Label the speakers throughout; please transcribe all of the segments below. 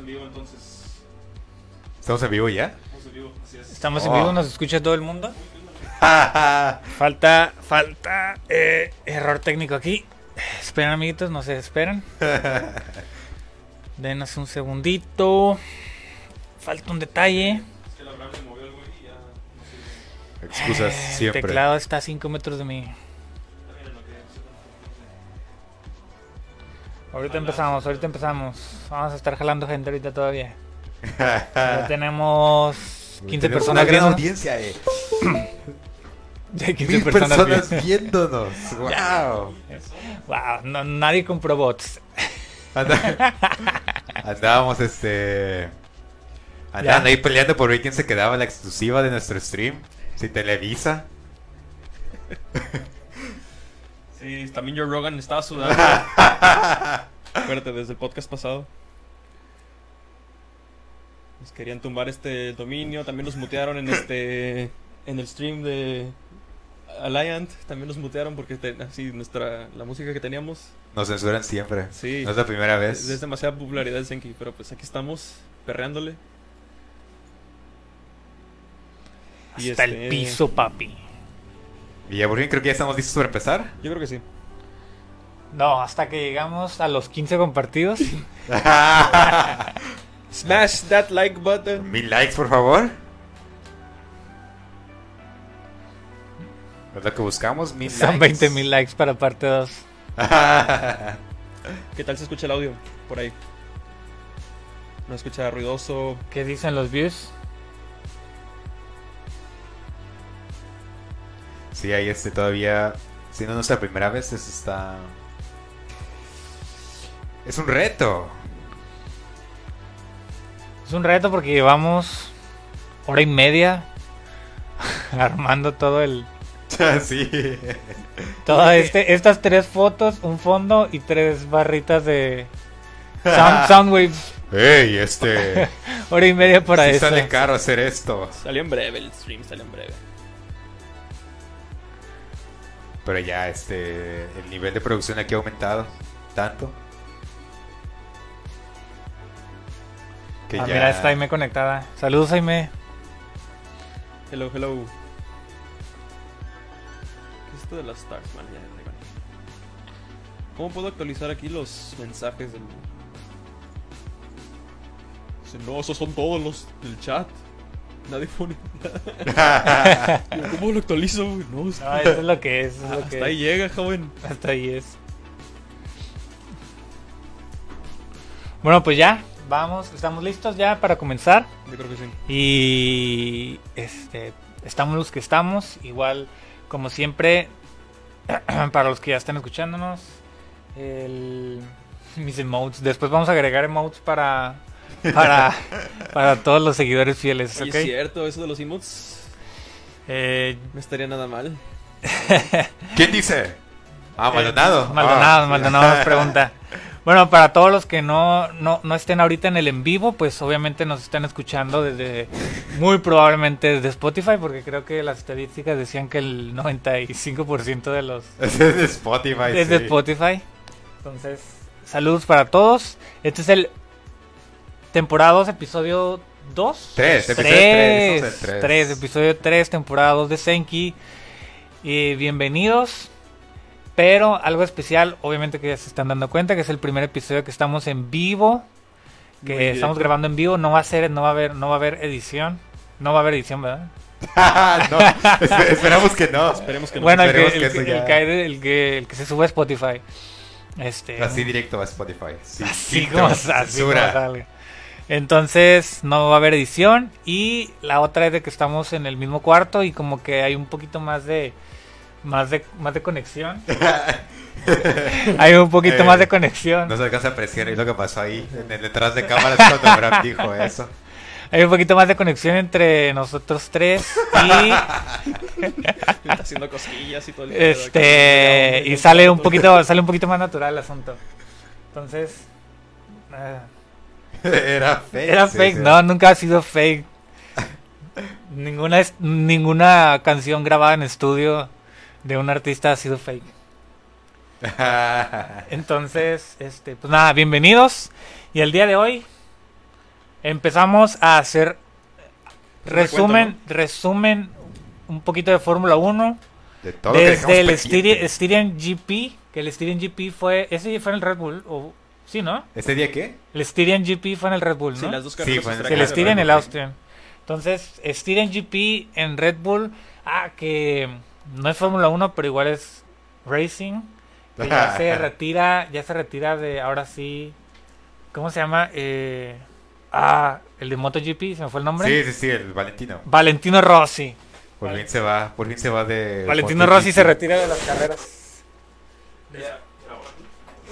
Speaker 1: en vivo entonces.
Speaker 2: ¿Estamos en vivo ya?
Speaker 1: Estamos en vivo, así es.
Speaker 3: Estamos en
Speaker 2: Oh.
Speaker 3: vivo, nos escucha todo el mundo. Falta, falta eh, error técnico aquí. Esperen, amiguitos, no se desesperan. Denos un segundito. Falta un detalle.
Speaker 1: Es que la movió el güey y ya no sirve.
Speaker 2: Excusas,
Speaker 3: Eh,
Speaker 2: siempre.
Speaker 3: El teclado está a 5 metros de mí. Ahorita empezamos, ahorita empezamos. Vamos a estar jalando gente ahorita todavía. Ya tenemos 15
Speaker 2: Tenemos
Speaker 3: personas
Speaker 2: Una gran audiencia, eh.
Speaker 3: Ya hay 15
Speaker 2: Mil
Speaker 3: personas
Speaker 2: viéndonos. Wow.
Speaker 3: Wow, no- nadie compró bots.
Speaker 2: Andábamos, este. Andaban ahí peleando por ver quién se quedaba la exclusiva de nuestro stream. Si Televisa.
Speaker 1: Sí, también Joe Rogan estaba sudando. Acuérdate, desde el podcast pasado. Nos querían tumbar este dominio. También nos mutearon en este. En el stream de Alliant. También nos mutearon porque te- así nuestra. La música que teníamos.
Speaker 2: Nos censuran siempre.
Speaker 1: Sí.
Speaker 2: No es la primera vez.
Speaker 1: es demasiada popularidad Senki. Pero pues aquí estamos. Perreándole. Y
Speaker 3: Hasta
Speaker 1: este-
Speaker 3: el piso, papi.
Speaker 2: Y ya por fin creo que ya estamos listos para empezar.
Speaker 1: Yo creo que sí.
Speaker 3: No, hasta que llegamos a los 15 compartidos.
Speaker 1: Smash that like button.
Speaker 2: Mil likes, por favor. ¿Es lo que buscamos? Mil
Speaker 3: Son
Speaker 2: likes.
Speaker 3: 20 mil likes para parte 2.
Speaker 1: ¿Qué tal se escucha el audio por ahí? No escucha ruidoso.
Speaker 3: ¿Qué dicen los views?
Speaker 2: Sí, ahí este todavía. Si no, no es la primera vez, eso está. Es un reto.
Speaker 3: Es un reto porque llevamos hora y media armando todo el.
Speaker 2: sí.
Speaker 3: Todas este, estas tres fotos, un fondo y tres barritas de sound, Soundwaves.
Speaker 2: Ey, este.
Speaker 3: Hora y media para
Speaker 2: sí
Speaker 3: eso.
Speaker 2: sale caro hacer esto.
Speaker 1: Salió en breve el stream, salió en breve.
Speaker 2: Pero ya, este. El nivel de producción aquí ha aumentado tanto. Que
Speaker 3: Ah,
Speaker 2: ya.
Speaker 3: mira, está Aime conectada. Saludos, Aime.
Speaker 1: Hello, hello. ¿Qué es esto de las stars, man? Ya, van. ¿Cómo puedo actualizar aquí los mensajes del. No, esos son todos los del chat. Nadie pone nada. Yo, ¿Cómo lo actualizo? güey? No,
Speaker 3: No, eso es lo que es. lo que
Speaker 1: hasta ahí
Speaker 3: es.
Speaker 1: llega, joven.
Speaker 3: Hasta ahí es. Bueno, pues ya, vamos, estamos listos ya para comenzar.
Speaker 1: Yo creo que sí.
Speaker 3: Y este, estamos los que estamos. Igual, como siempre, para los que ya están escuchándonos, el, mis emotes. Después vamos a agregar emotes para, para, para todos los seguidores fieles.
Speaker 1: Oye,
Speaker 3: ¿ok?
Speaker 1: es cierto, eso de los emotes.
Speaker 3: Eh,
Speaker 1: No estaría nada mal.
Speaker 2: ¿Quién dice? Ah, Maldonado.
Speaker 3: Eh, Maldonado,
Speaker 2: Ah.
Speaker 3: Maldonado nos pregunta. Bueno, para todos los que no, no, no estén ahorita en el en vivo, pues obviamente nos están escuchando desde, muy probablemente desde Spotify, porque creo que las estadísticas decían que el 95% de los...
Speaker 2: Es de Spotify.
Speaker 3: Desde
Speaker 2: sí.
Speaker 3: Spotify. Entonces, saludos para todos. Este es el temporada 2, episodio 2.
Speaker 2: Tres, episodio tres, estamos en el tres.
Speaker 3: episodio 3, temporada 2 de Senki. Y bienvenidos. Pero algo especial, obviamente que ya se están dando cuenta, que es el primer episodio que estamos en vivo. Que
Speaker 1: Muy
Speaker 3: estamos grabando en vivo. No va a ser, no va a haber, no va a haber edición. No va a haber edición, ¿verdad?
Speaker 2: no, espe- esperamos que no.
Speaker 1: Esperemos que no.
Speaker 3: bueno, el que,
Speaker 2: esperemos
Speaker 3: el,
Speaker 2: que
Speaker 3: el
Speaker 2: ya-
Speaker 3: que el que, el que se sube a Spotify. Este,
Speaker 2: Así directo a Spotify. Sí,
Speaker 3: así como, así como. Entonces no va a haber edición y la otra es de que estamos en el mismo cuarto y como que hay un poquito más de más de más de conexión. hay un poquito
Speaker 2: Eh,
Speaker 3: más de conexión.
Speaker 2: No se alcanza a apreciar ahí lo que pasó ahí. En el detrás de cámaras cuando Abraham dijo eso.
Speaker 3: Hay un poquito más de conexión entre nosotros tres y
Speaker 1: Está haciendo cosquillas y todo el
Speaker 3: este y sale un poquito sale un poquito más natural el asunto. Entonces ah,
Speaker 2: Era fake.
Speaker 3: Era
Speaker 2: sí,
Speaker 3: fake,
Speaker 2: sí.
Speaker 3: no, nunca ha sido fake. Ninguna, ninguna canción grabada en estudio de un artista ha sido fake. Entonces, este, pues nada, bienvenidos. Y el día de hoy empezamos a hacer
Speaker 1: Un
Speaker 3: resumen, resumen un poquito de Fórmula 1
Speaker 2: De todo lo que dejamos
Speaker 3: desde el. Styrian, Styrian GP, que el Styrian GP fue, ese fue en el Red Bull, o sí, ¿no?
Speaker 2: ¿Este día qué?
Speaker 3: El Styrian GP fue en el Red Bull, ¿no?
Speaker 1: Sí, las dos
Speaker 2: Sí,
Speaker 1: carreras
Speaker 2: fue en-
Speaker 3: el Styrian y el
Speaker 2: ok.
Speaker 3: Austrian. Entonces, Styrian GP en Red Bull, ah, que no es Fórmula 1, pero igual es Racing. que ya se retira, ya se retira de, ahora sí, ¿cómo se llama? Eh, ah, el de MotoGP, se me fue el nombre.
Speaker 2: Sí, sí, sí, el Valentino.
Speaker 3: Valentino Rossi.
Speaker 2: Por fin se va, por fin se va de...
Speaker 3: Valentino
Speaker 2: MotoGP.
Speaker 3: Rossi se retira de las carreras.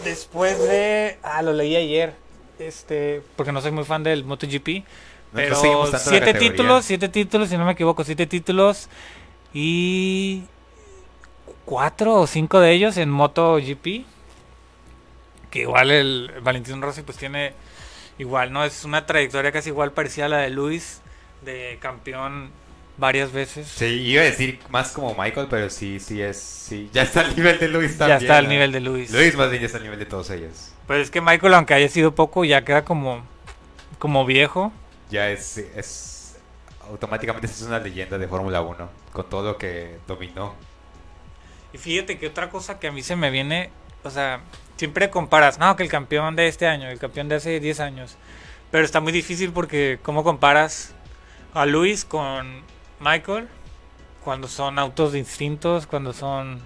Speaker 3: Después de, ah, lo leí ayer, este, porque no soy muy fan del MotoGP. Pero siete títulos, siete títulos, si no me equivoco, siete títulos y cuatro o cinco de ellos en MotoGP. Que igual el Valentino Rossi pues tiene igual, ¿no? Es una trayectoria casi igual parecida a la de Luis, de campeón varias veces.
Speaker 2: Sí, iba a decir más como Michael, pero sí, sí es, sí. Ya está al nivel de Luis
Speaker 3: ya
Speaker 2: también.
Speaker 3: está al
Speaker 2: ¿no?
Speaker 3: nivel de Luis.
Speaker 2: Luis más bien ya está al nivel de todos ellos.
Speaker 3: Pues es que Michael, aunque haya sido poco, ya queda como, como viejo.
Speaker 2: Ya es, es automáticamente es una leyenda de Fórmula 1 con todo lo que dominó.
Speaker 3: Y fíjate que otra cosa que a mí se me viene, o sea, siempre comparas, no, que el campeón de este año, el campeón de hace 10 años. Pero está muy difícil porque ¿cómo comparas a Luis con Michael cuando son autos distintos, cuando son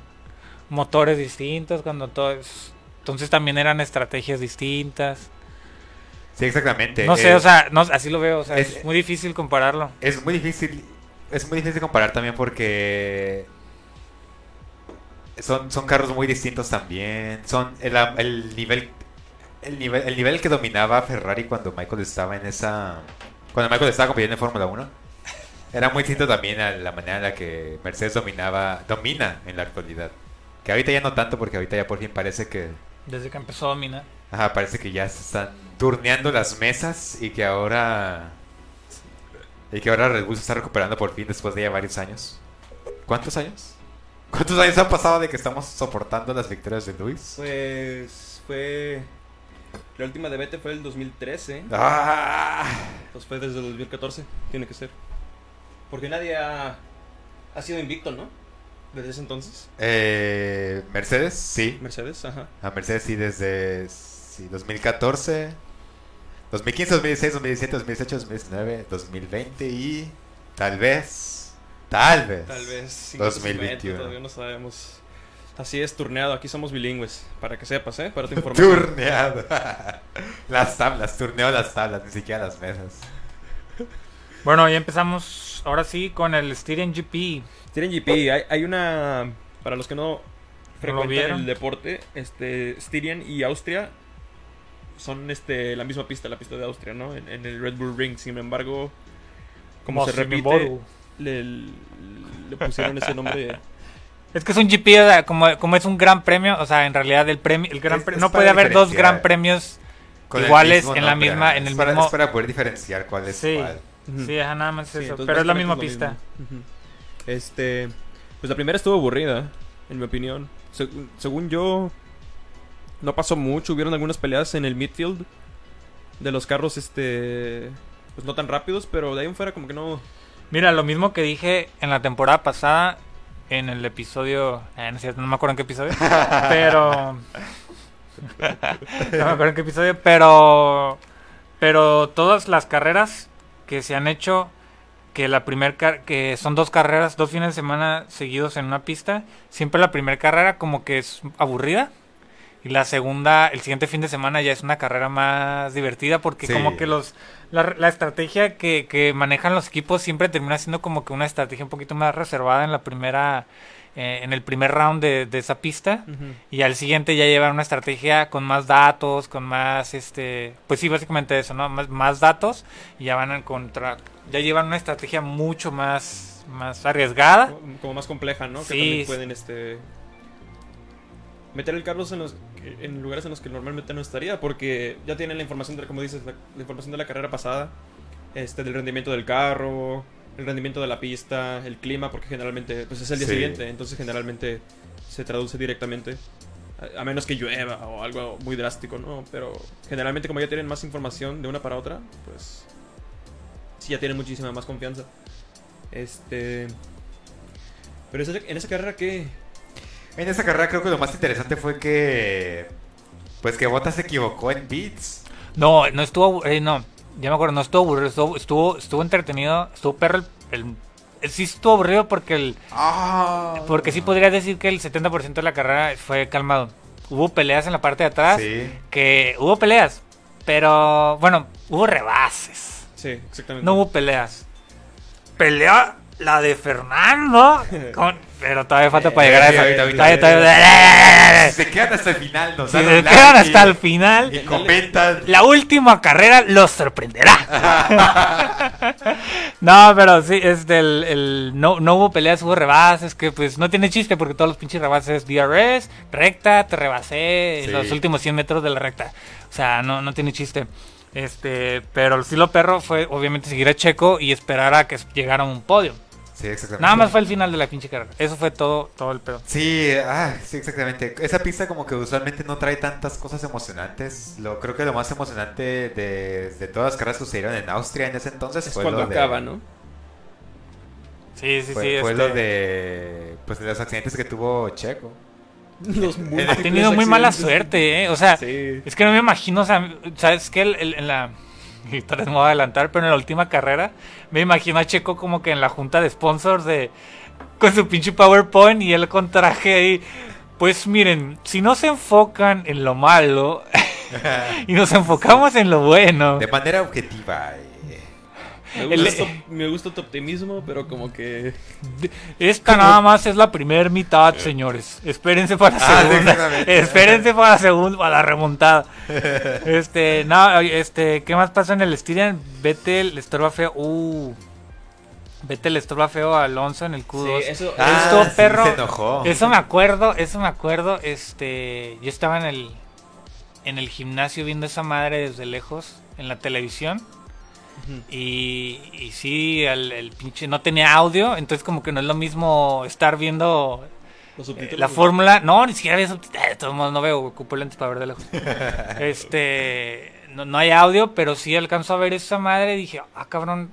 Speaker 3: motores distintos, cuando todo es... Entonces también eran estrategias distintas.
Speaker 2: Sí, exactamente.
Speaker 3: No sé,
Speaker 2: Eh,
Speaker 3: o sea, no, así lo veo, o sea, es,
Speaker 2: es-
Speaker 3: muy difícil compararlo.
Speaker 2: Es muy difícil, es muy difícil comparar también porque son, son carros muy distintos también. Son el, el nivel el nivel el nivel que dominaba Ferrari cuando Michael estaba en esa cuando Michael estaba compitiendo en Fórmula 1 era muy distinto también a la manera en la que Mercedes dominaba domina en la actualidad. Que ahorita ya no tanto porque ahorita ya por fin parece que
Speaker 3: Desde que empezó a dominar.
Speaker 2: Ajá, parece que ya se están turneando las mesas y que ahora. Y que ahora Red Bull se está recuperando por fin después de ya varios años. ¿Cuántos años? ¿Cuántos años han pasado de que estamos soportando las victorias de Luis?
Speaker 1: Pues fue. La última de Vete fue el 2013.
Speaker 2: ¡Ah!
Speaker 1: Pues fue desde el 2014. Tiene que ser. Porque nadie ha, ha sido invicto, ¿no? Desde ese entonces.
Speaker 2: Eh, Mercedes, sí.
Speaker 1: Mercedes, ajá.
Speaker 2: A Mercedes sí desde sí, 2014, 2015, 2016, 2017, 2018, 2019, 2020 y tal vez, tal vez.
Speaker 1: Tal vez. sí,
Speaker 2: 2021.
Speaker 1: Todavía no sabemos. Así es, turneado. Aquí somos bilingües. Para que sepas, ¿eh? Para tu información.
Speaker 2: Turneado. las tablas, turneo las tablas, ni siquiera las mesas.
Speaker 3: Bueno, ya empezamos ahora sí con el Styrian GP.
Speaker 1: Styrian GP, hay, hay una. Para los que no frecuentan el deporte, este Styrian y Austria son este la misma pista, la pista de Austria, ¿no? En, en el Red Bull Ring. Sin embargo, como se repite, le, le pusieron ese nombre.
Speaker 3: Es que es un GP, o sea, como, como es un gran premio, o sea, en realidad el premio, el gran
Speaker 2: Es-
Speaker 3: pre-
Speaker 2: es
Speaker 3: no puede haber dos gran premios iguales
Speaker 2: mismo
Speaker 3: en la misma, en el
Speaker 2: es para,
Speaker 3: mismo.
Speaker 2: es para poder diferenciar cuál es
Speaker 3: Sí.
Speaker 2: cuál.
Speaker 3: Sí, ajá, nada más
Speaker 1: Sí,
Speaker 3: eso. Pero es la misma pista.
Speaker 1: Este, pues la primera estuvo aburrida, en mi opinión. Se- según yo, no pasó mucho. Hubieron algunas peleas en el midfield de los carros, este, pues no tan rápidos, pero de ahí en fuera como que no.
Speaker 3: Mira, lo mismo que dije en la temporada pasada, en el episodio. eh, no, es cierto, no me acuerdo en qué episodio. pero. no me acuerdo en qué episodio, pero. Pero todas las carreras que se han hecho. Que la primer car- que son dos carreras, dos fines de semana seguidos en una pista. Siempre la primera carrera como que es aburrida. Y la segunda, el siguiente fin de semana ya es una carrera más divertida porque
Speaker 2: Sí.
Speaker 3: como que los la, la estrategia que, que manejan los equipos siempre termina siendo como que una estrategia un poquito más reservada en la primera eh, en el primer round de, de esa pista y al siguiente ya llevan una estrategia con más datos, con más este, pues sí, básicamente eso, ¿no? Más, más datos y ya van a encontrar ya llevan una estrategia mucho más más arriesgada.
Speaker 1: Como- Como más compleja, ¿no?
Speaker 3: Sí.
Speaker 1: Que también pueden, este. Meter el carro en, los, en lugares en los que normalmente no estaría, porque ya tienen la información, de, como dices, la, la información de la carrera pasada, este, del rendimiento del carro, el rendimiento de la pista, el clima, porque generalmente pues es el día
Speaker 2: Sí.
Speaker 1: siguiente, entonces generalmente se traduce directamente, a, a menos que llueva o algo muy drástico, ¿no? Pero generalmente como ya tienen más información de una para otra, pues sí ya tienen muchísima más confianza. Este. Pero en esa carrera, ¿qué?
Speaker 2: En esa carrera creo que lo más interesante fue que... Pues que Bottas se equivocó en beats.
Speaker 3: No, no estuvo, eh, no, ya me acuerdo, no estuvo aburrido, estuvo, estuvo, estuvo entretenido, estuvo perro el, el- el- sí estuvo aburrido porque el,
Speaker 2: Ah.
Speaker 3: porque sí podría decir que el 70% de la carrera fue calmado. Hubo peleas en la parte de atrás,
Speaker 2: Sí.
Speaker 3: que hubo peleas, pero bueno, hubo rebases,
Speaker 1: Sí, exactamente.
Speaker 3: no hubo peleas. Pelea la de Fernando, con- pero todavía falta para llegar a esa. todavía- todavía-
Speaker 2: se quedan hasta el final, nos
Speaker 3: se quedan
Speaker 2: like
Speaker 3: hasta
Speaker 2: y-
Speaker 3: el final,
Speaker 2: Y comentan.
Speaker 3: la última carrera los sorprenderá. no, pero sí, este, el, el- no, no hubo peleas, hubo rebases, que pues no tiene chiste porque todos los pinches rebases DRS, recta, te rebasé
Speaker 2: Sí.
Speaker 3: los últimos 100 metros de la recta. O sea, no, no tiene chiste. Este, pero el estilo perro fue obviamente seguir a Checo y esperar a que llegara a un podio.
Speaker 2: Sí, exactamente.
Speaker 3: Nada más fue el final de la pinche carrera. Eso fue todo, todo el pedo.
Speaker 2: Sí, ah, sí, exactamente. Esa pista como que usualmente no trae tantas cosas emocionantes. Lo creo que lo más emocionante de, de todas las carreras que sucedieron en Austria en ese entonces
Speaker 1: Es
Speaker 2: fue
Speaker 1: cuando
Speaker 2: lo de,
Speaker 1: acaba, ¿no?
Speaker 3: Sí, sí,
Speaker 2: Fue,
Speaker 3: sí.
Speaker 2: fue
Speaker 3: este,
Speaker 2: lo de pues de los accidentes que tuvo Checo.
Speaker 1: Los
Speaker 3: Ha tenido muy mala suerte, ¿eh? O sea,
Speaker 1: Sí.
Speaker 3: Es que no me imagino, o sea, sabes que el- el- en la tal vez me voy a adelantar, pero en la última carrera me imagino a Checo como que en la junta de sponsors de con su pinche PowerPoint y él con traje ahí. Pues miren, si no se enfocan en lo malo y nos enfocamos en lo bueno.
Speaker 2: De manera objetiva. eh,
Speaker 1: Me
Speaker 3: El-
Speaker 1: gusta, tu- me gusta tu optimismo, pero como que.
Speaker 3: Esta nada más es la primera mitad, señores. Espérense para la
Speaker 2: Ah,
Speaker 3: segunda. Espérense para la segunda, para la remontada. Este, no, este, ¿qué más pasa en el Styrian? Vettel le estorba feo. Uh. Vettel le estorba feo a Alonso en el Q2.
Speaker 1: Sí, eso.
Speaker 2: Ah,
Speaker 3: Esto,
Speaker 2: sí,
Speaker 3: perro.
Speaker 2: se enojó.
Speaker 3: Eso me acuerdo, eso me acuerdo. Este, yo estaba en el en el gimnasio viendo esa madre desde lejos en la televisión. Y, y sí, el, el pinche no tenía audio, entonces como que no es lo mismo estar viendo eh, la fórmula. No, ni siquiera había subtítulos. De todos modos no veo, ocupo lentes para ver de lejos. este, no, no hay audio, pero sí alcanzo a ver esa madre y dije, ah, cabrón,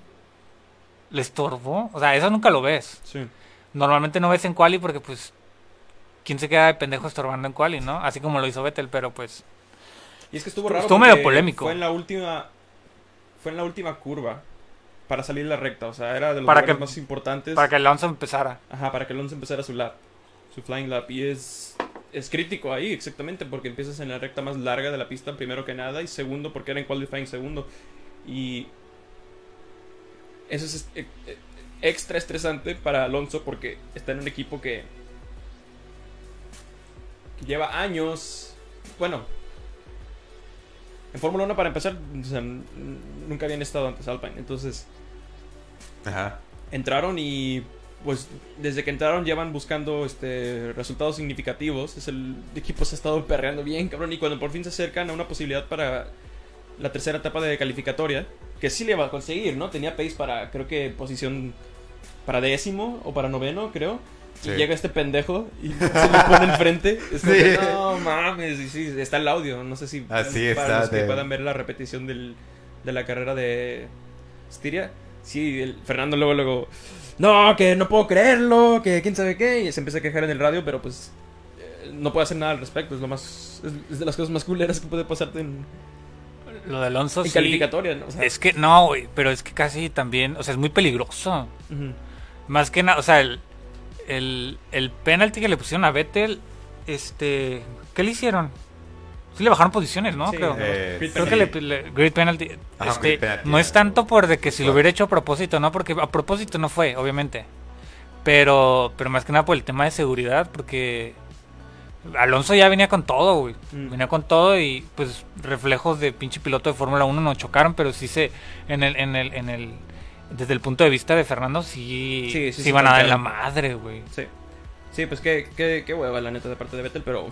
Speaker 3: le estorbó. O sea, eso nunca lo ves.
Speaker 1: Sí.
Speaker 3: Normalmente no ves en quali porque pues ¿quién se queda de pendejo estorbando en quali, no? Así como lo hizo Vettel, pero pues
Speaker 1: Y es que estuvo raro.
Speaker 3: Estuvo medio polémico.
Speaker 1: Fue en la última. Fue en la última curva. Para salir la recta. O sea, era de los
Speaker 3: Para que-
Speaker 1: más importantes.
Speaker 3: para que Alonso empezara.
Speaker 1: Ajá, para que Alonso empezara su lap. Su flying lap. Y es. Es crítico ahí, exactamente, porque empiezas en la recta más larga de la pista, primero que nada, y segundo, porque era en qualifying segundo. Y. Eso es eh, eh, extra estresante para Alonso porque está en un equipo que. que lleva años. Bueno. En Fórmula 1, para empezar, o sea, n- nunca habían estado antes Alpine. Entonces,
Speaker 2: Ajá.
Speaker 1: entraron y pues desde que entraron llevan buscando este resultados significativos. Es el equipo se ha estado perreando bien, cabrón. Y cuando por fin se acercan a una posibilidad para la tercera etapa de calificatoria, que sí le va a conseguir, ¿no? Tenía pace para, creo que posición para décimo o para noveno, creo.
Speaker 2: Sí.
Speaker 1: Y llega este pendejo y se le pone enfrente. Es como
Speaker 2: Sí.
Speaker 1: que, no mames. Y sí, está el audio. No sé si
Speaker 2: Así
Speaker 1: para
Speaker 2: está
Speaker 1: los que
Speaker 2: de-
Speaker 1: puedan ver la repetición del, de la carrera de Styria. Sí, el Fernando luego, luego. No, que no puedo creerlo, que quién sabe qué. Y se empieza a quejar en el radio, pero pues. eh, No puede hacer nada al respecto. Es lo más. Es, es de las cosas más culeras que puede pasarte en,
Speaker 3: Lo de Alonso sí.
Speaker 1: calificatoria, ¿no? O sea,
Speaker 3: Es que no, güey, pero es que casi también, o sea, es muy peligroso. Más que nada, o sea, el, el, el penalti que le pusieron a Vettel, este, ¿qué le hicieron? Sí le bajaron posiciones, ¿no?
Speaker 1: Sí,
Speaker 3: Creo.
Speaker 2: Eh,
Speaker 3: Creo que le, le- great penalty.
Speaker 2: Ajá,
Speaker 3: este,
Speaker 2: great penalty,
Speaker 3: no es tanto por de que si lo hubiera hecho a propósito, ¿no? Porque a propósito no fue, obviamente. Pero, pero más que nada por el tema de seguridad, porque Alonso ya venía con todo, güey.
Speaker 1: Mm.
Speaker 3: Venía con todo y pues reflejos de pinche piloto de Fórmula 1 no chocaron, pero sí se en el en el en el desde el punto de vista de Fernando sí
Speaker 1: Sí, sí
Speaker 3: sí, iban a dar en la madre, güey.
Speaker 1: Sí. Sí, pues qué, qué, qué hueva la neta de parte de Vettel, pero.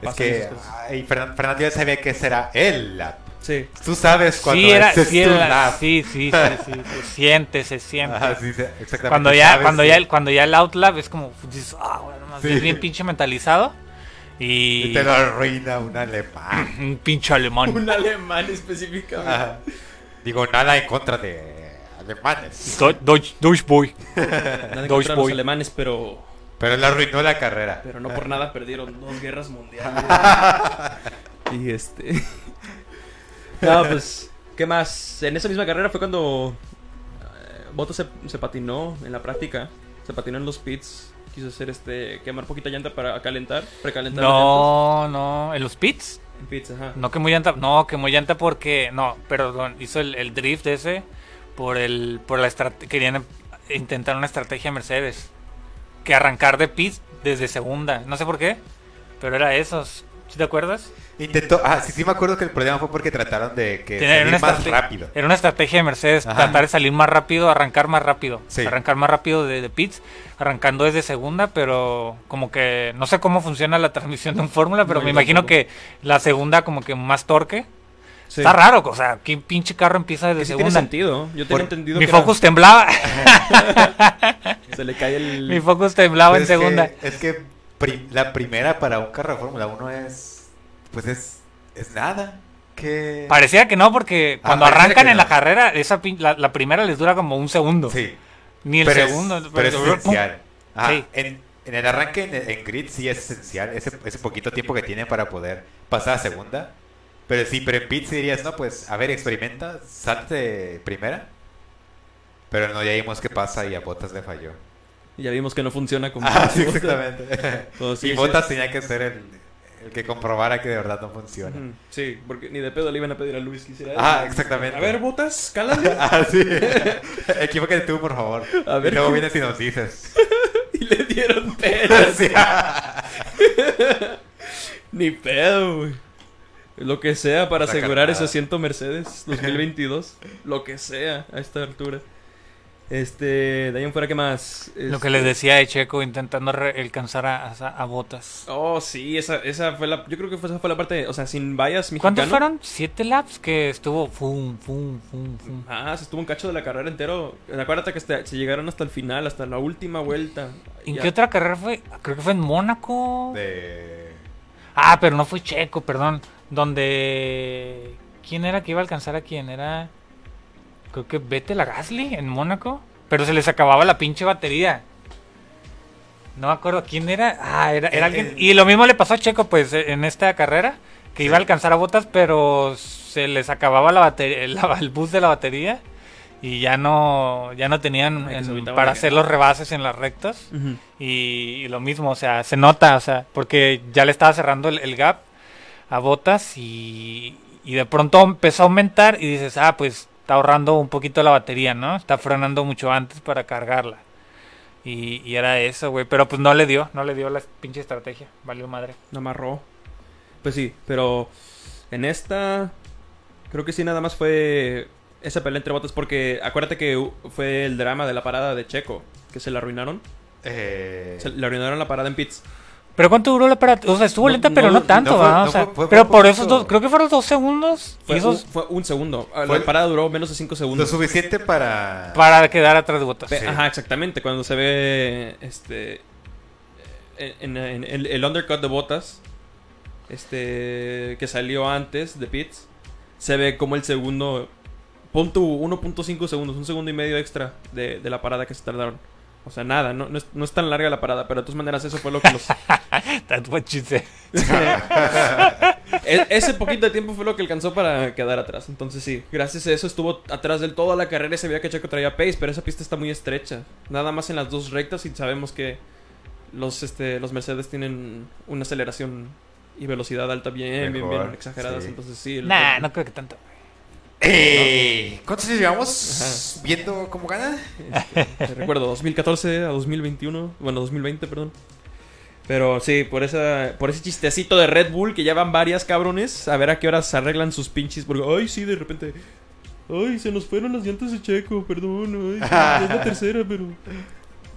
Speaker 2: Es que
Speaker 1: esas cosas.
Speaker 2: ay, Fernan- Fernando ya sabía que será el lap.
Speaker 1: Sí.
Speaker 2: Tú sabes cuando
Speaker 3: Sí, era, sí,
Speaker 2: tu
Speaker 3: era-
Speaker 2: lap.
Speaker 3: sí, sí, sí, sí, se siente, se siente.
Speaker 2: Ajá, sí, sí, exactamente.
Speaker 3: cuando ya,
Speaker 2: sabes
Speaker 3: cuando ya, el, cuando ya el outlap es como, dices, ah, bueno, más bien pinche mentalizado. Y,
Speaker 2: Y te lo arruina un alemán.
Speaker 3: un pinche alemán.
Speaker 1: Un alemán específicamente.
Speaker 2: Ajá. Digo, nada en contra de alemanes.
Speaker 3: Do- Deutsch, Deutsch Boy. Deutsch
Speaker 1: los alemanes, pero,
Speaker 2: Pero le arruinó la carrera.
Speaker 1: pero no por nada perdieron dos guerras mundiales. y este. no, pues, ¿qué más? En esa misma carrera fue cuando eh, Bottas se, se patinó en la práctica. Se patinó en los pits. Quiso hacer este. quemar poquita llanta para calentar, precalentar.
Speaker 3: No, no. ¿En los pits?
Speaker 1: En pits, ajá.
Speaker 3: No quemó llanta. No, quemó llanta porque. No, perdón. Hizo el, el drift ese por el. Por la Querían intentar una estrategia Mercedes. Que arrancar de pits desde segunda. No sé por qué. Pero era eso. ¿Sí te acuerdas?
Speaker 2: Intentó, ah, sí, sí me acuerdo que el problema fue porque trataron de que salir más rápido.
Speaker 3: Era una estrategia de Mercedes,
Speaker 2: Ajá.
Speaker 3: tratar de salir más rápido, arrancar más rápido.
Speaker 2: Sí.
Speaker 3: Arrancar más rápido de, de pits, arrancando desde segunda, pero como que no sé cómo funciona la transmisión de un fórmula, pero me imagino que la segunda como que más torque.
Speaker 1: Sí.
Speaker 3: Está raro, o sea, ¿qué pinche carro empieza desde
Speaker 1: sí tiene
Speaker 3: segunda?
Speaker 1: sentido. Yo tenía
Speaker 2: Por-
Speaker 1: entendido
Speaker 3: Mi
Speaker 1: que era-
Speaker 3: Focus temblaba,
Speaker 1: se le cae el.
Speaker 3: mi Focus temblaba
Speaker 2: Pues
Speaker 3: en
Speaker 2: es que-
Speaker 3: segunda.
Speaker 2: es que la primera para un carro de Fórmula 1 es. Pues es. Es nada. Que.
Speaker 3: Parecía que no, porque
Speaker 2: Ah,
Speaker 3: cuando arrancan en
Speaker 2: no.
Speaker 3: la carrera, esa pin- la, la primera les dura como un segundo.
Speaker 2: Sí.
Speaker 3: Ni el
Speaker 2: pero
Speaker 3: segundo.
Speaker 2: Es, pero es esencial. Ajá,
Speaker 3: Sí.
Speaker 2: en, en el arranque en, en grid sí es esencial. Ese, ese poquito tiempo que tienen para poder pasar a segunda. Pero sí, pero en dirías, no, pues, a ver, experimenta, salte primera. Pero no, ya vimos qué pasa y a Botas le falló.
Speaker 1: Y ya vimos que no funciona como.
Speaker 2: Ah, sí, exactamente.
Speaker 1: Oh, sí,
Speaker 2: y
Speaker 1: sí.
Speaker 2: Botas tenía que ser el, el que comprobara que de verdad no funciona.
Speaker 1: Sí, porque ni de pedo le iban a pedir a Luis que hiciera
Speaker 2: Ah, exactamente.
Speaker 1: A ver, botas, cálale.
Speaker 2: Ah, sí. Equivócate tú, por favor.
Speaker 1: A ver,
Speaker 2: y luego vienes y nos dices.
Speaker 1: y le dieron pedo.
Speaker 2: Sí.
Speaker 1: Ni pedo, güey. Lo que sea para asegurar ese asiento Mercedes 2022. Lo que sea a esta altura. Este, de ahí en fuera, ¿qué más?
Speaker 3: Lo que
Speaker 1: Este-
Speaker 3: les decía de Checo intentando re- alcanzar a, a, a Botas.
Speaker 1: Oh, sí, esa, esa fue la. Yo creo que fue- esa fue la parte. O sea, sin vallas mexicano.
Speaker 3: ¿Cuántos fueron? ¿Siete laps? Que estuvo fum, fum, fum, fum.
Speaker 1: Ah, se estuvo un cacho de la carrera entero. Acuérdate que hasta- se llegaron hasta el final, hasta la última vuelta.
Speaker 3: ¿En
Speaker 1: Ya.
Speaker 3: qué otra carrera fue? Creo que fue en Mónaco.
Speaker 2: De...
Speaker 3: Ah, pero no fue Checo, perdón. Donde... ¿Quién era que iba a alcanzar a quién? Era... Creo que Vettel a Gasly en Mónaco. Pero se les acababa la pinche batería. No me acuerdo quién era. Ah, era, era alguien.
Speaker 2: eh.
Speaker 3: Y lo mismo le pasó a Checo, pues, eh, en esta carrera. Que iba a alcanzar a botas, pero se les acababa la batería, el, el bus de la batería. Y ya no, ya no tenían en- para hacer los rebases en las rectas. Y, y lo mismo, o sea, se nota, o sea, porque ya le estaba cerrando el gap a botas y, y de pronto empezó a aumentar y dices, ah, pues está ahorrando un poquito la batería, ¿no? Está frenando mucho antes para cargarla. Y, y era eso, güey, pero pues no le dio, no le dio la pinche estrategia, valió madre.
Speaker 1: No amarró. Pues sí, pero en esta creo que sí nada más fue esa pelea entre botas porque acuérdate que fue el drama de la parada de Checo, que se la arruinaron.
Speaker 2: Eh,
Speaker 1: Se le arruinaron la parada en pits.
Speaker 3: Pero ¿cuánto duró la parada? O sea, estuvo
Speaker 1: No-
Speaker 3: lenta, pero no,
Speaker 1: no
Speaker 3: tanto,
Speaker 2: fue-
Speaker 3: ¿va?
Speaker 2: no
Speaker 3: O sea,
Speaker 2: fue- fue-
Speaker 3: pero
Speaker 2: fue
Speaker 3: por esos dos, creo que fueron dos segundos.
Speaker 1: Fue,
Speaker 3: y esos
Speaker 1: un, fue un segundo.
Speaker 2: Fue-
Speaker 1: La parada duró menos de 5
Speaker 2: lo
Speaker 1: segundos.
Speaker 2: suficiente para...
Speaker 3: para quedar atrás de botas.
Speaker 2: Sí.
Speaker 1: Ajá, exactamente. Cuando se ve este en, en- en el, el undercut de botas, este que salió antes de pits, se ve como el segundo, punto 1.5 segundos, un segundo y medio extra de, de la parada que se tardaron. O sea, nada, no, no, es, no es tan larga la parada, pero de todas maneras eso fue lo que los...
Speaker 3: That's what she said.
Speaker 1: E- ese poquito de tiempo fue lo que alcanzó para quedar atrás. Entonces sí, gracias a eso estuvo atrás del toda la carrera y se veía que Checo traía pace, pero esa pista está muy estrecha. Nada más en las dos rectas y sabemos que los, este, los Mercedes tienen una aceleración y velocidad alta bien, bien,
Speaker 2: Mejor,
Speaker 1: bien exageradas.
Speaker 2: sí.
Speaker 1: Entonces sí. el-
Speaker 3: Nah, no creo que tanto.
Speaker 2: Eh, ¿Cuántos años llevamos
Speaker 1: Ajá.
Speaker 2: viendo cómo gana?
Speaker 1: Te recuerdo, 2014 a 2021, bueno, 2020, perdón. Pero sí, por esa por ese chistecito de Red Bull que ya van varias cabrones, a ver a qué horas arreglan sus pinches porque ay, sí, de repente ay, se nos fueron las llantas de Checo, perdón, ay, sí, es la tercera, pero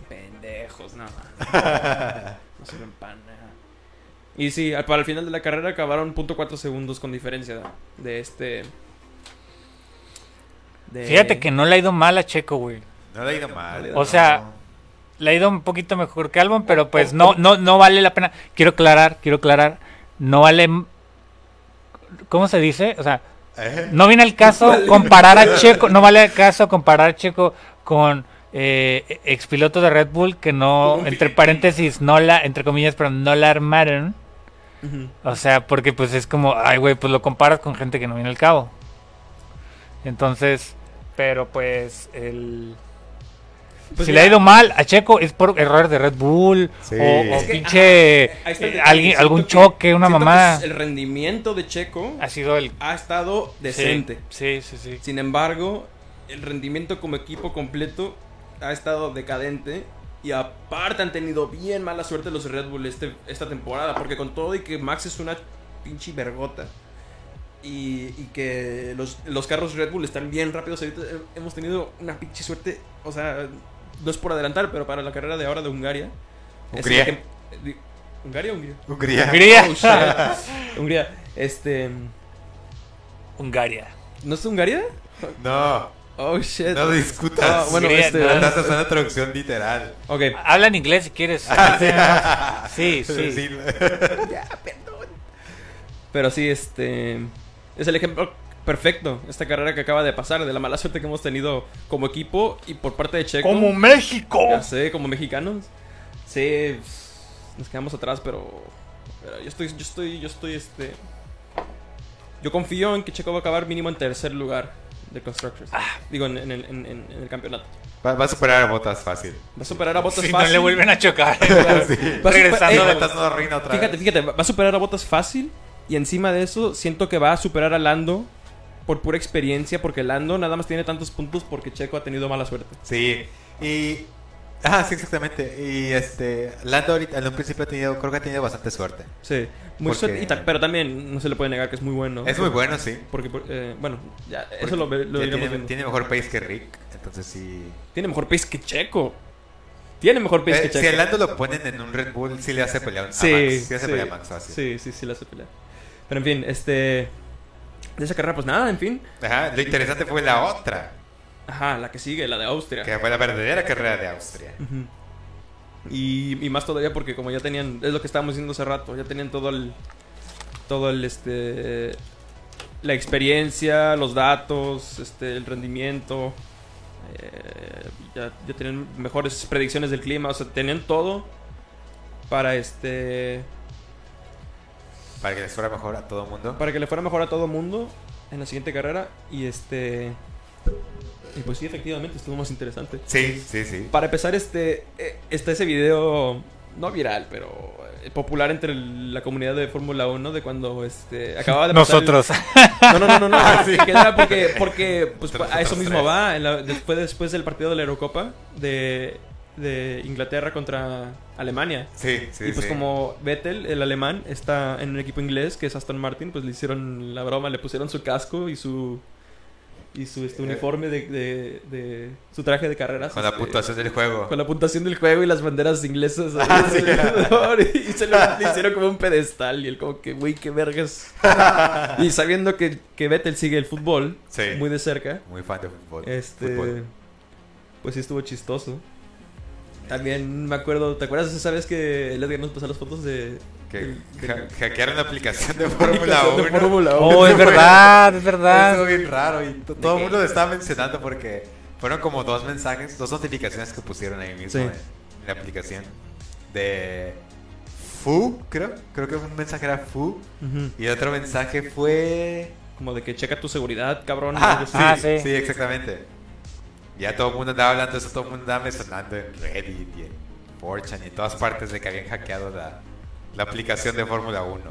Speaker 1: pendejos, no. No sirven para nada. Y sí, para el final de la carrera acabaron .4 segundos con diferencia de este de-
Speaker 3: Fíjate que no le ha ido mal a Checo, güey.
Speaker 2: No le ha ido mal.
Speaker 3: O sea, Le ha ido un poquito mejor que Albon, pero pues no, no, no vale la pena. Quiero aclarar, quiero aclarar. No vale. ¿Cómo se dice? O sea,
Speaker 2: ¿Eh?
Speaker 3: No viene al caso comparar a Checo, no vale el caso comparar a Checo con eh, expiloto de Red Bull que no, entre paréntesis, no la, entre comillas, pero no la armaron. O sea, porque pues es como, ay, güey, pues lo comparas con gente que no viene al cabo. Entonces, pero pues el...
Speaker 1: Pues
Speaker 3: si
Speaker 1: mira,
Speaker 3: le ha ido mal a Checo es por errores de Red Bull
Speaker 2: Sí.
Speaker 3: o, o
Speaker 2: Es
Speaker 1: que,
Speaker 3: pinche
Speaker 1: ajá,
Speaker 3: eh, alguien, algún
Speaker 1: que-
Speaker 3: choque, una mamá.
Speaker 1: El rendimiento de Checo
Speaker 3: Ha sido el...
Speaker 1: ha estado decente.
Speaker 3: Sí, sí, sí.
Speaker 1: Sin embargo, el rendimiento como equipo completo ha estado decadente. Y aparte han tenido bien mala suerte los Red Bull este, esta temporada. Porque con todo y que Max es una pinche vergota. Y, y que los, los carros Red Bull están bien rápidos. Ahorita he- hemos tenido una pinche suerte. O sea, no es por adelantar, pero para la carrera de ahora de Hungaria.
Speaker 2: Hungría.
Speaker 1: que- ¿Hungaria o Hungría?
Speaker 2: Hungría.
Speaker 3: Hungría.
Speaker 1: Oh. Hungría. Este.
Speaker 3: Hungaria.
Speaker 1: ¿No es Hungaria?
Speaker 2: No,
Speaker 1: Oh shit.
Speaker 2: no discutas.
Speaker 1: Ah, bueno,
Speaker 3: Hungría,
Speaker 1: este.
Speaker 3: no.
Speaker 2: Estás usando traducción literal.
Speaker 1: Ok.
Speaker 3: Habla en inglés si quieres.
Speaker 2: Ah,
Speaker 3: Sí, sí.
Speaker 1: Pero sí, este. Es el ejemplo perfecto. Esta carrera que acaba de pasar. De la mala suerte que hemos tenido como equipo y por parte de Checo.
Speaker 3: Como México.
Speaker 1: Ya sé, como mexicanos. Sí, nos quedamos atrás, pero. pero yo estoy, yo estoy, yo estoy, este. Yo confío en que Checo va a acabar mínimo en tercer lugar de Constructors.
Speaker 3: Ah.
Speaker 1: Digo, en, en el- en- en- en el campeonato.
Speaker 2: Va, va a superar a Botas fácil.
Speaker 1: Va a superar a Bottas
Speaker 3: Si no
Speaker 1: fácil.
Speaker 3: le vuelven a chocar.
Speaker 2: Sí.
Speaker 1: Va a
Speaker 3: Regresando
Speaker 1: eh,
Speaker 3: de
Speaker 2: Botas no
Speaker 1: Fíjate,
Speaker 2: vez.
Speaker 1: fíjate, va a superar a Bottas fácil. Y encima de eso, siento que va a superar a Lando por pura experiencia. Porque Lando nada más tiene tantos puntos porque Checo ha tenido mala suerte.
Speaker 2: Sí, y... Ah, sí, exactamente. Y este... Lando ahorita, en un principio ha tenido, creo que ha tenido bastante suerte.
Speaker 1: Sí, muy
Speaker 2: Porque-
Speaker 1: ta- pero también no se le puede negar que es muy bueno.
Speaker 2: Es muy bueno, sí.
Speaker 1: Porque, por- eh, bueno, ya, eso lo, lo
Speaker 2: Ya tiene,
Speaker 1: viendo.
Speaker 2: tiene mejor pace que Rick, entonces sí...
Speaker 1: Tiene mejor pace que Checo. Tiene mejor pace
Speaker 2: Eh,
Speaker 1: que Checo.
Speaker 2: si a Lando lo ponen en un Red Bull, sí le hace pelear a
Speaker 1: Sí,
Speaker 2: Max. Sí hace
Speaker 1: sí,
Speaker 2: pelear a Max fácil.
Speaker 1: sí, sí, sí, le hace pelear. Pero en fin, este. De esa carrera, pues nada, en fin.
Speaker 2: Ajá, lo interesante fue la otra,
Speaker 1: Ajá, la que sigue, la de Austria.
Speaker 2: que fue la verdadera carrera de Austria.
Speaker 1: Ujú. Y, y más todavía porque como ya tenían, es lo que estábamos diciendo hace rato, ya tenían todo el, todo el, este, la experiencia, los datos, este, el rendimiento, eh, ya, ya tenían mejores predicciones del clima, o sea, tenían todo para, este,
Speaker 2: Para que les fuera mejor a todo el mundo.
Speaker 1: para que le fuera mejor a todo mundo en la siguiente carrera y este, y pues sí, efectivamente estuvo más interesante.
Speaker 2: Sí, sí, sí.
Speaker 1: Para empezar, este eh, está ese video, no viral, pero eh, popular entre la comunidad de Fórmula 1 de cuando este acababa de pasar el-
Speaker 3: Nosotros.
Speaker 1: No, no, no, no, no. que era porque porque pues a eso mismo
Speaker 2: tres.
Speaker 1: va, en la- después después del partido de la Eurocopa de de Inglaterra contra Alemania.
Speaker 2: Sí, sí,
Speaker 1: y pues
Speaker 2: sí.
Speaker 1: como Vettel, el alemán, está en un equipo inglés que es Aston Martin, pues le hicieron la broma, le pusieron su casco y su y su este,
Speaker 2: Eh.
Speaker 1: uniforme de, de, de- su traje de carreras.
Speaker 2: Con la puntuación del juego.
Speaker 1: con la puntuación del juego y las banderas inglesas.
Speaker 2: Ah, sí.
Speaker 1: y se lo le hicieron como un pedestal. Y él, como que, güey, qué vergas. y sabiendo que, que Vettel sigue el fútbol
Speaker 2: Sí.
Speaker 1: muy de cerca,
Speaker 2: Muy fan de fútbol.
Speaker 1: este.
Speaker 2: Fútbol.
Speaker 1: Pues sí estuvo chistoso. También me acuerdo, ¿te acuerdas esa vez que el Edgar nos pasó las fotos de.
Speaker 2: Que
Speaker 1: de-
Speaker 2: ha-
Speaker 1: de-
Speaker 2: hackearon la aplicación de Fórmula
Speaker 1: aplicación de
Speaker 2: 1.
Speaker 1: Fórmula 1?
Speaker 3: Oh, es verdad, es
Speaker 2: Estuvo
Speaker 3: verdad.
Speaker 2: bien raro y todo el mundo lo estaba mencionando porque fueron como dos mensajes, dos notificaciones que pusieron ahí mismo
Speaker 1: Sí.
Speaker 2: en, en la aplicación. De Fu, creo. Creo que un mensaje era Fu.
Speaker 1: Ujú.
Speaker 2: Y otro mensaje fue...
Speaker 1: Como de que checa tu seguridad, cabrón.
Speaker 2: Ah, sí,
Speaker 3: Ah,
Speaker 2: sí,
Speaker 3: sí.
Speaker 2: exactamente. Ya todo el mundo andaba hablando de eso, todo el mundo andaba mencionando en Reddit y en 4chan y en todas partes de que habían hackeado la, la aplicación de Fórmula 1.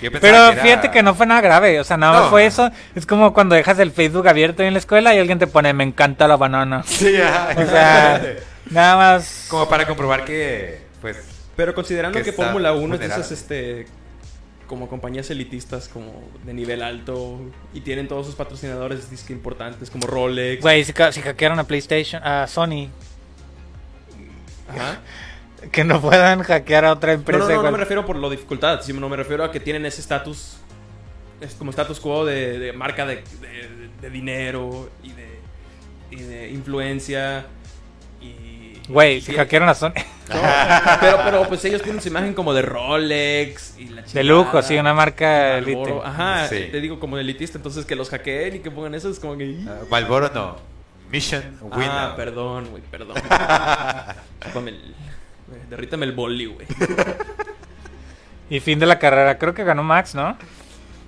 Speaker 2: Yo pensaba
Speaker 3: Pero
Speaker 2: era-
Speaker 3: fíjate que no fue nada grave, o sea, nada más
Speaker 2: No.
Speaker 3: fue eso. Es como cuando dejas el Facebook abierto en la escuela y alguien te pone, me encanta la banana.
Speaker 2: Sí, ajá,
Speaker 3: O sea,
Speaker 2: exactamente.
Speaker 3: nada más...
Speaker 2: Como para comprobar que, pues,
Speaker 1: Pero considerando
Speaker 2: Que
Speaker 1: que, Fórmula 1 es de esas, este, como compañías elitistas, como de nivel alto, y tienen todos sus patrocinadores disque importantes, como Rolex.
Speaker 3: Güey, si, si hackearon a PlayStation, a Sony,
Speaker 1: Ajá.
Speaker 3: que no puedan hackear a otra empresa.
Speaker 1: no, no, no me refiero por la dificultad, sino me refiero a que tienen ese estatus, es como status quo de, de marca de, de- de dinero y de, y de influencia. Y,
Speaker 3: Güey, si hackearon a Sony.
Speaker 1: No, pero, pero pues ellos tienen su imagen como de Rolex y la
Speaker 3: De
Speaker 1: chingada,
Speaker 3: lujo, sí, una marca elite.
Speaker 1: Ajá,
Speaker 2: Sí.
Speaker 1: te digo como de elitista, entonces que los hackeen y que pongan eso es como que...
Speaker 2: Malboro no. Mission Winner.
Speaker 1: Ah, perdón, güey, perdón. Chúpame el... Derrítame el boli, güey.
Speaker 3: Y fin de la carrera. Creo que ganó Max, ¿no?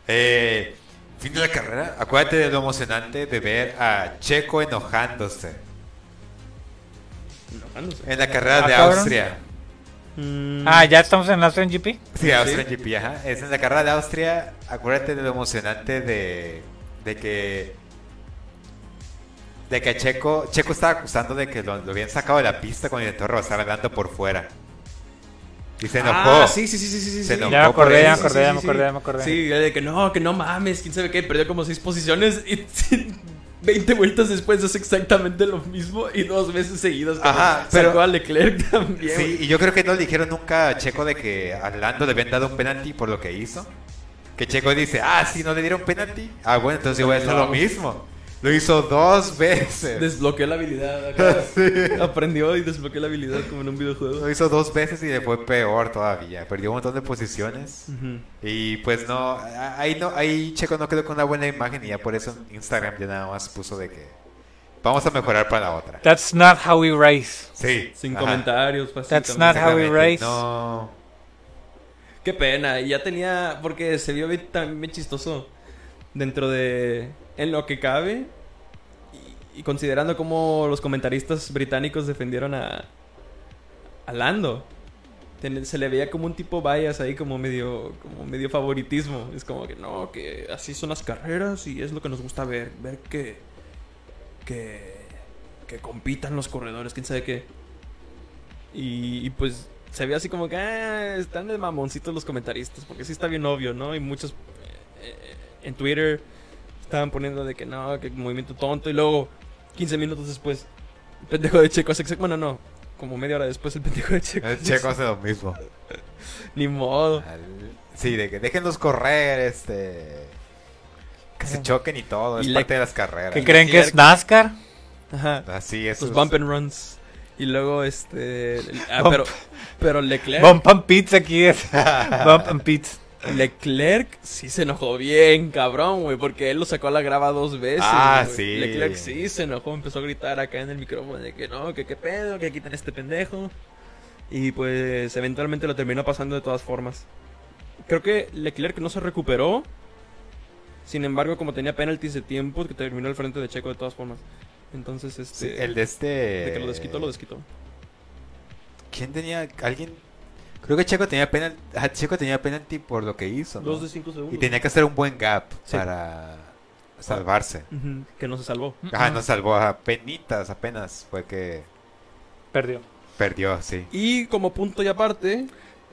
Speaker 2: Eh, fin de la carrera. Acuérdate de lo emocionante de ver a Checo enojándose.
Speaker 1: Enojándose.
Speaker 2: En la carrera
Speaker 3: Ah,
Speaker 2: de
Speaker 3: cabrón.
Speaker 2: Austria.
Speaker 1: Mm,
Speaker 3: Ah, ya estamos en Austrian GP.
Speaker 2: Sí, Austria GP, ajá. Es en la carrera de Austria. Acuérdate de lo emocionante de, de que. De que Checo, Checo estaba acusando de que lo, lo habían sacado de la pista cuando intentó rebasar andando por fuera. Y se enojó.
Speaker 1: Ah, sí, sí, sí, sí, sí, sí.
Speaker 2: Se
Speaker 1: sí.
Speaker 2: enojó
Speaker 3: Ya me acordé, ya me acordé, ya me acordé, ya me acordé.
Speaker 1: Sí, de que no, que no mames, quién sabe qué, perdió como seis posiciones y 20 vueltas después es exactamente lo mismo y dos veces seguidas.
Speaker 2: Ajá,
Speaker 1: sacó
Speaker 2: pero-
Speaker 1: a Leclerc también.
Speaker 2: Sí, y yo creo que no le dijeron nunca a Checo de que a Lando le habían dado un penalti por lo que hizo. Que Checo dice, ah, sí, no le dieron penalti. Ah, bueno, entonces yo voy a hacer lo mismo. Lo hizo dos veces.
Speaker 1: Desbloqueó la habilidad. acá. Aprendió y desbloqueó la habilidad como en un videojuego.
Speaker 2: Lo hizo dos veces y le fue peor todavía. Perdió un montón de posiciones. Y pues no, ahí no, ahí Checo no quedó con una buena imagen y ya por eso Instagram ya nada más puso de que vamos a mejorar para la otra.
Speaker 3: That's not how we race.
Speaker 2: Sí.
Speaker 1: Sin
Speaker 2: ajá.
Speaker 1: comentarios,
Speaker 3: That's not how we race.
Speaker 2: No.
Speaker 1: Qué pena, y ya tenía, porque se vio bien, también bien chistoso dentro de, en lo que cabe, y, y considerando cómo los comentaristas británicos defendieron a, a Lando. Se le veía como un tipo bias ahí, como medio, como medio favoritismo. Es como que no, que así son las carreras y es lo que nos gusta ver, ver que, que, que compitan los corredores, quién sabe qué. Y, y, pues se ve así como que ah, están de mamoncitos los comentaristas, porque sí está bien obvio, ¿no? Y muchos eh, eh, en Twitter estaban poniendo de que no, que movimiento tonto, y luego 15 minutos después, el pendejo de Checo hace Bueno, no, como media hora después el pendejo de Checo.
Speaker 2: El Checo hace lo mismo.
Speaker 1: Ni modo.
Speaker 2: Al- Sí, de que déjenlos correr, este. Que se choquen y todo, es
Speaker 1: Y
Speaker 2: parte de las carreras.
Speaker 3: ¿Qué creen que es NASCAR?
Speaker 1: Ajá.
Speaker 2: Así es.
Speaker 1: Los bump and runs. Y luego este. ah, pero, pero Leclerc.
Speaker 3: Bump and Pits aquí es. Bump and Pits.
Speaker 1: Leclerc sí se enojó bien, cabrón, güey, porque él lo sacó a la grava dos veces.
Speaker 2: Ah, sí.
Speaker 1: Leclerc sí se enojó, empezó a gritar acá en el micrófono de que no, que qué pedo, que quitan este pendejo. Y pues eventualmente lo terminó pasando de todas formas. Creo que Leclerc no se recuperó. Sin embargo, como tenía penalties de tiempo, que terminó al frente de Checo de todas formas. Entonces, este.
Speaker 2: Sí, el de este.
Speaker 1: de que lo desquitó, lo desquitó.
Speaker 2: ¿Quién tenía? ¿Alguien? Creo que Checo tenía penalti. Checo tenía penalti por lo que hizo. ¿no?
Speaker 1: Dos de cinco segundos.
Speaker 2: Y tenía que hacer un buen gap
Speaker 1: Sí.
Speaker 2: para salvarse.
Speaker 1: Que no se salvó.
Speaker 2: Ajá, no salvó a penitas apenas. Fue que
Speaker 3: Perdió.
Speaker 2: perdió, sí.
Speaker 1: Y como punto y aparte,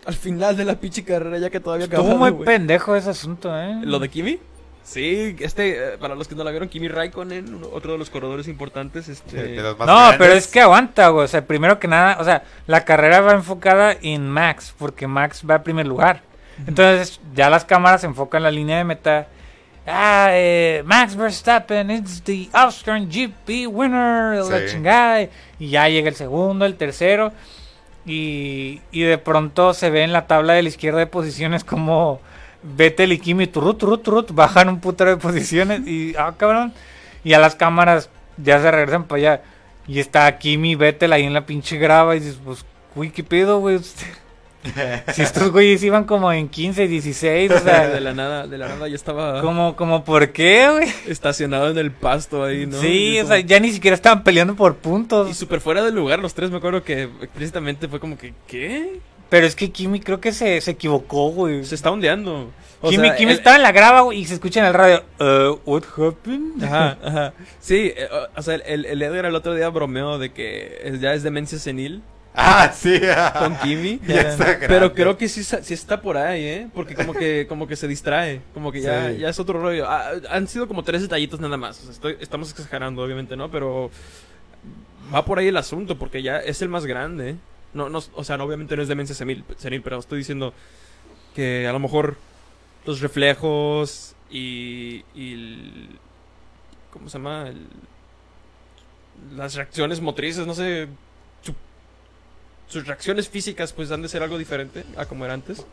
Speaker 1: al final de la pinche carrera, ya que todavía
Speaker 3: Estuvo
Speaker 1: acababa,
Speaker 3: muy pendejo ese asunto, ¿eh?
Speaker 1: ¿Lo de Kimi? Sí, este, eh, para los que no la vieron, Kimi Raikkonen, otro de los corredores importantes, este...
Speaker 2: De los más
Speaker 3: No,
Speaker 2: grandes.
Speaker 3: pero es que aguanta, güey. O sea, primero que nada, o sea, la carrera va enfocada en Max, porque Max va a primer lugar. Entonces, ya las cámaras se enfocan en la línea de meta. Ah, eh, Max Verstappen, it's the Austrian GP winner, la
Speaker 2: Sí.
Speaker 3: chingada. Y ya llega el segundo, el tercero. Y, y de pronto se ve en la tabla de la izquierda de posiciones como Vettel y Kimi turut, turut, turut, bajan un putero de posiciones y, ah, cabrón. Y a las cámaras ya se regresan para allá. Y está Kimi y Vettel ahí en la pinche grava y dices, pues, uy, ¿qué pedo, güey? si estos güeyes iban como en 15, 16, o
Speaker 1: de
Speaker 3: sea,
Speaker 1: la nada, de la nada ya estaba
Speaker 3: como, como, ¿por qué, güey?
Speaker 1: estacionado en el pasto ahí, ¿no?
Speaker 3: sí, o sea, ya ni siquiera estaban peleando por puntos.
Speaker 1: Y súper fuera de lugar los tres, me acuerdo que explícitamente fue como que, ¿qué?
Speaker 3: Pero es que Kimi creo que se, se equivocó, güey.
Speaker 1: Se está ondeando. O
Speaker 3: Kimi,
Speaker 1: sea,
Speaker 3: Kimi
Speaker 1: él-
Speaker 3: estaba en la grava güey, y se escucha en el radio, uh, what happened?
Speaker 1: Ajá, ajá. Sí, eh, o- o sea, el, el Edgar el otro día bromeó de que ya es demencia senil
Speaker 2: Ah, sí.
Speaker 1: con Kimi.
Speaker 2: Ya está grande.
Speaker 1: Pero creo que sí, sí está por ahí, ¿eh? Porque como que, como que se distrae. Como que ya,
Speaker 2: Sí.
Speaker 1: ya es otro rollo. Ah, han sido como tres detallitos nada más. O sea, estoy- estamos exagerando, obviamente, ¿no? Pero va por ahí el asunto, porque ya es el más grande. No, no, o sea, no, obviamente no es demencia senil, senil, pero estoy diciendo que a lo mejor los reflejos y, y el- ¿cómo se llama? El- las reacciones motrices, no sé, su sus reacciones físicas pues han de ser algo diferente a como era antes.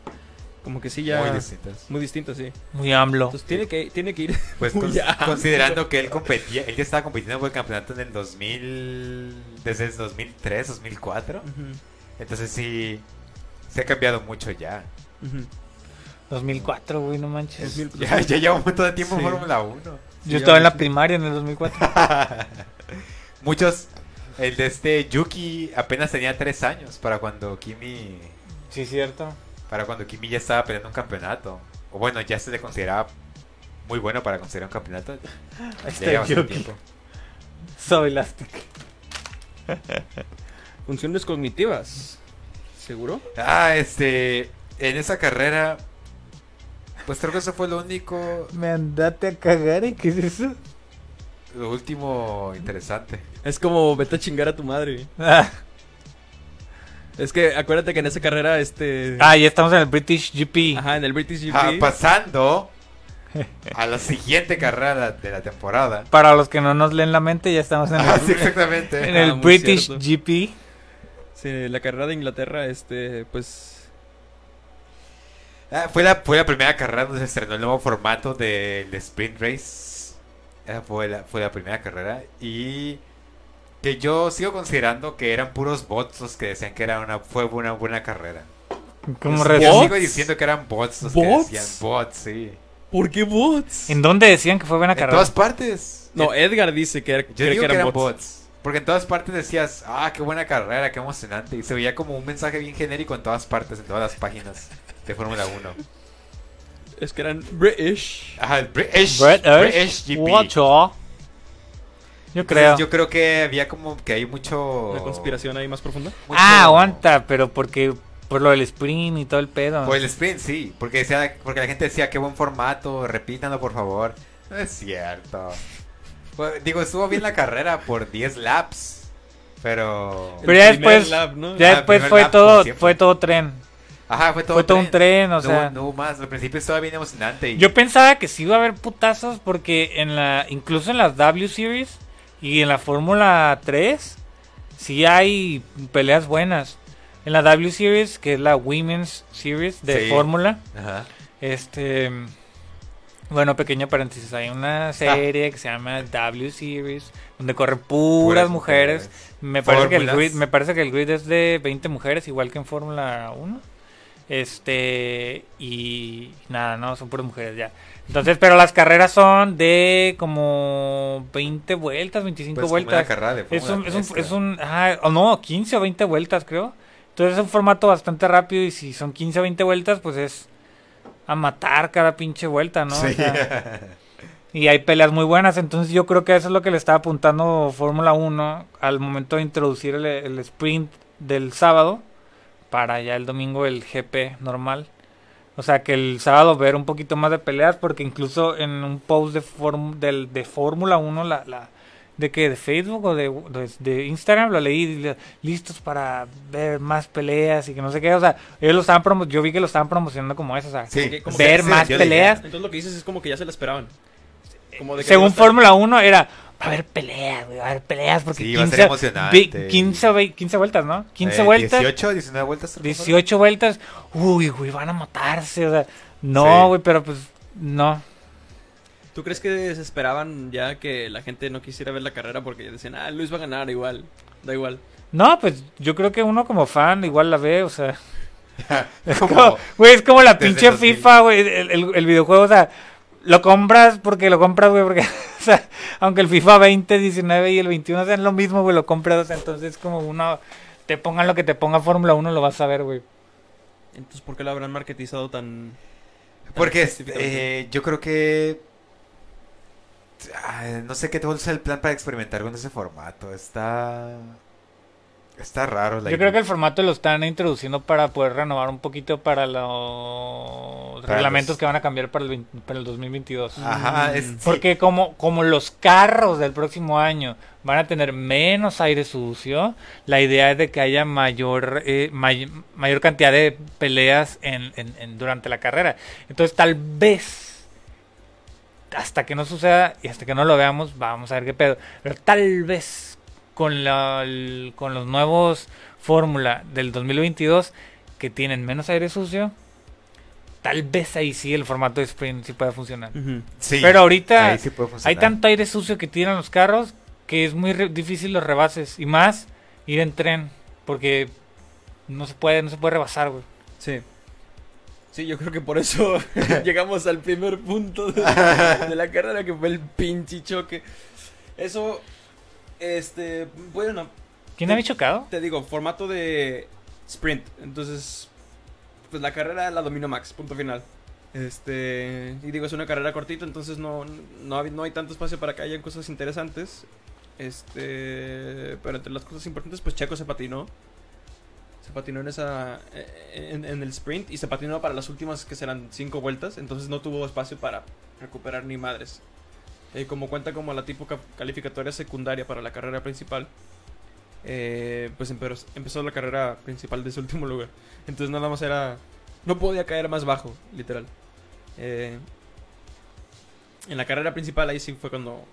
Speaker 1: Como que sí ya...
Speaker 2: Muy distintas.
Speaker 1: Muy distintas, sí.
Speaker 3: Muy AMLO.
Speaker 1: Entonces tiene que, tiene que ir...
Speaker 2: Pues
Speaker 1: Muy
Speaker 2: con-
Speaker 1: ya.
Speaker 2: considerando que él competía, él ya estaba compitiendo por el campeonato en el 2000, desde el 2003, 2004.
Speaker 1: Ujú,
Speaker 2: Entonces sí, se ha cambiado mucho ya.
Speaker 1: ujú.
Speaker 3: 2004, güey, no manches.
Speaker 1: 2000.
Speaker 2: Ya, ya lleva un montón de tiempo
Speaker 1: Sí.
Speaker 2: en Fórmula 1.
Speaker 3: Yo estaba en la
Speaker 1: sí.
Speaker 3: primaria en el 2004.
Speaker 2: Muchos, el de este Yuki apenas tenía 3 años para cuando Kimi,
Speaker 3: sí, cierto.
Speaker 2: para cuando Kimi ya estaba peleando un campeonato. O bueno, ya se le consideraba muy bueno para considerar un campeonato.
Speaker 3: Ahí
Speaker 2: Ya
Speaker 3: está Yuki.
Speaker 2: tiempo.
Speaker 3: Soy Elastic.
Speaker 1: Funciones cognitivas. ¿Seguro?
Speaker 2: Ah, este, en esa carrera, pues creo que eso fue lo único,
Speaker 3: Me andate a cagar, ¿y qué es eso?
Speaker 2: lo último interesante.
Speaker 1: Es como vete a chingar a tu madre.
Speaker 3: Ah,
Speaker 1: Es que acuérdate que en esa carrera, este...
Speaker 3: ah, ya estamos en el British GP.
Speaker 1: Ajá, en el British GP.
Speaker 2: Ah, pasando a la siguiente carrera de la temporada.
Speaker 3: Para los que no nos leen la mente, ya estamos en el,
Speaker 2: Ah, sí, exactamente.
Speaker 3: en el
Speaker 1: Ah,
Speaker 3: British
Speaker 1: cierto.
Speaker 3: GP.
Speaker 1: Sí, la carrera de Inglaterra, este, pues...
Speaker 2: Ah, fue, la, fue la primera carrera donde se estrenó el nuevo formato del Sprint Race. Esa fue la, fue la primera carrera. Y que yo sigo considerando que eran puros bots los que decían que era una, fue una buena carrera.
Speaker 3: ¿Cómo
Speaker 2: Yo
Speaker 3: res-
Speaker 2: sigo diciendo que eran bots los que
Speaker 1: ¿Bots?
Speaker 2: decían bots, sí.
Speaker 1: ¿Por qué bots?
Speaker 3: ¿En dónde decían que fue buena
Speaker 2: En
Speaker 3: carrera?
Speaker 2: todas partes.
Speaker 1: No,
Speaker 2: En-
Speaker 1: Edgar dice que, era-
Speaker 2: yo
Speaker 1: cree
Speaker 2: digo
Speaker 1: que
Speaker 2: que
Speaker 1: eran
Speaker 2: eran
Speaker 1: bots.
Speaker 2: bots. Porque en todas partes decías, ah, qué buena carrera, qué emocionante. Y se veía como un mensaje bien genérico en todas partes, en todas las páginas de Fórmula 1.
Speaker 1: Es que eran British.
Speaker 2: Ajá, el British,
Speaker 3: British,
Speaker 2: British GP.
Speaker 3: Yo
Speaker 2: Entonces,
Speaker 3: creo.
Speaker 2: Yo creo que había como que hay mucho.
Speaker 1: Una conspiración ahí más profunda.
Speaker 2: mucho-
Speaker 3: Ah, aguanta, pero porque por lo del sprint y todo el pedo.
Speaker 2: Por el sprint, sí. Porque, decía, porque la gente decía, qué buen formato, repítanlo por favor. No es cierto. Pues, digo, estuvo bien la carrera por 10 laps. Pero.
Speaker 3: Pero ya después-
Speaker 1: lap, ¿no?
Speaker 3: ya
Speaker 2: Ah,
Speaker 3: después fue todo, fue todo tren.
Speaker 2: Ajá, fue todo,
Speaker 3: fue todo un tren, o
Speaker 2: No,
Speaker 3: sea.
Speaker 2: no más. Al principio estaba bien emocionante. Y...
Speaker 3: Yo pensaba que sí iba a haber putazos porque en la, incluso en las W Series y en la Fórmula 3 sí hay peleas buenas. En la W Series, que es la Women's Series de
Speaker 2: Sí.
Speaker 3: Fórmula,
Speaker 2: Ajá.
Speaker 3: este bueno, pequeño paréntesis, hay una serie que se llama W Series donde corren puras,
Speaker 2: Puras
Speaker 3: mujeres. Me parece que el grid, me parece que el grid es de 20 mujeres igual que en Fórmula 1. Este y nada, no, son puras mujeres ya. Entonces, pero las carreras son de como 20 vueltas, 25
Speaker 2: Pues, como una
Speaker 3: vueltas.
Speaker 2: carrera de
Speaker 3: Es un, es un,
Speaker 2: 3,
Speaker 3: es un ajá, o no, 15 o 20 vueltas, creo. Entonces es un formato bastante rápido y si son 15 o 20 vueltas, pues es a matar cada pinche vuelta, ¿no? O
Speaker 2: Sí.
Speaker 3: sea, y hay peleas muy buenas, entonces yo creo que eso es lo que le estaba apuntando Fórmula 1 al momento de introducir el, el sprint del sábado para ya el domingo el GP normal. O sea, que el sábado ver un poquito más de peleas, porque incluso en un post de Fórmula 1, la, la, de que de Facebook o de, de, de Instagram, lo leí, le- listos para ver más peleas y que no sé qué. O sea, ellos lo estaban promo yo vi que lo estaban promocionando como eso, o sea,
Speaker 2: Sí,
Speaker 1: Como que-
Speaker 3: ver
Speaker 2: sí,
Speaker 3: más
Speaker 2: leí.
Speaker 3: peleas.
Speaker 1: Entonces lo que dices es como que ya se la esperaban. Como de que
Speaker 3: Según Fórmula 1 era, va a haber peleas, güey, va a haber peleas, porque
Speaker 2: Sí, va a ser
Speaker 3: 15,
Speaker 2: emocionante.
Speaker 3: vi- 15, o vei- 15 vueltas, ¿no? 15
Speaker 2: Eh,
Speaker 3: vueltas.
Speaker 2: 18, 19 vueltas.
Speaker 3: 18 vueltas, uy, güey, van a matarse, o sea,
Speaker 2: Sí.
Speaker 3: no, güey, pero pues, no.
Speaker 1: ¿Tú crees que desesperaban ya que la gente no quisiera ver la carrera porque decían, ah, Luis va a ganar igual, da igual?
Speaker 3: No, pues yo creo que uno como fan igual la ve, o sea,
Speaker 2: como-
Speaker 3: güey, es como la pinche
Speaker 2: el 2000.
Speaker 3: FIFA, güey, el, el- el videojuego, o sea, lo compras porque lo compras, güey, porque, o sea, aunque el FIFA 20, 19 y el 21 sean lo mismo, güey, lo compras, o sea, entonces como uno, te pongan lo que te ponga Fórmula 1, lo vas a ver, güey.
Speaker 1: Entonces, ¿por qué lo habrán marketizado tan...?
Speaker 2: Porque
Speaker 1: tan específicamente?
Speaker 2: eh, yo creo que. No sé qué todo es el plan para experimentar con ese formato. Está. Está raro. la
Speaker 3: Yo creo que el formato lo están introduciendo para poder renovar un poquito para los
Speaker 2: Para
Speaker 3: reglamentos
Speaker 2: los-
Speaker 3: que van a cambiar para el, 20 para el 2022.
Speaker 2: Ajá, es. sí.
Speaker 3: Porque como, como los carros del próximo año van a tener menos aire sucio, la idea es de que haya mayor eh, may- mayor cantidad de peleas en, en- en- durante la carrera. Entonces tal vez, hasta que no suceda y hasta que no lo veamos, vamos a ver qué pedo. Pero tal vez con, la, el- con los nuevos fórmula del 2022 que tienen menos aire sucio, tal vez ahí sí el formato de sprint sí pueda funcionar.
Speaker 2: Sí,
Speaker 3: Pero ahorita
Speaker 2: ahí sí puede
Speaker 3: Hay tanto aire sucio que tiran los carros que es muy re- difícil los rebases y más ir en tren porque no se puede no se puede rebasar, güey.
Speaker 1: Sí. Sí, yo creo que por eso llegamos al primer punto de, de la carrera, que fue el pinche choque. Eso, este, bueno,
Speaker 3: ¿Quién había chocado?
Speaker 1: te digo, formato de sprint. Entonces, pues la carrera la dominó Max, punto final. Este, y digo, es una carrera cortita, entonces no, no, hay, no hay tanto espacio para que hayan cosas interesantes. Este, pero entre las cosas importantes, pues Checo se patinó. Se patinó en esa, en, en el sprint y se patinó para las últimas que serán cinco vueltas, entonces no tuvo espacio para recuperar ni madres. Eh, como cuenta como la tipo ca- calificatoria secundaria para la carrera principal, eh, pues empe- empezó la carrera principal de su último lugar. Entonces nada más era... No podía caer más bajo, literal. Eh, en la carrera principal ahí sí fue cuando...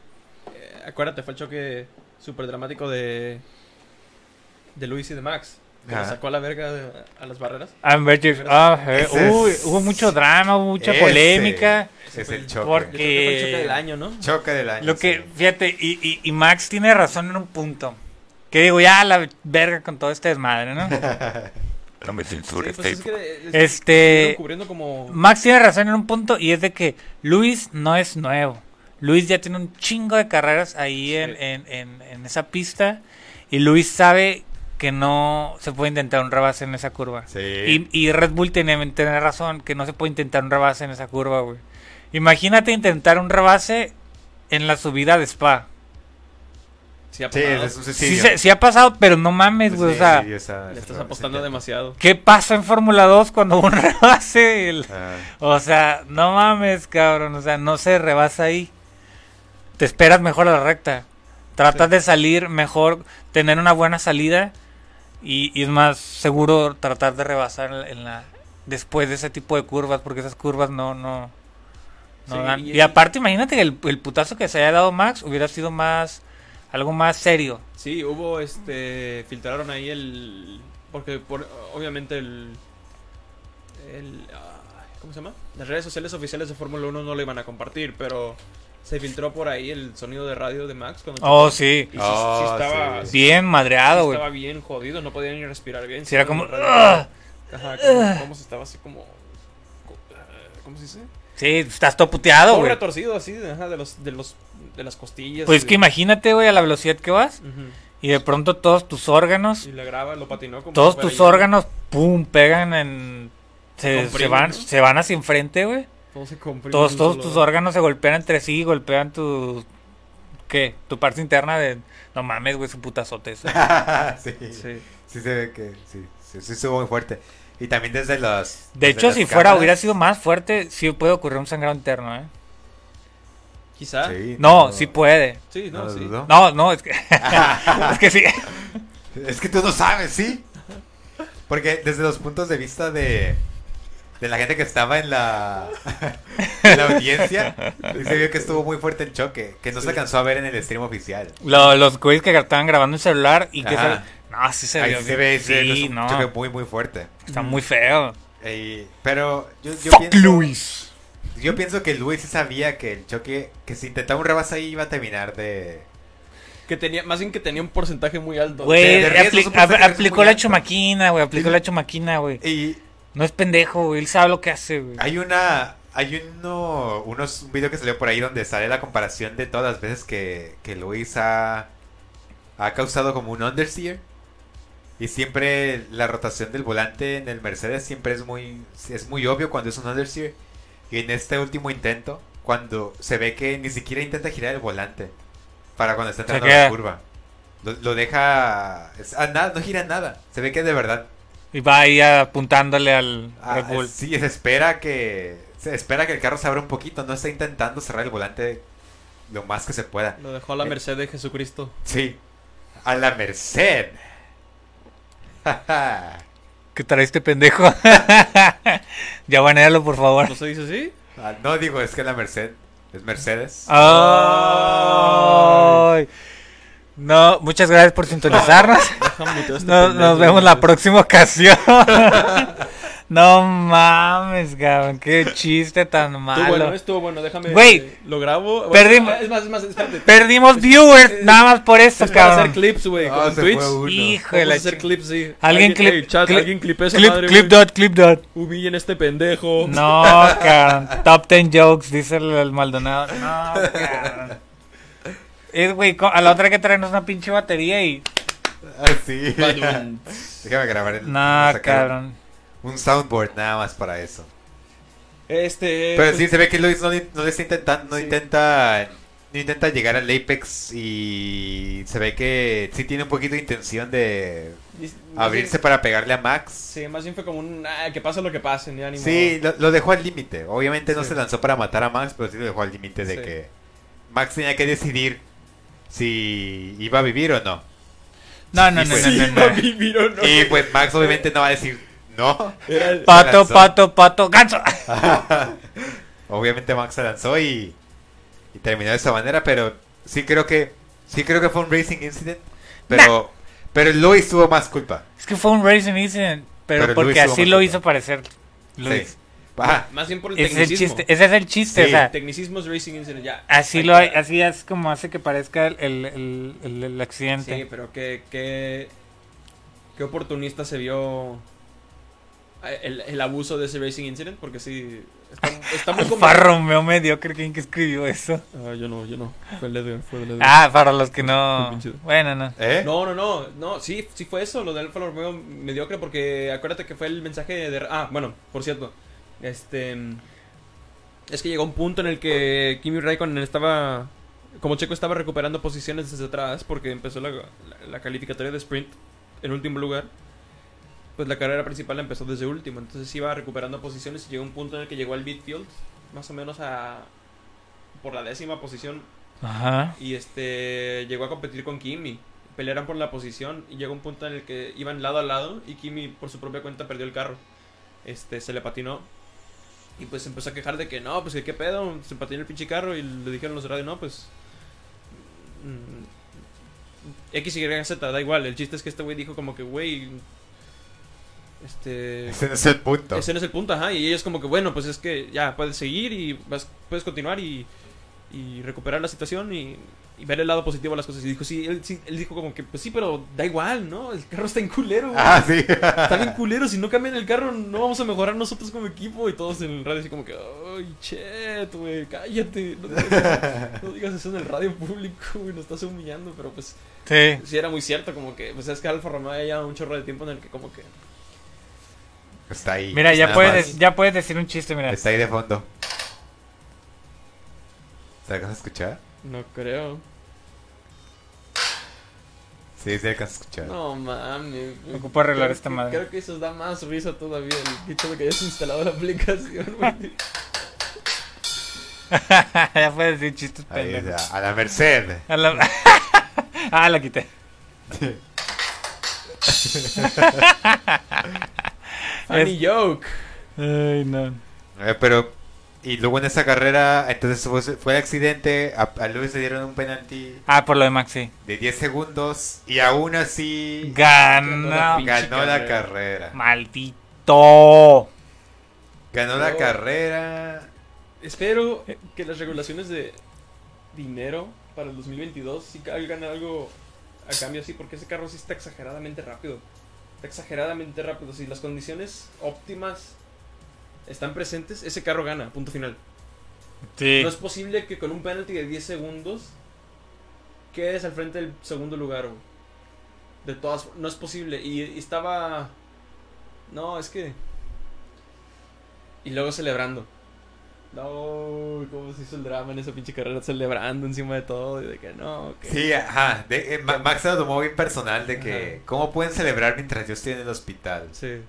Speaker 1: eh, acuérdate, fue el choque súper dramático de... De Luis y de Max. Que sacó a la verga de- a las barreras.
Speaker 3: Ah, ah, eh,
Speaker 2: Ese
Speaker 3: uy,
Speaker 2: es-
Speaker 3: hubo mucho drama, hubo mucha
Speaker 2: Ese
Speaker 3: polémica.
Speaker 2: Es
Speaker 1: fue
Speaker 2: el choque.
Speaker 3: Porque-
Speaker 1: fue el choque del año, ¿no?
Speaker 2: Choque del año.
Speaker 3: Lo que,
Speaker 2: sí.
Speaker 3: fíjate, y, y, y Max tiene razón en un punto. Que digo, ya la verga con todo este desmadre, ¿no?
Speaker 4: No me
Speaker 1: Sí,
Speaker 4: censures,
Speaker 1: pues es que es-
Speaker 3: Este-
Speaker 1: como...
Speaker 3: Max tiene razón en un punto y es de que Luis no es nuevo. Luis ya tiene un chingo de carreras ahí
Speaker 1: Sí.
Speaker 3: en, en, en, en esa pista y Luis sabe que no se puede intentar un rebase en esa curva.
Speaker 2: Sí.
Speaker 3: Y, y Red Bull tiene, tiene razón que no se puede intentar un rebase en esa curva, güey. Imagínate intentar un rebase en la subida de Spa.
Speaker 1: Sí, ha
Speaker 2: Sí,
Speaker 1: pasado.
Speaker 3: Sí,
Speaker 2: suicidio.
Speaker 3: se- sí ha pasado, pero no mames, güey.
Speaker 2: Sí,
Speaker 3: o sea,
Speaker 2: sí, esa-
Speaker 1: Le estás
Speaker 2: esa-
Speaker 1: apostando
Speaker 2: esa-
Speaker 1: demasiado.
Speaker 3: ¿qué pasa en Fórmula 2 cuando un rebase? El-
Speaker 2: Ah,
Speaker 3: O sea, no mames, cabrón. O sea, no se rebasa ahí. Te esperas mejor a la recta. Tratas
Speaker 1: Sí.
Speaker 3: de salir mejor, tener una buena salida. Y, y es más seguro tratar de rebasar en la, después de ese tipo de curvas, porque esas curvas no, no, no
Speaker 1: Sí,
Speaker 3: dan.
Speaker 1: y-
Speaker 3: Y, aparte, imagínate que el, el putazo que se haya dado Max hubiera sido más, algo más serio.
Speaker 1: Sí, hubo, este, filtraron ahí el, porque por, obviamente el, el, ah, ¿cómo se llama? Las redes sociales oficiales de Fórmula 1 no lo iban a compartir, pero se filtró por ahí el sonido de radio de Max cuando
Speaker 3: Oh, sí.
Speaker 1: Y sí,
Speaker 2: Oh,
Speaker 1: sí estaba,
Speaker 2: sí.
Speaker 1: sí
Speaker 3: Bien madreado, güey.
Speaker 1: estaba bien jodido, no podía ni respirar bien.
Speaker 3: Sí, era como...
Speaker 1: Radio.
Speaker 3: "Ugh".
Speaker 1: Ajá, como, como se estaba así como, ¿cómo se dice?
Speaker 3: Sí, estás todo puteado,
Speaker 1: Todo
Speaker 3: güey.
Speaker 1: retorcido así, ajá, de los, de los, de las costillas.
Speaker 3: Pues
Speaker 1: y
Speaker 3: que imagínate, güey, a la velocidad que vas.
Speaker 1: Ujú.
Speaker 3: Y de pronto todos tus órganos,
Speaker 1: Y la graba, lo patinó como
Speaker 3: todos
Speaker 1: si
Speaker 3: tus
Speaker 1: yo.
Speaker 3: órganos, pum, pegan en... Se, se van,
Speaker 1: ¿no?
Speaker 3: se van hacia enfrente, güey.
Speaker 1: Todo se comprime
Speaker 3: Todos, todos tus órganos se golpean entre sí, golpean tu... ¿Qué? Tu parte interna de... No mames, güey, es un putazote eso.
Speaker 2: sí.
Speaker 1: Sí.
Speaker 2: Sí se ve que sí, sí, sí estuvo muy fuerte. Y también desde los...
Speaker 3: De
Speaker 2: desde
Speaker 3: hecho,
Speaker 2: las
Speaker 3: si fuera, hubiera sido más fuerte, sí puede ocurrir un sangrado interno, ¿eh?
Speaker 1: Quizá. Sí,
Speaker 2: Sí,
Speaker 3: No, sí puede.
Speaker 1: no,
Speaker 2: no lo
Speaker 1: sí.
Speaker 2: dudo.
Speaker 3: No, no, es que... es que sí.
Speaker 2: Es que tú no sabes, ¿sí? Porque desde los puntos de vista de, de la gente que estaba en la, en la audiencia, sí se vio que estuvo muy fuerte el choque, que no se alcanzó a ver en el stream oficial.
Speaker 3: Lo- los güeyes que estaban grabando en celular y que... Se- No, sí se
Speaker 2: Ahí
Speaker 3: vio.
Speaker 2: sí se ve,
Speaker 3: sí,
Speaker 2: un
Speaker 3: no.
Speaker 2: choque muy, muy fuerte.
Speaker 3: Está muy feo.
Speaker 2: Pero yo, yo
Speaker 3: Fuck
Speaker 2: pienso,
Speaker 3: Luis.
Speaker 2: Yo pienso que Luis sí sabía que el choque, que si intentaba un rebase ahí iba a terminar de...
Speaker 1: Que tenía, más bien que tenía un porcentaje muy alto.
Speaker 3: Güey, apli- aplicó la
Speaker 2: alto.
Speaker 3: chumaquina, güey. Aplicó
Speaker 2: Sí.
Speaker 3: la chumaquina, güey.
Speaker 2: Y
Speaker 3: No es pendejo, güey. Él sabe lo que hace, güey.
Speaker 2: Hay una. Hay uno. Unos, un video que salió por ahí donde sale la comparación de todas las veces que, que Luis ha. Ha causado como un understeer. Y siempre la rotación del volante en el Mercedes siempre es muy. Es muy obvio cuando es un understeer. Y en este último intento, cuando se ve que ni siquiera intenta girar el volante. Para cuando está entrando a
Speaker 3: queda.
Speaker 2: la curva. Lo, lo deja. es- ah, nada, no gira nada. Se ve que de verdad
Speaker 3: Y va ahí apuntándole al
Speaker 2: Ah,
Speaker 3: Red Bull.
Speaker 2: sí, se espera que se espera que el carro se abra un poquito, no está intentando cerrar el volante lo más que se pueda.
Speaker 1: Lo dejó a la
Speaker 2: Eh.
Speaker 1: merced de Jesucristo.
Speaker 2: Sí, a la merced.
Speaker 3: ¿Qué trae este pendejo? ya banealo, por favor.
Speaker 1: ¿No se dice así?
Speaker 2: Ah, no digo, es que la merced es Mercedes.
Speaker 3: Ay. No, muchas gracias por sintonizarnos.
Speaker 1: Este
Speaker 3: Nos, nos vemos la próxima ocasión. no mames, cabrón. Qué chiste tan
Speaker 1: Estuvo bueno,
Speaker 3: malo.
Speaker 1: estuvo bueno, déjame.
Speaker 3: Güey,
Speaker 1: eh, lo grabo.
Speaker 3: perdimos-
Speaker 1: Ah, Es más, es más, espérate.
Speaker 3: Perdimos viewers nada más por eso,
Speaker 1: Es para hacer
Speaker 3: cabrón.
Speaker 1: clips, güey,
Speaker 2: Ah,
Speaker 1: con Twitch.
Speaker 3: Hijo de la
Speaker 1: hacer clips, sí.
Speaker 3: Alguien clip.
Speaker 1: Ey, chat,
Speaker 3: clip-
Speaker 1: alguien clipe esa
Speaker 3: clip,
Speaker 1: madre,
Speaker 3: clip dot, clip dot.
Speaker 1: Humillen este pendejo.
Speaker 3: No, cabrón. Top 10 jokes, dice el, el Maldonado. No, cabrón. Es, güey, a la otra hay que traernos una pinche batería y.
Speaker 2: Ah, sí.
Speaker 1: Badum.
Speaker 2: Déjame grabar el.
Speaker 3: No, cabrón.
Speaker 2: Un soundboard nada más para eso.
Speaker 1: Este.
Speaker 2: Pero
Speaker 1: pues,
Speaker 2: sí se ve que Luis no, no le está intentando, no
Speaker 1: Sí.
Speaker 2: intenta, no intenta llegar al Apex y se ve que sí tiene un poquito de intención de abrirse
Speaker 1: bien-
Speaker 2: para pegarle a Max.
Speaker 1: Sí, más bien fue como un. Ah, que pase lo que pase, ni ánimo.
Speaker 2: Sí, lo, lo dejó al límite. Obviamente no
Speaker 1: Sí.
Speaker 2: se lanzó para matar a Max, pero sí lo dejó al límite de
Speaker 1: Sí.
Speaker 2: que Max tenía que decidir si iba a vivir o no.
Speaker 3: No, no,
Speaker 2: Y
Speaker 3: no,
Speaker 2: pues-
Speaker 3: no, no,
Speaker 1: iba a
Speaker 3: no.
Speaker 1: vivir o no.
Speaker 2: Y pues Max obviamente no va a decir no.
Speaker 1: Era el-
Speaker 3: Pato,
Speaker 2: lanzó.
Speaker 3: pato, pato, ganso.
Speaker 2: Obviamente Max se lanzó y, y terminó de esa manera, pero sí creo que sí creo que fue un racing incident, pero pero Luis tuvo más culpa.
Speaker 3: Es que fue un racing incident, pero,
Speaker 2: Pero
Speaker 3: porque así lo
Speaker 2: culpa.
Speaker 3: hizo parecer Luis.
Speaker 2: Sí. Ajá.
Speaker 1: Más bien por el
Speaker 3: Ese es el
Speaker 1: tecnicismo.
Speaker 3: chiste, ese es el chiste,
Speaker 2: Sí.
Speaker 3: o sea,
Speaker 1: Tecnicismo es Racing Incident, ya.
Speaker 3: así lo hay, así es como hace que parezca el, el, el, el- accidente.
Speaker 1: Sí, pero qué, qué, qué oportunista se vio eh, el, el abuso de ese Racing Incident, porque sí, está, está muy
Speaker 3: Alfa Romeo mediocre, ¿quién que escribió eso?
Speaker 1: Ah, yo no, yo no. Fue el Edgar, fue el Edgar.
Speaker 3: Ah, para los que no. Bueno, no.
Speaker 2: ¿Eh?
Speaker 1: No, no, no, no, sí, sí fue eso, lo de Alfa Romeo mediocre, porque acuérdate que fue el mensaje de... Ah, bueno, por cierto, este... Es que llegó un punto en el que Kimi Raikkonen estaba... Como Checo estaba recuperando posiciones desde atrás, porque empezó la, la- la calificatoria de sprint en último lugar, pues la carrera principal empezó desde último, entonces iba recuperando posiciones y llegó un punto en el que llegó al midfield, más o menos a... por la décima posición
Speaker 3: Ajá.
Speaker 1: y este llegó a competir con Kimi. Pelearon por la posición y llegó un punto en el que iban lado a lado y Kimi por su propia cuenta perdió el carro. Este se le patinó. Y pues se empezó a quejar de que no, pues que qué pedo, se patinó el pinche carro y le dijeron los de radio, no, pues mm, X, Y, Z, da igual. El chiste es que este güey dijo como que, güey, este
Speaker 2: Ese no es el punto.
Speaker 1: ese no es el punto, ajá. Y ellos como que, bueno, pues es que ya puedes seguir y vas, puedes continuar y, y recuperar la situación y, y ver el lado positivo de las cosas. Y dijo, sí él, sí, él dijo como que, pues sí, pero da igual, ¿no? El carro está en culero, güey.
Speaker 2: Ah, sí.
Speaker 1: Está bien culero, si no cambian el carro no vamos a mejorar nosotros como equipo. Y todos en el radio así como que, ay, chet, güey, cállate. No digas, no digas eso en el radio público, güey, nos estás humillando. Pero pues
Speaker 3: Sí.
Speaker 1: sí era muy cierto, como que, pues es que Alfa Romeo ya lleva un chorro de tiempo en el que como que...
Speaker 2: Está ahí.
Speaker 3: Mira, ya puedes,
Speaker 2: más.
Speaker 3: ya puedes decir un chiste, mira.
Speaker 2: Está ahí de fondo. ¿Se alcanza a escuchar?
Speaker 1: No creo.
Speaker 2: Sí, se alcanza a escuchar.
Speaker 1: No mames.
Speaker 3: Ocupo arreglar
Speaker 1: Creo
Speaker 3: esta
Speaker 1: que-
Speaker 3: madre.
Speaker 1: Creo que eso da más risa todavía. El hecho de que hayas instalado la aplicación, güey.
Speaker 3: ya puedes decir chistes pendejos.
Speaker 2: a la merced.
Speaker 3: A la- ah, la quité.
Speaker 1: Funny joke.
Speaker 3: Ay, no.
Speaker 2: Eh, pero, y luego en esa carrera, entonces fue, fue el accidente. A, a Lewis le dieron un penalti
Speaker 3: Ah, por lo de Maxi.
Speaker 2: de 10 segundos. Y aún así
Speaker 3: Ganó.
Speaker 2: Ganó la
Speaker 1: carrera.
Speaker 2: carrera.
Speaker 3: Maldito.
Speaker 2: Ganó la carrera.
Speaker 1: Espero que las regulaciones de dinero para el 2022 sí hagan algo a cambio así, porque ese carro sí está exageradamente rápido. Está exageradamente rápido. Si las condiciones óptimas están presentes, ese carro gana, punto final.
Speaker 3: Sí.
Speaker 1: No es posible que con un penalty de 10 segundos quedes al frente del segundo lugar, güey. De todas no es posible. Y, y estaba. No, es que. Y luego celebrando. No, cómo se hizo el drama en esa pinche carrera, celebrando encima de todo. Y de que no, que.
Speaker 2: Sí, ajá. de- eh, Ma- Max se lo tomó bien personal de que,
Speaker 1: Ajá.
Speaker 2: ¿cómo pueden celebrar mientras yo estoy en el hospital?
Speaker 1: Sí.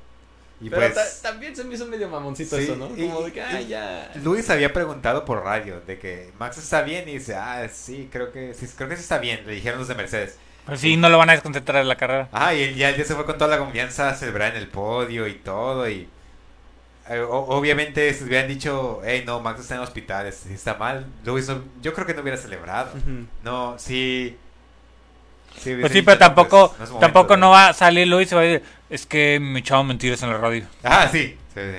Speaker 2: Y
Speaker 1: Pero
Speaker 2: pues,
Speaker 1: ta- también se me hizo medio mamoncito
Speaker 2: Sí,
Speaker 1: eso, ¿no?
Speaker 2: y-
Speaker 1: Como de que, ay, ya.
Speaker 2: Luis había preguntado por radio de que Max está bien y dice, ah, sí, creo que sí, creo que sí está bien, le dijeron los de Mercedes.
Speaker 3: Pues sí, no lo van a desconcentrar de la carrera.
Speaker 2: Ajá, y él ya, ya se fue con toda la confianza a celebrar en el podio y todo y eh, o- obviamente si hubieran dicho, hey, no, Max está en el hospital, es- está mal, Luis no- yo creo que no hubiera celebrado. No, sí, Sí,
Speaker 3: Pues
Speaker 2: sí,
Speaker 3: pero tampoco,
Speaker 2: pues, no es momento
Speaker 3: tampoco
Speaker 2: de-
Speaker 3: no va a salir Luis y va a decir, es que me echaban mentiras en la radio.
Speaker 2: Ah, sí. sí, sí.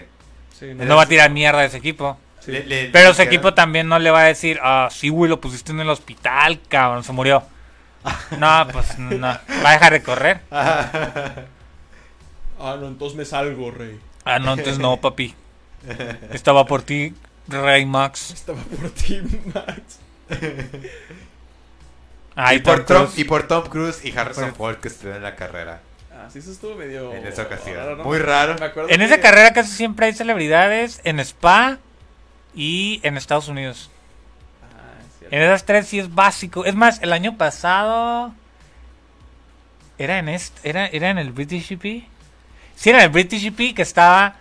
Speaker 1: Sí,
Speaker 2: Él
Speaker 3: No va a tirar mierda a ese equipo.
Speaker 1: Sí.
Speaker 2: Le- le-
Speaker 3: Pero
Speaker 2: le
Speaker 3: su equipo también no le va a decir, ah, sí, güey, lo pusiste en el hospital, cabrón, se murió. No, pues no. Va a dejar de correr.
Speaker 1: Ah, no, entonces me salgo, rey.
Speaker 3: Ah, no, entonces no, papi. Estaba por ti, Rey Max.
Speaker 1: Estaba por ti, Max.
Speaker 3: Ay,
Speaker 2: y, por
Speaker 3: Tom
Speaker 2: y por Tom Cruise y Harrison
Speaker 3: Por-
Speaker 2: Ford que estuvieron en la carrera
Speaker 1: Ah, sí, eso estuvo medio.
Speaker 2: en esa ocasión.
Speaker 1: raro, ¿no?
Speaker 2: Muy raro.
Speaker 3: En
Speaker 1: que-
Speaker 3: esa carrera casi siempre hay celebridades en Spa y en Estados Unidos.
Speaker 1: Ah, es cierto.
Speaker 3: En esas tres sí es básico. Es más, el año pasado. ¿Era en, este, era, ¿Era en el British GP? Sí, era en el British GP que estaba.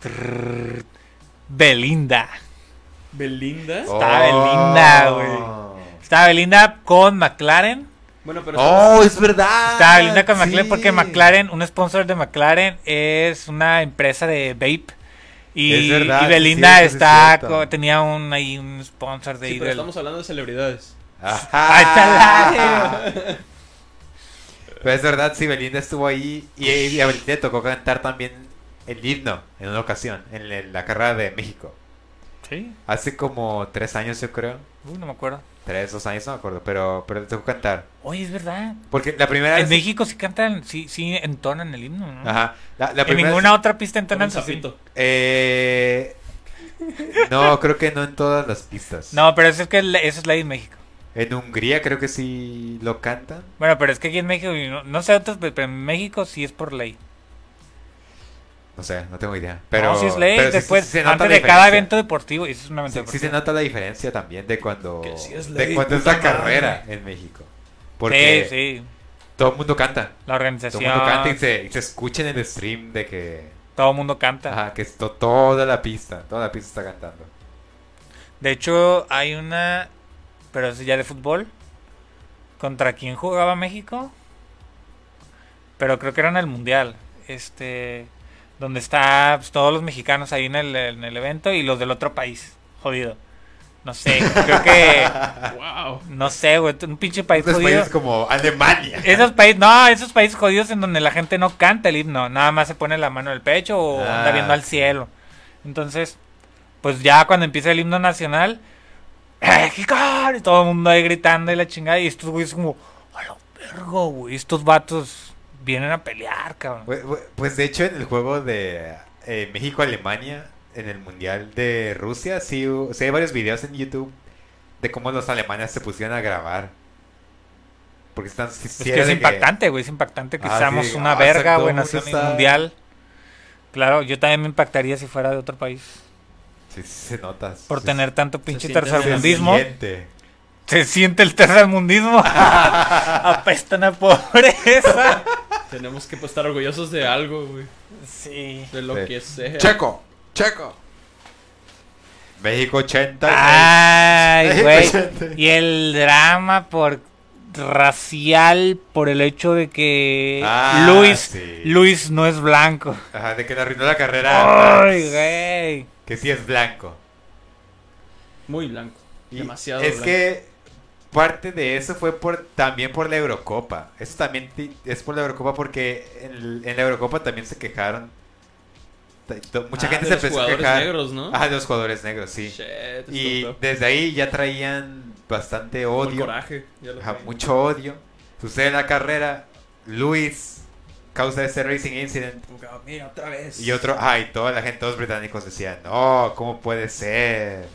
Speaker 3: Trrr, Belinda.
Speaker 1: Belinda.
Speaker 3: Está Belinda, güey. Estaba Belinda con McLaren.
Speaker 1: Bueno, pero.
Speaker 2: Oh, es verdad.
Speaker 3: Estaba Belinda con McLaren
Speaker 2: sí.
Speaker 3: porque McLaren, un sponsor de McLaren, es una empresa de vape. Y,
Speaker 2: Es verdad,
Speaker 3: y Belinda
Speaker 2: cierto,
Speaker 3: está co- tenía un ahí un sponsor de
Speaker 1: Sí, pero estamos hablando de celebridades.
Speaker 2: Ajá. Pero es verdad, sí, Belinda estuvo ahí y, y a Belinda le tocó cantar también el himno en una ocasión, en la, la carrera de México.
Speaker 3: Sí,
Speaker 2: Hace como tres años, yo creo.
Speaker 3: uy, no me acuerdo.
Speaker 2: Tres, dos años, no me acuerdo, pero, pero le tocó cantar.
Speaker 3: Oye, es verdad.
Speaker 2: Porque la primera
Speaker 3: En
Speaker 2: vez...
Speaker 3: México sí cantan, sí, sí entonan el himno, ¿no?
Speaker 2: Ajá. La, la
Speaker 3: En ninguna
Speaker 2: vez-
Speaker 3: otra pista entonan así.
Speaker 1: sapito.
Speaker 2: Eh... No, creo que no en todas las pistas.
Speaker 3: No, pero eso es que le- eso es ley en México.
Speaker 2: En Hungría creo que sí lo cantan.
Speaker 3: Bueno, pero es que aquí en México, no, no sé otros, pero en México sí es por ley.
Speaker 2: No sé, no tengo idea. Pero,
Speaker 3: no, sí es ley.
Speaker 2: pero sí-
Speaker 3: Después,
Speaker 2: sí se nota
Speaker 3: antes
Speaker 2: la
Speaker 3: de cada
Speaker 2: diferencia.
Speaker 3: evento deportivo, y eso es un evento
Speaker 2: Sí, sí
Speaker 3: deportivo.
Speaker 2: se nota la diferencia también de cuando,
Speaker 1: es
Speaker 2: de
Speaker 1: ley,
Speaker 2: cuando es la carrera en México. Porque
Speaker 3: Sí, sí.
Speaker 2: todo el mundo canta.
Speaker 3: La
Speaker 2: Todo el
Speaker 3: organización.
Speaker 2: mundo canta y se, y se escucha en el stream de que,
Speaker 3: Todo el mundo canta.
Speaker 2: ajá, que es to- toda la pista, toda la pista está cantando.
Speaker 3: De hecho, hay una, pero es ya de fútbol. ¿Contra quién jugaba México? Pero creo que era en el Mundial. Este, donde está pues, todos los mexicanos ahí en el, en el evento y los del otro país. Jodido. No sé, creo que...
Speaker 1: Wow.
Speaker 3: No sé, güey, un pinche país
Speaker 2: Otros
Speaker 3: jodido.
Speaker 2: países como Alemania.
Speaker 3: Esos países, no, esos países jodidos en donde la gente no canta el himno, nada más se pone la mano en el pecho o
Speaker 2: Ah,
Speaker 3: anda viendo al cielo. Entonces, pues ya cuando empieza el himno nacional, México, y todo el mundo ahí gritando y la chingada, y estos güeyes como, a lo vergo, güey, estos vatos vienen a pelear, cabrón.
Speaker 2: Pues, pues, de hecho en el juego de eh, México-Alemania, en el Mundial de Rusia, sí, sí hay varios videos en YouTube de cómo los alemanes se pusieron a grabar. Porque están... sí-
Speaker 3: Es que impactante, güey, es impactante que
Speaker 2: Ah,
Speaker 3: seamos
Speaker 2: sí,
Speaker 3: una
Speaker 2: ah,
Speaker 3: verga, güey, nación mundial. Claro, yo también me impactaría si fuera de otro país.
Speaker 2: Sí, sí se nota.
Speaker 3: Por
Speaker 2: sí-
Speaker 3: tener tanto pinche tercermundismo.
Speaker 2: se siente.
Speaker 3: Se siente el tercermundismo. Apestan a pobreza.
Speaker 1: Tenemos que pues, estar orgullosos de algo, güey.
Speaker 3: Sí.
Speaker 1: De lo
Speaker 2: Sí.
Speaker 1: que sea.
Speaker 2: Checo, Checo. México 80.
Speaker 3: Ay, güey.
Speaker 2: 80.
Speaker 3: Y el drama por racial por el hecho de que
Speaker 2: Ah,
Speaker 3: Luis
Speaker 2: sí.
Speaker 3: Luis no es blanco.
Speaker 2: Ajá, de que le arruinó la carrera.
Speaker 3: Ay, güey.
Speaker 2: Que sí es blanco.
Speaker 1: Muy blanco.
Speaker 2: Y
Speaker 1: Demasiado
Speaker 2: Es
Speaker 1: blanco.
Speaker 2: que parte de eso fue por también por la Eurocopa. Eso también es por la Eurocopa porque en, en la Eurocopa también se quejaron. Mucha
Speaker 1: Ah,
Speaker 2: gente
Speaker 1: de
Speaker 2: se
Speaker 1: los
Speaker 2: empezó a
Speaker 1: jugadores
Speaker 2: quejar.
Speaker 1: negros, ¿no?
Speaker 2: Ajá, de los jugadores negros, sí.
Speaker 1: Shit,
Speaker 2: Y desde ahí ya traían bastante odio.
Speaker 1: coraje.
Speaker 2: Ajá, mucho odio. Sucede la carrera. Luis causa ese racing incident.
Speaker 1: Ah, Mira, otra vez.
Speaker 2: Y otro, ay, toda la gente, todos los británicos decían, no, ¿cómo puede ser?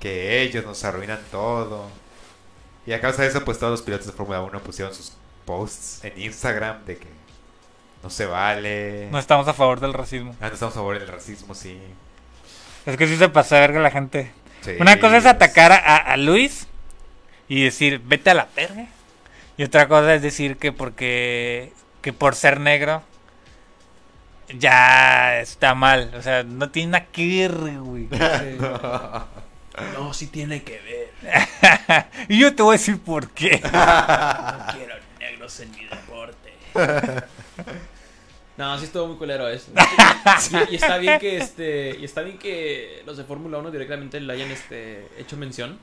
Speaker 2: Que ellos nos arruinan todo. Y a causa de eso, pues todos los pilotos de Fórmula 1 pusieron sus posts en Instagram de que no se vale.
Speaker 3: No estamos a favor del racismo.
Speaker 2: Ah, no estamos a favor del racismo, sí.
Speaker 3: Es que sí se pasa a verga la gente.
Speaker 2: Sí,
Speaker 3: Una cosa es
Speaker 2: pues,
Speaker 3: atacar a, a Luis y decir, vete a la verga. Y otra cosa es decir que porque que por ser negro ya está mal. O sea, no tiene nada que ver, güey.
Speaker 1: Sí. No, sí tiene que ver.
Speaker 3: y yo te voy a decir por qué.
Speaker 1: No quiero negros en mi deporte. No, sí estuvo muy culero eso. Y, y está bien que este. Y está bien que los de Fórmula 1 directamente le hayan este hecho mención.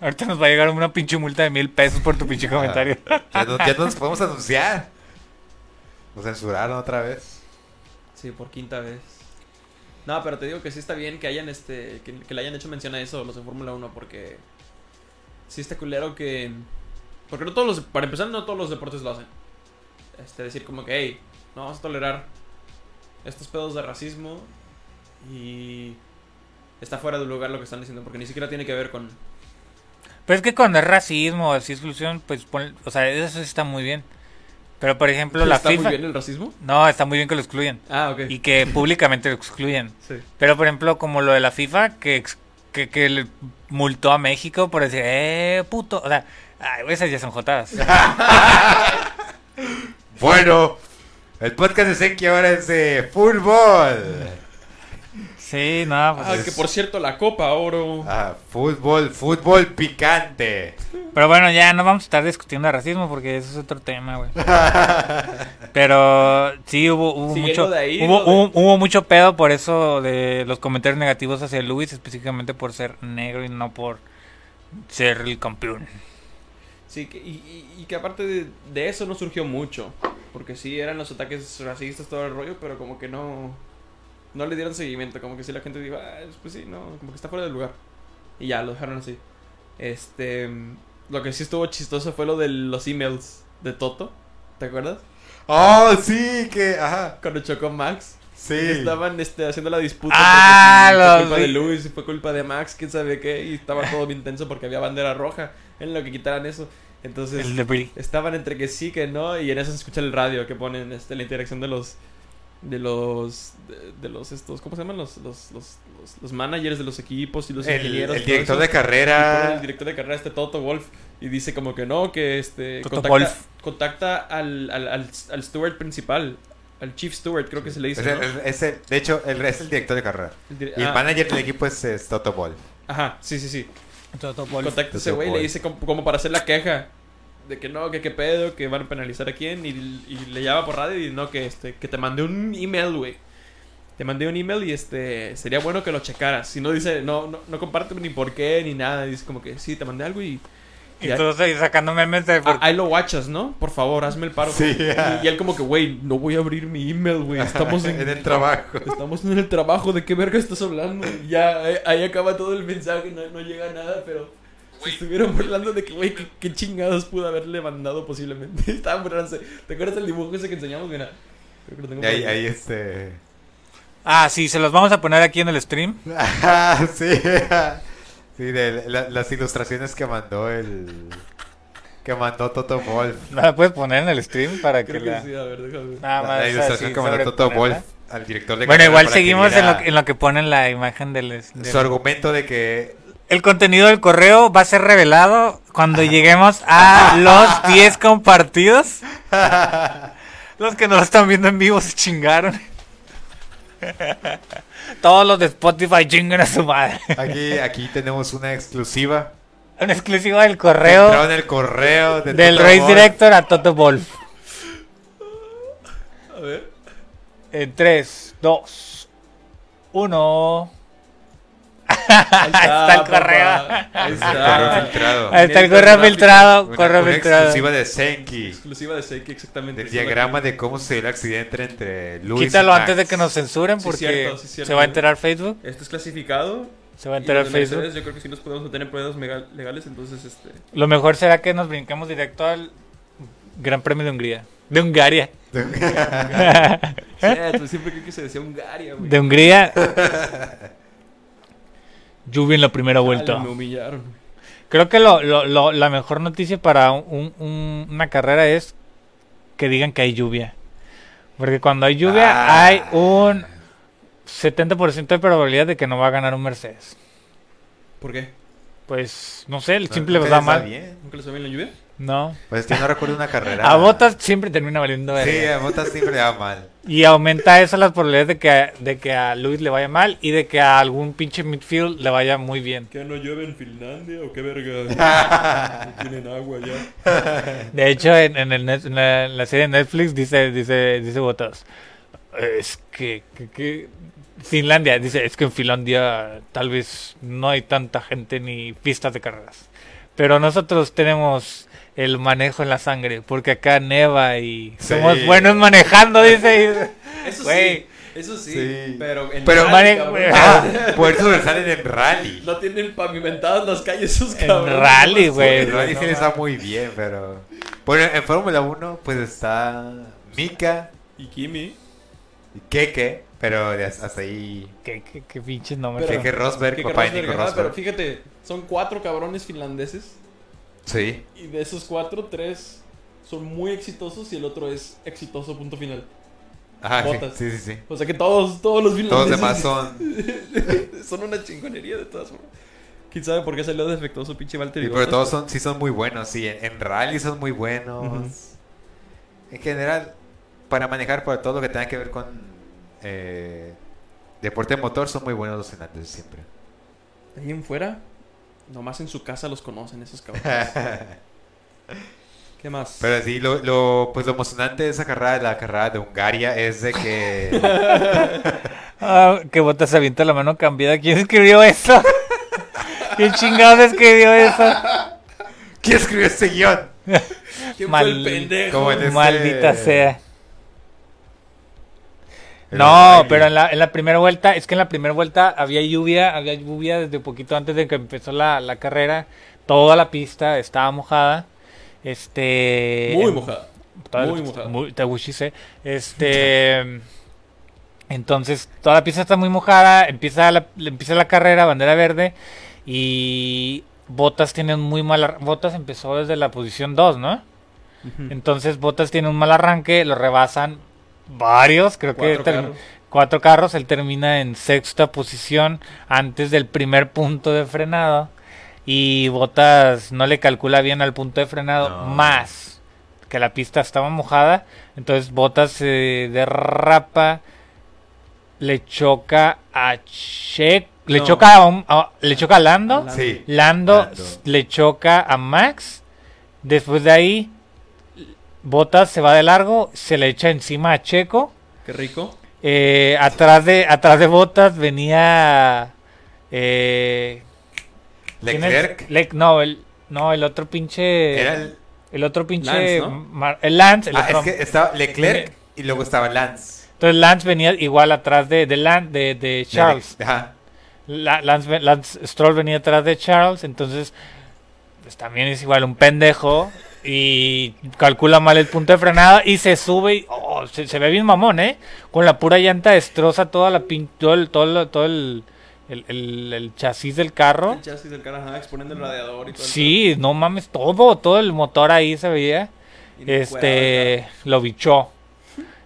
Speaker 3: Ahorita nos va a llegar una pinche multa de mil pesos por tu pinche comentario.
Speaker 2: Ya ya no nos podemos anunciar. Nos censuraron otra vez.
Speaker 1: Sí, por quinta vez. No, pero te digo que sí está bien que hayan este que, le hayan hecho mención a eso los de Fórmula 1 porque sí está culero que porque no todos los para empezar no todos los deportes lo hacen. Este decir como que hey, no vamos a tolerar estos pedos de racismo y está fuera de lugar lo que están diciendo porque ni siquiera tiene que ver con
Speaker 3: Pero es que cuando es racismo así exclusión, pues, pon- o sea, eso sí está muy bien. Pero, por ejemplo, la
Speaker 1: ¿Está
Speaker 3: FIFA...
Speaker 1: muy bien el racismo?
Speaker 3: No, está muy bien que lo excluyan.
Speaker 1: Ah, ok.
Speaker 3: Y que públicamente lo excluyan.
Speaker 1: Sí.
Speaker 3: Pero, por ejemplo, como lo de la FIFA, que, que, que le multó a México por decir, eh, puto. O sea, ay, esas ya son jotadas.
Speaker 2: Bueno, el podcast de Senki ahora es de fútbol.
Speaker 3: Sí, no, pues.
Speaker 1: Ah, que por cierto la Copa Oro.
Speaker 2: Ah, fútbol, fútbol picante.
Speaker 3: Pero bueno, ya no vamos a estar discutiendo de racismo porque eso es otro tema, güey. Pero sí hubo, hubo mucho
Speaker 1: de ahí,
Speaker 3: hubo,
Speaker 1: de-
Speaker 3: hubo, hubo mucho pedo por eso de los comentarios negativos hacia Luis, específicamente por ser negro y no por ser el campeón.
Speaker 1: Sí, que- y, y- y que aparte de, de eso no surgió mucho. Porque sí eran los ataques racistas, todo el rollo, pero como que no. No le dieron seguimiento. Como que sí la gente dijo, ah, pues sí, no, como que está fuera del lugar. Y ya, lo dejaron así. Este. Lo que sí estuvo chistoso fue lo de los emails de Toto. ¿Te acuerdas?
Speaker 2: Oh, sí, que, ajá,
Speaker 1: Cuando chocó Max.
Speaker 2: sí.
Speaker 1: Estaban este, haciendo la disputa.
Speaker 3: Ah,
Speaker 1: porque si
Speaker 3: los
Speaker 1: fue culpa de Luis, si fue culpa de Max, quién sabe qué. Y estaba todo bien tenso porque había bandera roja. En lo que quitaran eso. Entonces.
Speaker 3: El.
Speaker 1: Estaban entre que sí, que no, y en eso se escucha el radio que ponen este, la interacción de los. De los. De, de los estos. ¿Cómo se llaman? Los, los, los, los, los managers de los equipos y los
Speaker 2: El,
Speaker 1: ingenieros.
Speaker 2: el director
Speaker 1: eso.
Speaker 2: de carrera.
Speaker 1: el director de carrera, este Toto Wolf, y dice como que no, que este.
Speaker 3: Toto
Speaker 1: contacta,
Speaker 3: Wolf.
Speaker 1: contacta al, al, al, al steward principal. Al chief steward, creo que se le dice.
Speaker 2: Es el-
Speaker 1: ¿no?
Speaker 2: es el- de hecho, el, es el director de carrera. Y el
Speaker 1: ah,
Speaker 2: manager del equipo es, es Toto Wolf.
Speaker 1: Ajá, sí, sí, sí.
Speaker 3: Toto Wolf.
Speaker 1: Contacta a ese güey y le dice como, como para hacer la queja. De que no, que qué pedo, que van a penalizar a quién. Y, y le llama por radio y no, que este, que te mandé un email, güey. Te mandé un email y este, sería bueno que lo checaras. Si no dice, no, no, no comparte ni por qué ni nada. Dice como que sí, te mandé algo y.
Speaker 3: Y
Speaker 1: y ahí-
Speaker 3: sacando memes de...
Speaker 1: ah, ahí lo watchas, ¿no? Por favor, hazme el paro.
Speaker 2: Sí,
Speaker 1: y, él como que, güey, no voy a abrir mi email, güey. Estamos en,
Speaker 2: en el trabajo.
Speaker 1: Estamos en el trabajo, ¿de qué verga estás hablando? Y ya, ahí, ahí acaba todo el mensaje, no, no llega a nada, pero se estuvieron burlando de que, güey, ¿qué, qué chingados pudo haberle mandado posiblemente. Estaban burlándose. ¿Te acuerdas del dibujo ese que enseñamos? Mira, creo que lo tengo
Speaker 2: ahí, ahí este.
Speaker 3: Ah, sí, se los vamos a poner aquí en el stream.
Speaker 2: Ajá, sí. Sí, de la- las ilustraciones que mandó el. Que mandó Toto Wolf.
Speaker 3: ¿No la puedes poner en el stream para que
Speaker 1: Creo que
Speaker 3: la...
Speaker 1: sí, a ver, déjame ver.
Speaker 3: Nada
Speaker 2: La,
Speaker 3: más
Speaker 2: la ilustración
Speaker 3: así
Speaker 2: que mandó Toto. Wolf al director de
Speaker 3: Bueno, igual seguimos en lo, que- en lo que ponen la imagen del... del-
Speaker 2: Su argumento de que.
Speaker 3: El contenido del correo va a ser revelado cuando lleguemos a los 10 compartidos. Los que no lo están viendo en vivo se chingaron. Todos los de Spotify chingan a su madre.
Speaker 2: Aquí, aquí tenemos una exclusiva.
Speaker 3: Un exclusivo del correo
Speaker 2: en el correo de
Speaker 3: del Race. Director a Toto Wolf.
Speaker 1: A ver.
Speaker 3: En 3, 2, 1.
Speaker 1: Ahí
Speaker 3: está el correo.
Speaker 1: papá. Ahí
Speaker 2: Correo
Speaker 1: está.
Speaker 2: filtrado.
Speaker 3: Ahí está el correo filtrado.
Speaker 2: Una,
Speaker 3: Correo
Speaker 2: una
Speaker 3: filtrado.
Speaker 2: exclusiva de Senki.
Speaker 1: Exclusiva de Seiki, exactamente. La-
Speaker 2: diagrama de cómo se dio el accidente entre Luis
Speaker 3: Quítalo
Speaker 2: y Max.
Speaker 3: antes de que nos censuren
Speaker 1: Sí,
Speaker 3: porque
Speaker 1: cierto, sí, cierto.
Speaker 3: se va a enterar Facebook.
Speaker 1: Este es clasificado.
Speaker 3: Se va a enterar
Speaker 1: de
Speaker 3: Facebook.
Speaker 1: Yo creo que sí nos podemos meter en pruebas mega- legales, entonces este.
Speaker 3: Lo mejor será que nos brinquemos directo al Gran Premio de Hungría. De Hungaria.
Speaker 1: Cierto, siempre creo que se decía Hungaria, güey.
Speaker 3: De Hungría. Lluvia en la primera vuelta.
Speaker 1: Dale, me humillaron.
Speaker 3: Creo que lo, lo- lo- la mejor noticia para un- un- una carrera es que digan que hay lluvia. Porque cuando hay lluvia
Speaker 2: Ah.
Speaker 3: hay un 70% de probabilidad de que no va a ganar un Mercedes.
Speaker 1: ¿Por qué?
Speaker 3: Pues no sé, el
Speaker 2: No,
Speaker 3: simple va
Speaker 2: está
Speaker 3: mal.
Speaker 2: bien.
Speaker 1: ¿Nunca les va bien la lluvia?
Speaker 3: No.
Speaker 2: Pues yo no recuerdo una carrera.
Speaker 3: A Botas siempre termina valiendo verga.
Speaker 2: Sí, a Botas siempre le va mal.
Speaker 3: Y aumenta eso las probabilidades de que, de que a Luis le vaya mal y de que a algún pinche midfield le vaya muy bien.
Speaker 1: ¿Que no llueve en Finlandia o qué verga? no tienen agua ya.
Speaker 3: De hecho, en, en el net- en la, en la serie de Netflix dice, dice, dice Botas, es que, que- que Finlandia, dice, es que en Finlandia tal vez no hay tanta gente ni pistas de carreras. Pero nosotros tenemos el manejo en la sangre, porque acá neva y
Speaker 2: Sí.
Speaker 3: somos buenos manejando, dice.
Speaker 1: Eso
Speaker 3: Güey.
Speaker 1: sí, eso sí,
Speaker 2: Sí.
Speaker 1: pero en
Speaker 2: Pero-
Speaker 1: rally,
Speaker 3: Mane-
Speaker 1: cabrón,
Speaker 2: Ah, por eso sobresalen en rally.
Speaker 1: no tienen pavimentadas las calles sus
Speaker 3: En
Speaker 1: cabrones.
Speaker 3: rally,
Speaker 1: No
Speaker 3: güey.
Speaker 2: En rally
Speaker 1: no
Speaker 2: sí les va muy bien, pero... Bueno, en Fórmula 1 pues está Mika
Speaker 1: Y Kimi.
Speaker 2: y Keke, pero hasta ahí...
Speaker 3: Qué, qué, qué pinches nombres.
Speaker 1: Pero-
Speaker 2: Keke Rosberg, papá de
Speaker 1: Rosberg,
Speaker 2: Nico
Speaker 1: ajá, Pero
Speaker 2: Rosberg.
Speaker 1: fíjate, son cuatro cabrones finlandeses.
Speaker 2: Sí.
Speaker 1: Y de esos cuatro, tres son muy exitosos y el otro es exitoso, punto final.
Speaker 2: Ajá, sí,
Speaker 1: Botas.
Speaker 2: sí, sí, sí.
Speaker 1: O sea que todos, todos los
Speaker 2: Todos
Speaker 1: finlandeses
Speaker 2: los demás son...
Speaker 1: son una chingonería de todas formas. ¿Quién sabe por qué salió defectuoso pinche Valtteri
Speaker 2: Sí, pero todos son, sí son muy buenos, sí. En, en rally son muy buenos. En general, para manejar por todo lo que tenga que ver con eh, deporte motor, son muy buenos los finlandeses siempre.
Speaker 1: Ahí en fuera, nomás en su casa los conocen esos cabrones. ¿Qué más?
Speaker 2: Pero sí, lo, lo, pues lo emocionante de esa carrera, la carrera de Hungaria, es de que...
Speaker 3: Ah, que botas se avienta la mano cambiada. ¿Quién escribió eso? ¿Quién chingados escribió eso?
Speaker 2: ¿Quién escribió este guion?
Speaker 1: ¿Quién
Speaker 3: mal-
Speaker 1: fue el pendejo?
Speaker 2: como en este-
Speaker 3: Maldita sea. No, pero en la, en la primera vuelta, es que en la primera vuelta había lluvia, había lluvia desde poquito antes de que empezó la, la carrera. Toda la pista estaba mojada. Este.
Speaker 1: Muy
Speaker 3: en-
Speaker 1: mojada.
Speaker 3: toda-
Speaker 1: muy mojada.
Speaker 3: Muy, te. Este. Entonces, toda la pista está muy mojada. Empieza la, empieza la carrera, bandera verde. Y. Botas tiene un muy mal. Botas empezó desde la posición 2, ¿no? Entonces Bottas tiene un mal arranque, lo rebasan varios, creo que
Speaker 1: Cuatro carros.
Speaker 3: cuatro carros, él termina en sexta posición antes del primer punto de frenado y Bottas no le calcula bien al punto de frenado
Speaker 2: No.
Speaker 3: más que la pista estaba mojada, entonces Bottas se derrapa, le choca a Checo, le
Speaker 1: No.
Speaker 3: choca a, un- a- le choca a Lando.
Speaker 1: Lando.
Speaker 2: Sí.
Speaker 3: Lando,
Speaker 2: Lando.
Speaker 3: le choca a Max. Después de ahí, Botas se va de largo, se le echa encima a Checo.
Speaker 1: Qué rico.
Speaker 3: Eh, atrás de atrás de Botas venía eh.
Speaker 2: Leclerc
Speaker 3: Le- no, el no, el otro pinche
Speaker 2: era el...
Speaker 3: el otro pinche
Speaker 1: Lance, ¿no?
Speaker 3: Mar- el Lance, el
Speaker 2: Ah,
Speaker 3: otro-
Speaker 2: es que estaba Leclerc y luego estaba Lance.
Speaker 3: entonces Lance venía igual atrás de de, Lan- de, de Charles.
Speaker 2: Ajá.
Speaker 3: La- Lance, Lance Stroll venía atrás de Charles, entonces pues también es igual un pendejo y calcula mal el punto de frenada y se sube y oh, se, se ve bien mamón, ¿eh? Con la pura llanta destroza toda la pin, todo el, todo el, todo el, el- el- chasis del carro.
Speaker 1: El chasis del carro, ajá, exponiendo el radiador y todo. el
Speaker 3: Sí, no mames, todo, todo el motor ahí se veía.
Speaker 1: Y
Speaker 3: Este, lo bichó.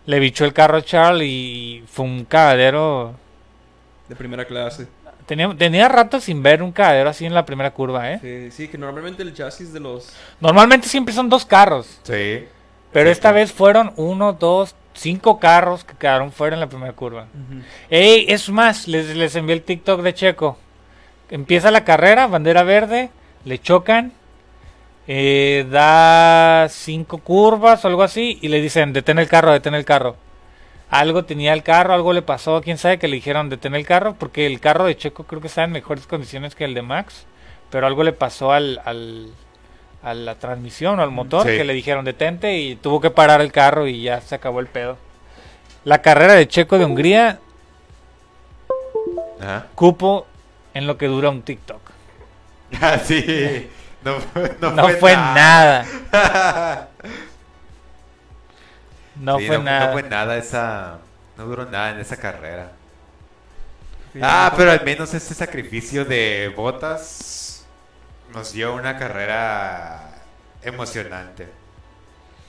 Speaker 3: Le bichó el carro a Charles y fue un cagadero.
Speaker 1: De primera clase.
Speaker 3: Tenía, tenía rato sin ver un cagadero así en la primera curva, ¿eh?
Speaker 1: Sí, sí, que normalmente el chasis de los...
Speaker 3: Normalmente siempre son dos carros,
Speaker 2: Sí.
Speaker 3: pero
Speaker 2: Sí,
Speaker 3: esta
Speaker 2: sí.
Speaker 3: vez fueron uno, dos, cinco carros que quedaron fuera en la primera curva. Ey, es más, les, les envié el TikTok de Checo. Empieza la carrera, bandera verde, le chocan, eh, da cinco curvas o algo así y le dicen, detén el carro, detén el carro. Algo tenía el carro, algo le pasó, quién sabe que le dijeron detén el carro, porque el carro de Checo creo que está en mejores condiciones que el de Max, pero algo le pasó al, al- a la transmisión o al motor,
Speaker 2: Sí.
Speaker 3: que le dijeron detente y tuvo que parar el carro y ya se acabó el pedo. La carrera de Checo de Hungría
Speaker 2: Ajá.
Speaker 3: cupo en lo que dura un TikTok.
Speaker 2: Ah, sí. No, fue- no
Speaker 3: No, fue, nada. No
Speaker 2: Sí,
Speaker 3: fue
Speaker 2: no,
Speaker 3: nada.
Speaker 2: No fue nada esa. No duró nada en esa carrera.
Speaker 1: Sí,
Speaker 2: Ah,
Speaker 1: no,
Speaker 2: pero al menos este sacrificio de botas nos dio una carrera emocionante.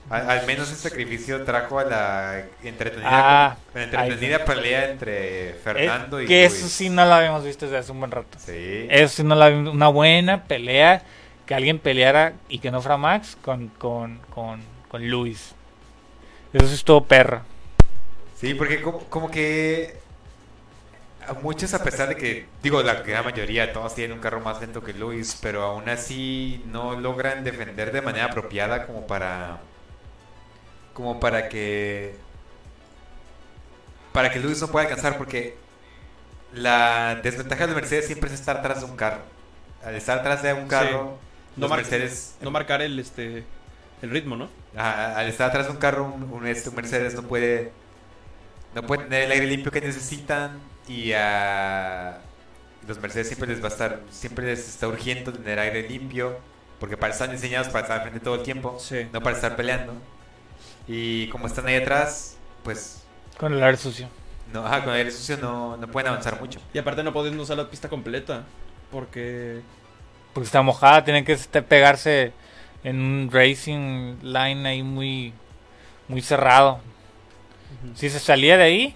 Speaker 2: Al, al menos ese sacrificio trajo a la entretenida,
Speaker 3: Ah,
Speaker 2: la entretenida pelea entre
Speaker 3: Eh,
Speaker 2: Fernando y
Speaker 3: que
Speaker 2: Luis.
Speaker 3: eso sí no lo habíamos visto desde hace un buen rato.
Speaker 2: Sí.
Speaker 3: Eso sí no la vimos. Una buena pelea. Que alguien peleara y que no fuera Max con, con, con, con Luis. Eso sí estuvo perra.
Speaker 2: Sí, porque como, como que a muchos a pesar de que, digo, la gran mayoría, todos tienen un carro más lento que Luis, pero aún así no logran defender de manera apropiada como para, como para que, para que Luis no pueda alcanzar, porque la desventaja de Mercedes siempre es estar atrás de un carro. Al estar atrás de un carro,
Speaker 1: no,
Speaker 2: los
Speaker 1: mar-
Speaker 2: Mercedes,
Speaker 1: no marcar el este el ritmo, ¿no?
Speaker 2: a- al estar atrás de un carro, un, un, este, un Mercedes no puede, no puede tener el aire limpio que necesitan y a los Mercedes siempre les va a estar, siempre les está urgiendo tener aire limpio, porque para están diseñados para estar al frente todo el tiempo,
Speaker 1: Sí.
Speaker 2: no para estar peleando. Y como están ahí atrás, pues
Speaker 3: Con el aire sucio.
Speaker 2: no, ajá, con aire sucio no, no pueden avanzar mucho.
Speaker 1: Y aparte no pueden usar la pista completa porque
Speaker 3: Porque está mojada, tienen que este, pegarse en un racing line ahí muy, muy cerrado. Si se salía de ahí,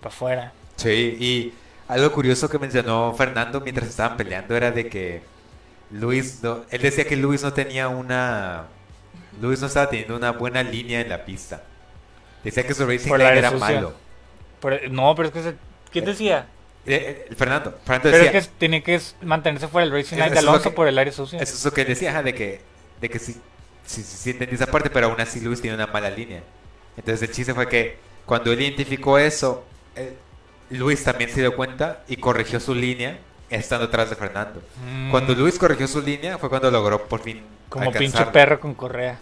Speaker 3: para afuera.
Speaker 2: Sí, y algo curioso que mencionó Fernando mientras estaban peleando era de que Luis, no- él decía que Luis no tenía una, Luis no estaba teniendo una buena línea en la pista. Decía que su racing line era malo.
Speaker 3: No, pero es que... Se, ¿Quién decía?
Speaker 2: Eh, eh, Fernando, Fernando
Speaker 3: Pero
Speaker 2: decía,
Speaker 3: es que tiene que mantenerse fuera del racing line de Alonso
Speaker 2: que-
Speaker 3: por el aire sucio.
Speaker 2: eso es lo que decía, de que, de que sí, sí, sí, entendí esa parte, pero aún así Luis tiene una mala línea. Entonces el chiste fue que cuando él identificó eso, eh, Luis también se dio cuenta y corrigió su línea estando atrás de Fernando.
Speaker 3: Mm,
Speaker 2: Cuando Luis corrigió su línea fue cuando logró por fin
Speaker 3: Como pinche
Speaker 2: alcanzarlo.
Speaker 3: perro con correa.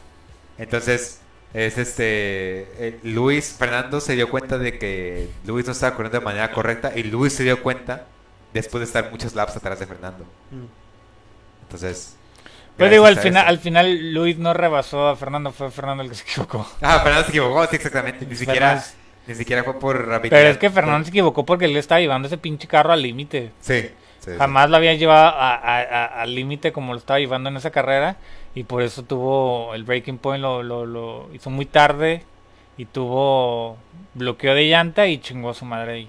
Speaker 2: Entonces, es este eh, Luis Fernando se dio cuenta de que Luis no estaba corriendo de manera correcta y Luis se dio cuenta después de estar muchos laps atrás de Fernando.
Speaker 1: Mm.
Speaker 2: Entonces,
Speaker 3: Pero digo, al final,
Speaker 2: eso-
Speaker 3: al final Luis no rebasó a Fernando, fue Fernando el que se equivocó.
Speaker 2: Ah, Fernando se equivocó, sí, exactamente. Ni siquiera,
Speaker 3: Fernández-
Speaker 2: ni siquiera fue por habilidad.
Speaker 3: Pero es que Fernando se equivocó porque él estaba llevando ese pinche carro al límite.
Speaker 2: Sí. Sí, sí.
Speaker 3: Jamás lo había llevado a- a- a- al límite como lo estaba llevando en esa carrera y por eso tuvo el breaking point, lo, lo, lo hizo muy tarde y tuvo bloqueo de llanta y chingó a su madre ahí.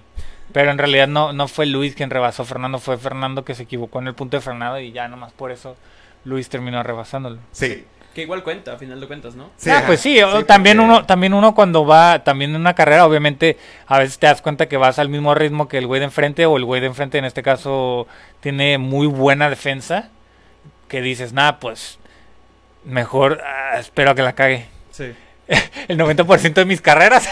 Speaker 3: Pero en realidad no, no fue Luis quien rebasó a Fernando, fue Fernando que se equivocó en el punto de frenado y ya nomás por eso Luis terminó rebasándolo.
Speaker 2: Sí.
Speaker 1: Que igual cuenta, a final de cuentas, ¿no?
Speaker 2: Sí,
Speaker 3: ah, pues sí, también
Speaker 2: porque-
Speaker 3: uno, también uno cuando va, también en una carrera, obviamente, a veces te das cuenta que vas al mismo ritmo que el güey de enfrente, o el güey de enfrente en este caso tiene muy buena defensa, que dices, nada, pues, mejor ah, espero a que la cague.
Speaker 1: Sí.
Speaker 3: El 90% de mis carreras,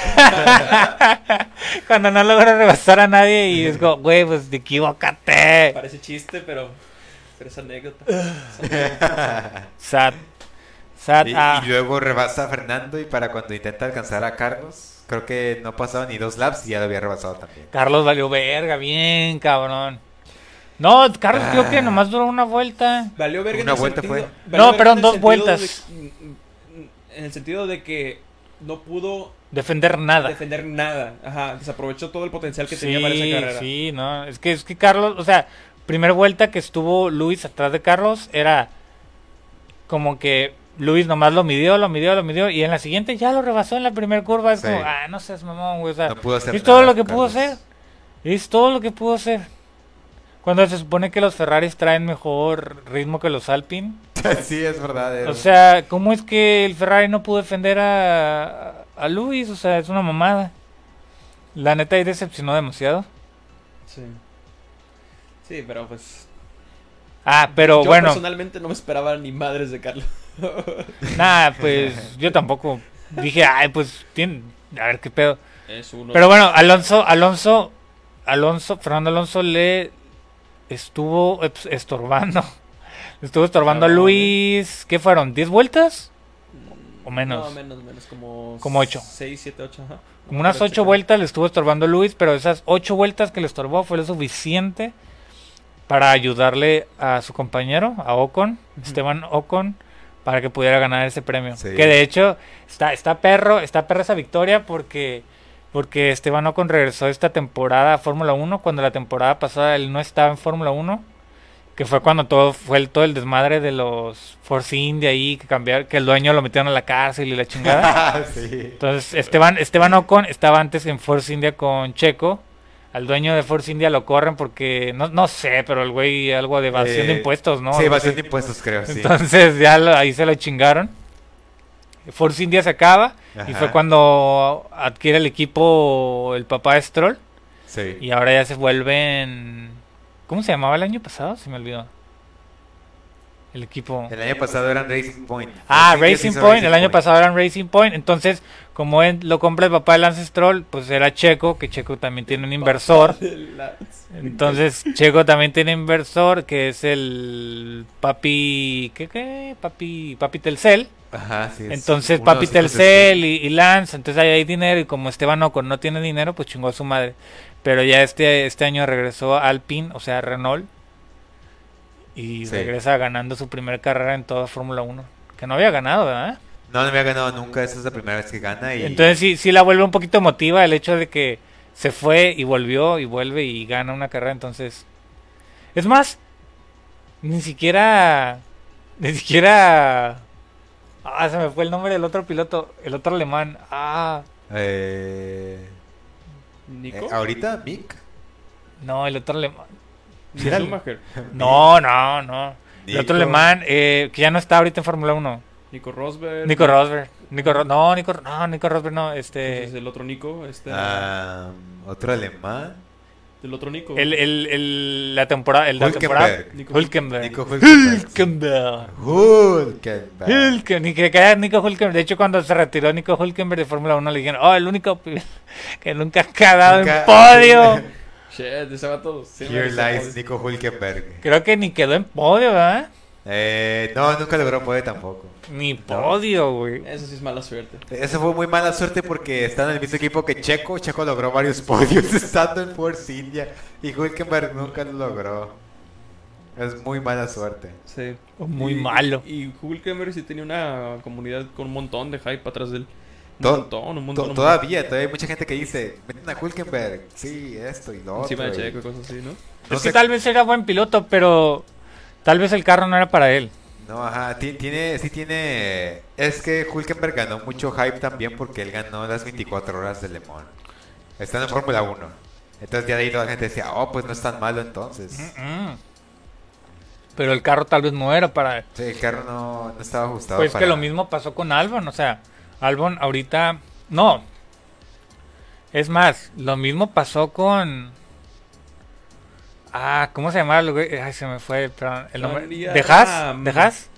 Speaker 3: cuando no logro rebasar a nadie y es como, güey, pues equivócate.
Speaker 1: Parece chiste, pero, pero es anécdota.
Speaker 3: Sad. Sad.
Speaker 2: Y,
Speaker 3: ah.
Speaker 2: y luego rebasa a Fernando y para cuando intenta alcanzar a Carlos, creo que no pasaba ni dos laps y ya lo había rebasado también.
Speaker 3: Carlos valió verga, bien, cabrón. No, Carlos creo que
Speaker 2: Ah.
Speaker 3: nomás duró una vuelta.
Speaker 1: Valió verga en
Speaker 2: Una
Speaker 1: el
Speaker 2: vuelta
Speaker 1: sentido-
Speaker 2: fue.
Speaker 3: No, perdón,
Speaker 1: en
Speaker 3: dos vueltas.
Speaker 1: de- en el sentido de que no pudo
Speaker 3: Defender nada.
Speaker 1: defender nada. Ajá, desaprovechó todo el potencial que tenía para esa carrera.
Speaker 3: sí, no. Es que, es que Carlos, o sea, primera vuelta que estuvo Luis atrás de Carlos era como que Luis nomás lo midió, lo midió, lo midió. Y en la siguiente ya lo rebasó en la primera curva. Es
Speaker 2: Sí.
Speaker 3: como, ah, no seas mamón, güey. O sea,
Speaker 2: No pudo hacer
Speaker 3: es todo
Speaker 2: nada,
Speaker 3: lo que pudo hacer. Es todo lo que pudo hacer. Cuando se supone que los Ferraris traen mejor ritmo que los Alpine.
Speaker 2: sí, es verdad.
Speaker 3: O sea, ¿cómo es que el Ferrari no pudo defender a, a Luis? O sea, es una mamada. La neta ahí decepcionó demasiado.
Speaker 1: Sí. Sí, pero pues.
Speaker 3: Ah, pero
Speaker 1: yo
Speaker 3: bueno,
Speaker 1: personalmente no me esperaba ni madres de Carlos.
Speaker 3: nada, pues yo tampoco. Dije, ay, pues, tiene, a ver qué pedo.
Speaker 1: Es uno.
Speaker 3: Pero bueno, Alonso, Alonso, Alonso, Fernando Alonso le estuvo estorbando. Estuvo estorbando a
Speaker 1: Cabrón,
Speaker 3: Luis. ¿Qué fueron? ¿10 vueltas? ¿O menos?
Speaker 1: No, menos, menos. Como.
Speaker 3: Como ocho.
Speaker 1: 6, 7, 8. Ajá.
Speaker 3: Como unas
Speaker 1: Pero
Speaker 3: ocho
Speaker 1: checa.
Speaker 3: vueltas le estuvo estorbando Luis, pero esas ocho vueltas que le estorbó fue lo suficiente para ayudarle a su compañero, a Ocon,
Speaker 1: Ujú.
Speaker 3: Esteban Ocon, para que pudiera ganar ese premio.
Speaker 2: Sí.
Speaker 3: Que de hecho está, está perro, está perra esa victoria porque, porque Esteban Ocon regresó esta temporada a Fórmula 1 cuando la temporada pasada él no estaba en Fórmula 1. Que fue cuando todo fue el, todo el desmadre de los Force India ahí, que cambiar, que el dueño lo metieron a la cárcel y la chingada.
Speaker 2: sí.
Speaker 3: Entonces, Esteban, Esteban Ocon estaba antes en Force India con Checo. Al dueño de Force India lo corren porque, no, no sé, pero el güey algo de evasión de
Speaker 2: Eh,
Speaker 3: impuestos, ¿no?
Speaker 2: Sí, evasión de impuestos, creo, sí.
Speaker 3: Entonces ya lo- ahí se lo chingaron. Force India se acaba y fue cuando adquiere el equipo el papá de Stroll
Speaker 2: Sí.
Speaker 3: y ahora ya se vuelven... ¿Cómo se llamaba el año pasado? Se me olvidó. El equipo.
Speaker 2: El año pasado eran Racing Point.
Speaker 3: Ah, Racing Point. El año pasado eran Racing Point. Entonces, como él lo compra el papá de Lance Stroll, pues era Checo, que Checo también tiene un inversor. Entonces, Checo también tiene inversor, que es el papi. ¿Qué qué? Papi, papi Telcel.
Speaker 2: Ajá, sí. es
Speaker 3: Entonces, papi Telcel y, y Lance. Entonces, ahí hay dinero. Y como Esteban Ocon no tiene dinero, pues chingó a su madre. Pero ya este, este año regresó a Alpine, o sea, Renault. Y
Speaker 2: Sí.
Speaker 3: regresa ganando su primera carrera en toda Fórmula 1. Que no había ganado, ¿verdad?
Speaker 2: No, no había ganado nunca. Esa es la primera vez que gana. Y...
Speaker 3: Entonces sí, sí la vuelve un poquito emotiva el hecho de que se fue y volvió y vuelve y gana una carrera. Entonces, es más, ni siquiera, ni siquiera, ah, se me fue el nombre del otro piloto, el otro alemán. Ah,
Speaker 2: Eh,
Speaker 1: ¿Nico?
Speaker 2: eh, ¿Ahorita? ¿Mick?
Speaker 3: no, el otro alemán. Sí era el-
Speaker 1: Schumacher.
Speaker 3: No, no, no. El otro alemán eh, que ya no está ahorita en Fórmula 1.
Speaker 1: Nico Rosberg.
Speaker 3: Nico Rosberg. Nico Ro- no, Nico, no, Nico Rosberg no, este,
Speaker 1: el otro Nico. Este,
Speaker 2: Ah, otro alemán.
Speaker 1: El otro Nico.
Speaker 3: el, el, el, la temporada, el de la temporada.
Speaker 2: Hulkenberg.
Speaker 1: Nico
Speaker 3: Hulkenberg.
Speaker 2: Nico Hulkenberg.
Speaker 3: Hulkenberg.
Speaker 2: Hulkenberg.
Speaker 3: Hulken, ni que Nico Hulkenberg. De hecho, cuando se retiró Nico Hulkenberg de Fórmula 1, le dijeron, oh, el único que nunca ha quedado
Speaker 2: Nunca-
Speaker 3: en podio.
Speaker 1: Shit, ese vato.
Speaker 2: lies
Speaker 1: pues.
Speaker 2: Nico Hulkenberg.
Speaker 3: Creo que ni quedó en podio, ¿verdad?
Speaker 2: Eh, no, nunca logró poder tampoco.
Speaker 3: Ni podio, güey.
Speaker 1: Eso sí es mala suerte.
Speaker 2: Eso fue muy mala suerte porque está en el mismo equipo que Checo. Checo logró varios podios estando en Force India y Hulkenberg nunca lo logró. Es muy mala suerte.
Speaker 1: Sí.
Speaker 3: Muy
Speaker 1: Y-
Speaker 3: malo.
Speaker 1: Y Hulkenberg sí tenía una comunidad con un montón de hype atrás de él. Un
Speaker 2: To-
Speaker 1: montón, un
Speaker 2: To-
Speaker 1: montón. un
Speaker 2: todavía, todavía hay mucha gente que dice, meten a Hulkenberg, sí, esto y lo otro.
Speaker 1: Encima de
Speaker 2: y-
Speaker 1: Checo y cosas así, ¿no?
Speaker 2: No
Speaker 3: es
Speaker 2: sé-
Speaker 3: que tal vez era buen piloto, pero tal vez el carro no era para él.
Speaker 2: No, ajá, ti- tiene, sí tiene... Es que Hulkenberg ganó mucho hype también porque él ganó las 24 horas de Le Mans. Está en Fórmula 1. Entonces ya de ahí toda la gente decía, oh, pues no es tan malo entonces.
Speaker 3: Mm. Pero el carro tal vez no era para él.
Speaker 2: Sí, el carro no, no estaba ajustado
Speaker 3: Pues
Speaker 2: para-
Speaker 3: que lo mismo pasó con Albon, o sea, Albon ahorita no. Es más, lo mismo pasó con Ah, ¿cómo se llamaba el güey? Ay, se me fue, perdón, el nombre. ¿De Haas? ¿De Haas?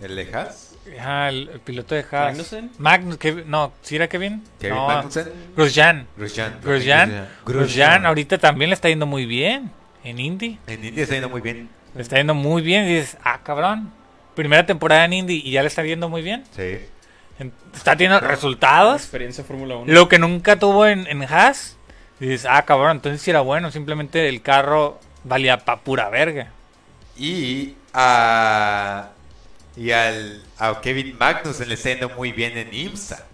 Speaker 2: ¿El de Haas?
Speaker 3: Ajá, el, el piloto de Haas.
Speaker 1: ¿Magnussen?
Speaker 3: Magnus, Kev- no, ¿sí era Kevin?
Speaker 2: ¿Kevin
Speaker 3: no,
Speaker 2: Magnussen?
Speaker 3: Grosjean.
Speaker 2: Grosjean.
Speaker 3: Grosjean. Grosjean ahorita también le está yendo muy bien en Indy.
Speaker 2: En India está yendo muy bien.
Speaker 3: Le está yendo muy bien y dices, ah, cabrón. Primera temporada en Indy y ya le está yendo muy bien.
Speaker 2: Sí.
Speaker 3: Está teniendo resultados.
Speaker 1: Experiencia Fórmula 1.
Speaker 3: Lo que nunca tuvo en, en Haas. Y dices, ah, cabrón, entonces sí era bueno. Simplemente el carro valía pa' pura verga.
Speaker 2: Y a... Y al, a Kevin Magnussen le está yendo muy bien en IMSA.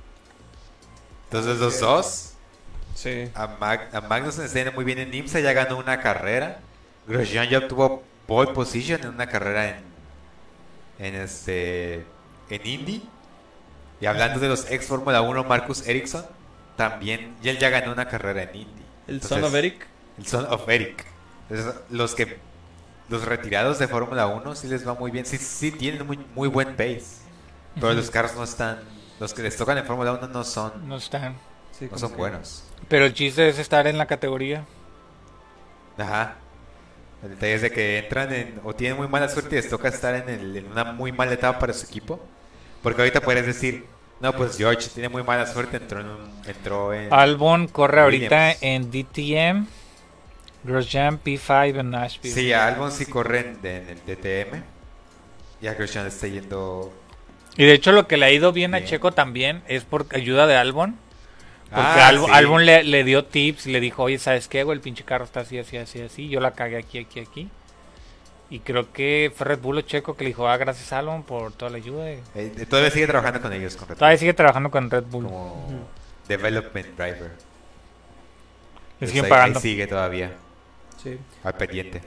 Speaker 2: Entonces los dos,
Speaker 1: Sí.
Speaker 2: a, Mag- a Magnussen le está yendo muy bien en IMSA, ya ganó una carrera. Grosjean ya obtuvo pole position en una carrera en, en este en Indy. Y hablando de los ex Fórmula 1, Marcus Ericsson, también, y él ya ganó una carrera en Indy.
Speaker 1: El
Speaker 2: Entonces,
Speaker 1: Son of Eric.
Speaker 2: El Son of Eric. Entonces, los que los retirados de Fórmula 1 sí les va muy bien, sí, sí tienen muy, muy buen pace. Pero los carros no están, los que les tocan en Fórmula 1 no son,
Speaker 3: No están.
Speaker 1: Sí,
Speaker 2: no son
Speaker 1: que-
Speaker 2: buenos.
Speaker 3: Pero el chiste es estar en la categoría.
Speaker 2: Ajá. El detalle es de que entran en, o tienen muy mala suerte y les toca estar en, el- en una muy mala etapa para su equipo. Porque ahorita puedes decir, no, pues George tiene muy mala suerte, entró en, entró en
Speaker 3: Albon corre ahorita en DTM. Grosjean P5 en Nashville.
Speaker 2: Sí, a Albon sí corren de- en el DTM. Y a Grosjean está yendo...
Speaker 3: Y de hecho lo que le ha ido bien, a. Checo también es por ayuda de Albon. Porque
Speaker 2: Ah,
Speaker 3: Albon,
Speaker 2: sí.
Speaker 3: Albon le, le dio tips y le dijo, oye, ¿sabes qué, güey? El pinche carro está así, así, así, así. Yo la cagué aquí, aquí, aquí. Y creo que fue Red Bull o Checo que le dijo, ah, gracias Albon por toda la ayuda. y
Speaker 2: Eh, todavía sigue trabajando con ellos, con Red
Speaker 3: Todavía
Speaker 2: Bull,
Speaker 3: sigue trabajando con Red Bull.
Speaker 2: como development driver.
Speaker 3: Le
Speaker 2: Pues
Speaker 3: siguen pagando.
Speaker 2: ahí sigue todavía,
Speaker 1: Sí.
Speaker 2: al pendiente.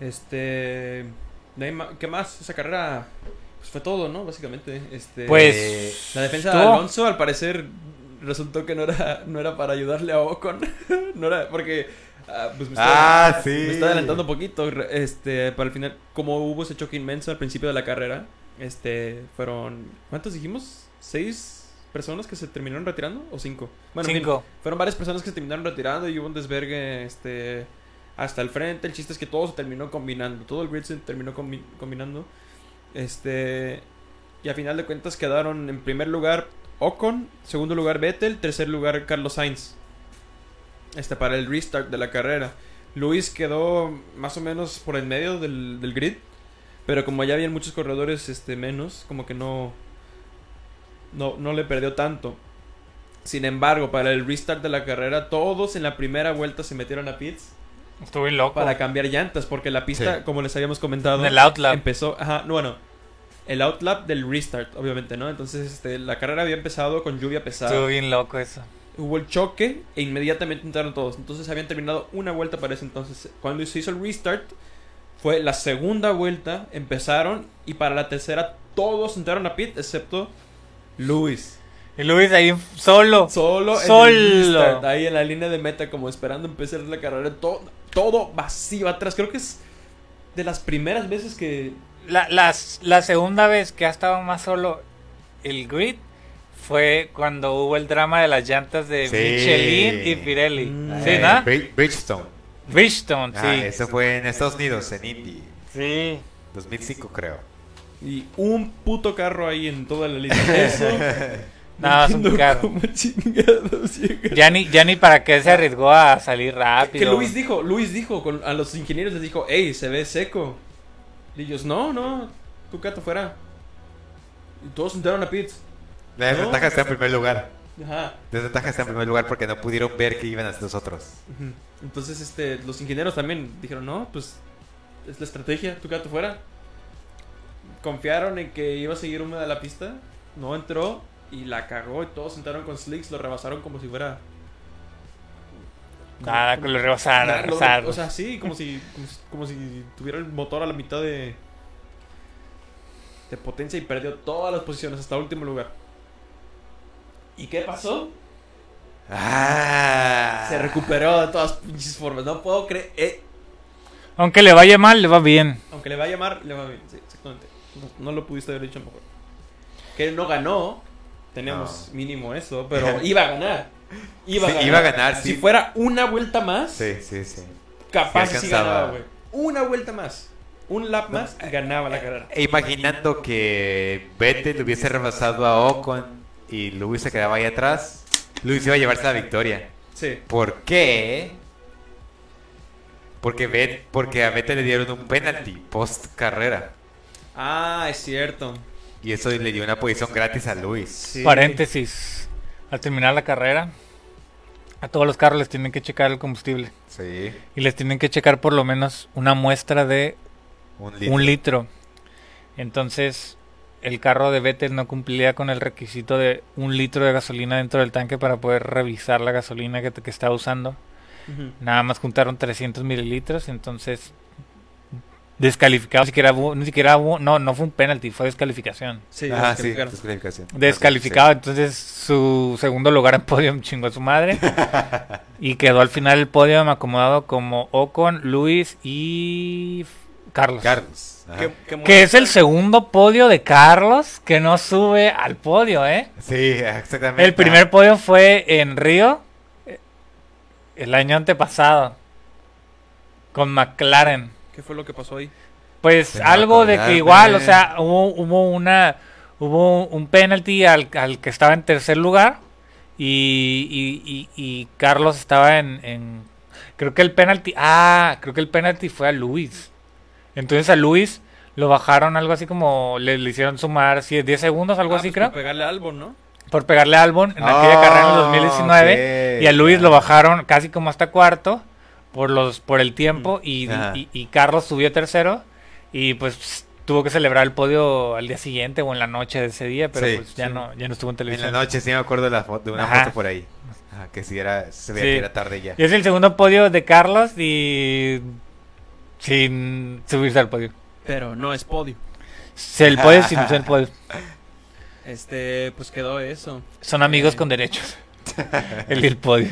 Speaker 1: Este. ¿Qué más? Esa carrera. Pues fue todo, ¿no? Básicamente. Este,
Speaker 3: Pues...
Speaker 1: La defensa de Alonso, al parecer, resultó que no era, no era para ayudarle a Ocon. no era. Porque. Ah, pues me está,
Speaker 2: Ah, sí.
Speaker 1: me está adelantando un poquito. Este, para el final, como hubo ese choque inmenso al principio de la carrera, este, fueron. ¿Cuántos dijimos? ¿Seis personas que se terminaron retirando? ¿O cinco? Bueno,
Speaker 3: Cinco.
Speaker 1: fueron varias personas que se terminaron retirando y hubo un desvergue, este, hasta el frente. El chiste es que todo se terminó combinando. Todo el grid se terminó combi- combinando. Este. Y a final de cuentas quedaron en primer lugar Ocon, segundo lugar Vettel, tercer lugar Carlos Sainz. Este para el restart de la carrera. Luis quedó más o menos por el medio del, del grid. Pero como ya habían muchos corredores este, menos, como que no, no, no le perdió tanto. Sin embargo, para el restart de la carrera, todos en la primera vuelta se metieron a pits
Speaker 3: Estuve loco.
Speaker 1: para cambiar llantas, porque la pista,
Speaker 2: Sí.
Speaker 1: como les habíamos comentado,
Speaker 3: En el outlap.
Speaker 1: empezó, ajá, no, bueno, el outlap del restart, obviamente, ¿no? Entonces, este, la carrera había empezado con lluvia pesada.
Speaker 3: Estuvo bien loco eso.
Speaker 1: Hubo el choque e inmediatamente entraron todos. Entonces habían terminado una vuelta para ese entonces. Cuando se hizo el restart, fue la segunda vuelta, empezaron y para la tercera todos entraron a pit excepto Luis.
Speaker 3: Y Luis ahí solo.
Speaker 1: Solo, en
Speaker 3: Solo.
Speaker 1: el restart, ahí en la línea de meta, como esperando empezar la carrera. Todo, todo vacío atrás. Creo que es de las primeras veces que.
Speaker 3: La, las- la segunda vez que ha estado más solo el grid fue cuando hubo el drama de las llantas de
Speaker 2: Sí.
Speaker 3: Michelin y Pirelli.
Speaker 1: Mm.
Speaker 3: ¿Sí,
Speaker 2: Eh,
Speaker 3: no?
Speaker 2: Bri- Bridgestone.
Speaker 3: Bridgestone,
Speaker 2: Ah,
Speaker 3: sí.
Speaker 2: eso fue en Estados Unidos, en Indy.
Speaker 3: Sí.
Speaker 2: 2005 creo.
Speaker 1: Y un puto carro ahí en toda la línea. Eso.
Speaker 3: Nada, es un carro. Ya ni, ya ni para qué se arriesgó a salir rápido.
Speaker 1: Que Luis dijo, Luis dijo, con, a los ingenieros les dijo, hey, se ve seco. Y ellos, no, no, tu gato fuera. Y todos entraron a pits.
Speaker 2: La desventaja
Speaker 1: No.
Speaker 2: está en primer lugar.
Speaker 1: Ajá.
Speaker 2: Desventaja está en primer lugar porque no pudieron ver que iban a los otros.
Speaker 1: Ujú. Entonces, este, los ingenieros también dijeron, no, pues, es la estrategia, tu gato fuera. Confiaron en que iba a seguir húmeda la pista, no entró y la cagó y todos entraron con slicks, lo rebasaron como si fuera...
Speaker 3: Nada, que lo rebasaron,
Speaker 1: Nada, lo-
Speaker 3: rebasaron.
Speaker 1: O sea, sí, como si, como si, como si tuviera el motor a la mitad de, de potencia y perdió todas las posiciones hasta último lugar. ¿Y qué pasó?
Speaker 2: Ah.
Speaker 1: Se recuperó de todas pinches formas. No puedo creer. eh,
Speaker 3: Aunque le vaya mal, le va bien.
Speaker 1: aunque le va a llamar, le va bien. Sí, exactamente. No, no lo pudiste haber dicho mejor. Que no ganó. Tenemos mínimo eso, pero iba a ganar. Iba a
Speaker 2: Sí,
Speaker 1: ganar.
Speaker 2: iba a ganar,
Speaker 1: Si
Speaker 2: sí.
Speaker 1: fuera una vuelta más,
Speaker 2: Sí, sí, sí.
Speaker 1: capaz
Speaker 2: Sí
Speaker 1: ganaba, güey. Una vuelta más. Un lap más y ganaba la carrera.
Speaker 2: E imaginando que Vettel hubiese rebasado a Ocon y Luis se quedaba ahí atrás, Luis iba a llevarse la victoria.
Speaker 1: Sí.
Speaker 2: ¿Por qué? Porque, Bet- porque a Vettel le dieron un penalty post carrera.
Speaker 1: Ah, es cierto.
Speaker 2: Y eso le dio una posición gratis a Luis.
Speaker 1: Sí.
Speaker 3: Paréntesis. Al terminar la carrera, a todos los carros les tienen que checar el combustible.
Speaker 2: Sí.
Speaker 3: Y les tienen que checar por lo menos una muestra de
Speaker 2: Un litro.
Speaker 3: un litro. Entonces, el carro de Vettel no cumplía con el requisito de un litro de gasolina dentro del tanque para poder revisar la gasolina que, que estaba usando. Nada más juntaron 300 mililitros, entonces descalificado. Ni siquiera, hubo- ni siquiera hubo- no, no fue un penalty, fue descalificación.
Speaker 1: Sí,
Speaker 2: Ah, sí, descalificación.
Speaker 3: Descalificado, entonces su segundo lugar en podio chingó a su madre. y quedó al final el podio acomodado como Ocon, Luis y Carlos.
Speaker 2: Carlos. Ajá.
Speaker 1: Qué- qué
Speaker 3: Que es el segundo podio de Carlos que no sube al podio, ¿eh?
Speaker 2: Sí, exactamente.
Speaker 3: El primer podio fue en Río eh, el año antepasado con McLaren.
Speaker 1: ¿Qué fue lo que pasó ahí?
Speaker 3: Pues
Speaker 2: Tengo
Speaker 3: algo de que igual, o sea, hubo, hubo una hubo un penalty al, al que estaba en tercer lugar y, y, y- y Carlos estaba en, en- creo que el penalty, ah, creo que el penalty fue a Luis. Entonces a Luis lo bajaron algo así como le, le hicieron sumar sí, 10 segundos, algo
Speaker 1: Ah,
Speaker 3: así
Speaker 1: pues
Speaker 3: creo,
Speaker 1: por pegarle a Albon, ¿no?
Speaker 3: por pegarle a Albon en
Speaker 2: Ah,
Speaker 3: aquella carrera en el 2019
Speaker 2: ok.
Speaker 3: y a Luis lo bajaron casi como hasta cuarto por los por el tiempo y,
Speaker 2: Ajá.
Speaker 3: y- y Carlos subió tercero y pues tuvo que celebrar el podio al día siguiente o en la noche de ese día pero
Speaker 2: Sí,
Speaker 3: pues ya
Speaker 1: sí.
Speaker 3: no ya no estuvo en
Speaker 2: En
Speaker 3: televisión
Speaker 2: la noche sí me acuerdo de, la fo- de una
Speaker 3: Ajá.
Speaker 2: foto por ahí. Ajá, que sí era, se veía
Speaker 3: Sí.
Speaker 2: que era tarde ya.
Speaker 3: y es el segundo podio de Carlos y sin subirse al podio
Speaker 1: Pero no es podio.
Speaker 3: Sí, el podio sin ser el podio
Speaker 1: Este, pues quedó eso.
Speaker 3: son amigos
Speaker 1: Eh.
Speaker 3: con derechos el del podio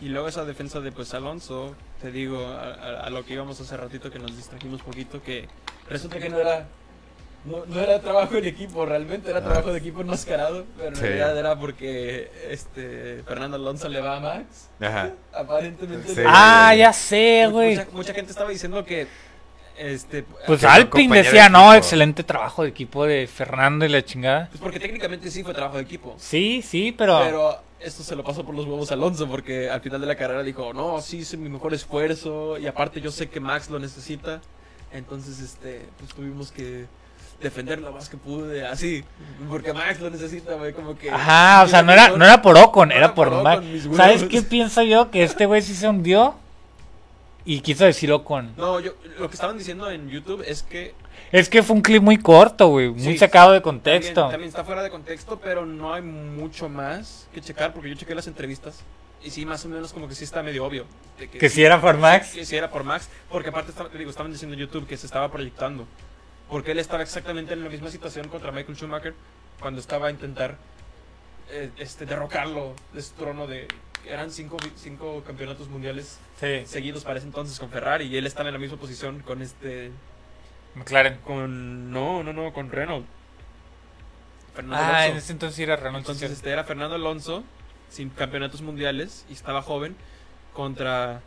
Speaker 1: Y luego esa defensa de pues Alonso, te digo, a, a- a lo que íbamos hace ratito que nos distrajimos poquito, que resulta que no era no, no era trabajo en equipo, realmente era
Speaker 2: Ah.
Speaker 1: trabajo de equipo enmascarado, pero en
Speaker 2: Sí.
Speaker 1: realidad era porque este Fernando Alonso le va a Max.
Speaker 2: Ajá.
Speaker 1: Aparentemente.
Speaker 2: Sí.
Speaker 1: le-
Speaker 3: Ah, ya sé, güey.
Speaker 1: Mucha, mucha gente estaba diciendo que este
Speaker 3: Pues
Speaker 2: de
Speaker 3: decía, no,
Speaker 2: equipo".
Speaker 3: excelente trabajo de equipo de Fernando y la chingada.
Speaker 1: pues porque técnicamente sí fue trabajo de equipo.
Speaker 3: Sí, sí, pero...
Speaker 1: Pero esto se lo pasó por los huevos a Alonso porque al final de la carrera dijo, no, sí hice mi mejor esfuerzo y aparte yo sé que Max lo necesita. Entonces, este, pues tuvimos que defender lo más que pude, así, porque Max lo necesita, güey, como que...
Speaker 3: Ajá, o sea, no era, no era por Ocon, era por Max. ¿Sabes qué pienso yo? Que este güey sí se hundió y quiso decir Ocon.
Speaker 1: No, yo, lo que estaban diciendo en YouTube es que...
Speaker 3: Es que fue un clip muy corto, güey, muy
Speaker 1: Sí,
Speaker 3: sacado de
Speaker 1: También,
Speaker 3: contexto.
Speaker 1: también está fuera de contexto, pero no hay mucho más que checar porque yo chequé las entrevistas y sí, más o menos como que sí está medio obvio. de
Speaker 3: Que si era por Max.
Speaker 1: Que sí era por Max, porque aparte estaba- te digo, estaban diciendo en YouTube que se estaba proyectando. Porque él estaba exactamente en la misma situación contra Michael Schumacher cuando estaba a intentar eh, este, derrocarlo de su trono de... Eran cinco, cinco campeonatos mundiales
Speaker 3: Sí,
Speaker 1: seguidos para ese entonces con Ferrari y él estaba en la misma posición con este...
Speaker 3: McLaren.
Speaker 1: Con... No, no, no, con Renault. Fernando
Speaker 3: Ah, en ese entonces era Renault.
Speaker 1: Entonces este era Fernando Alonso sin campeonatos mundiales y estaba joven contra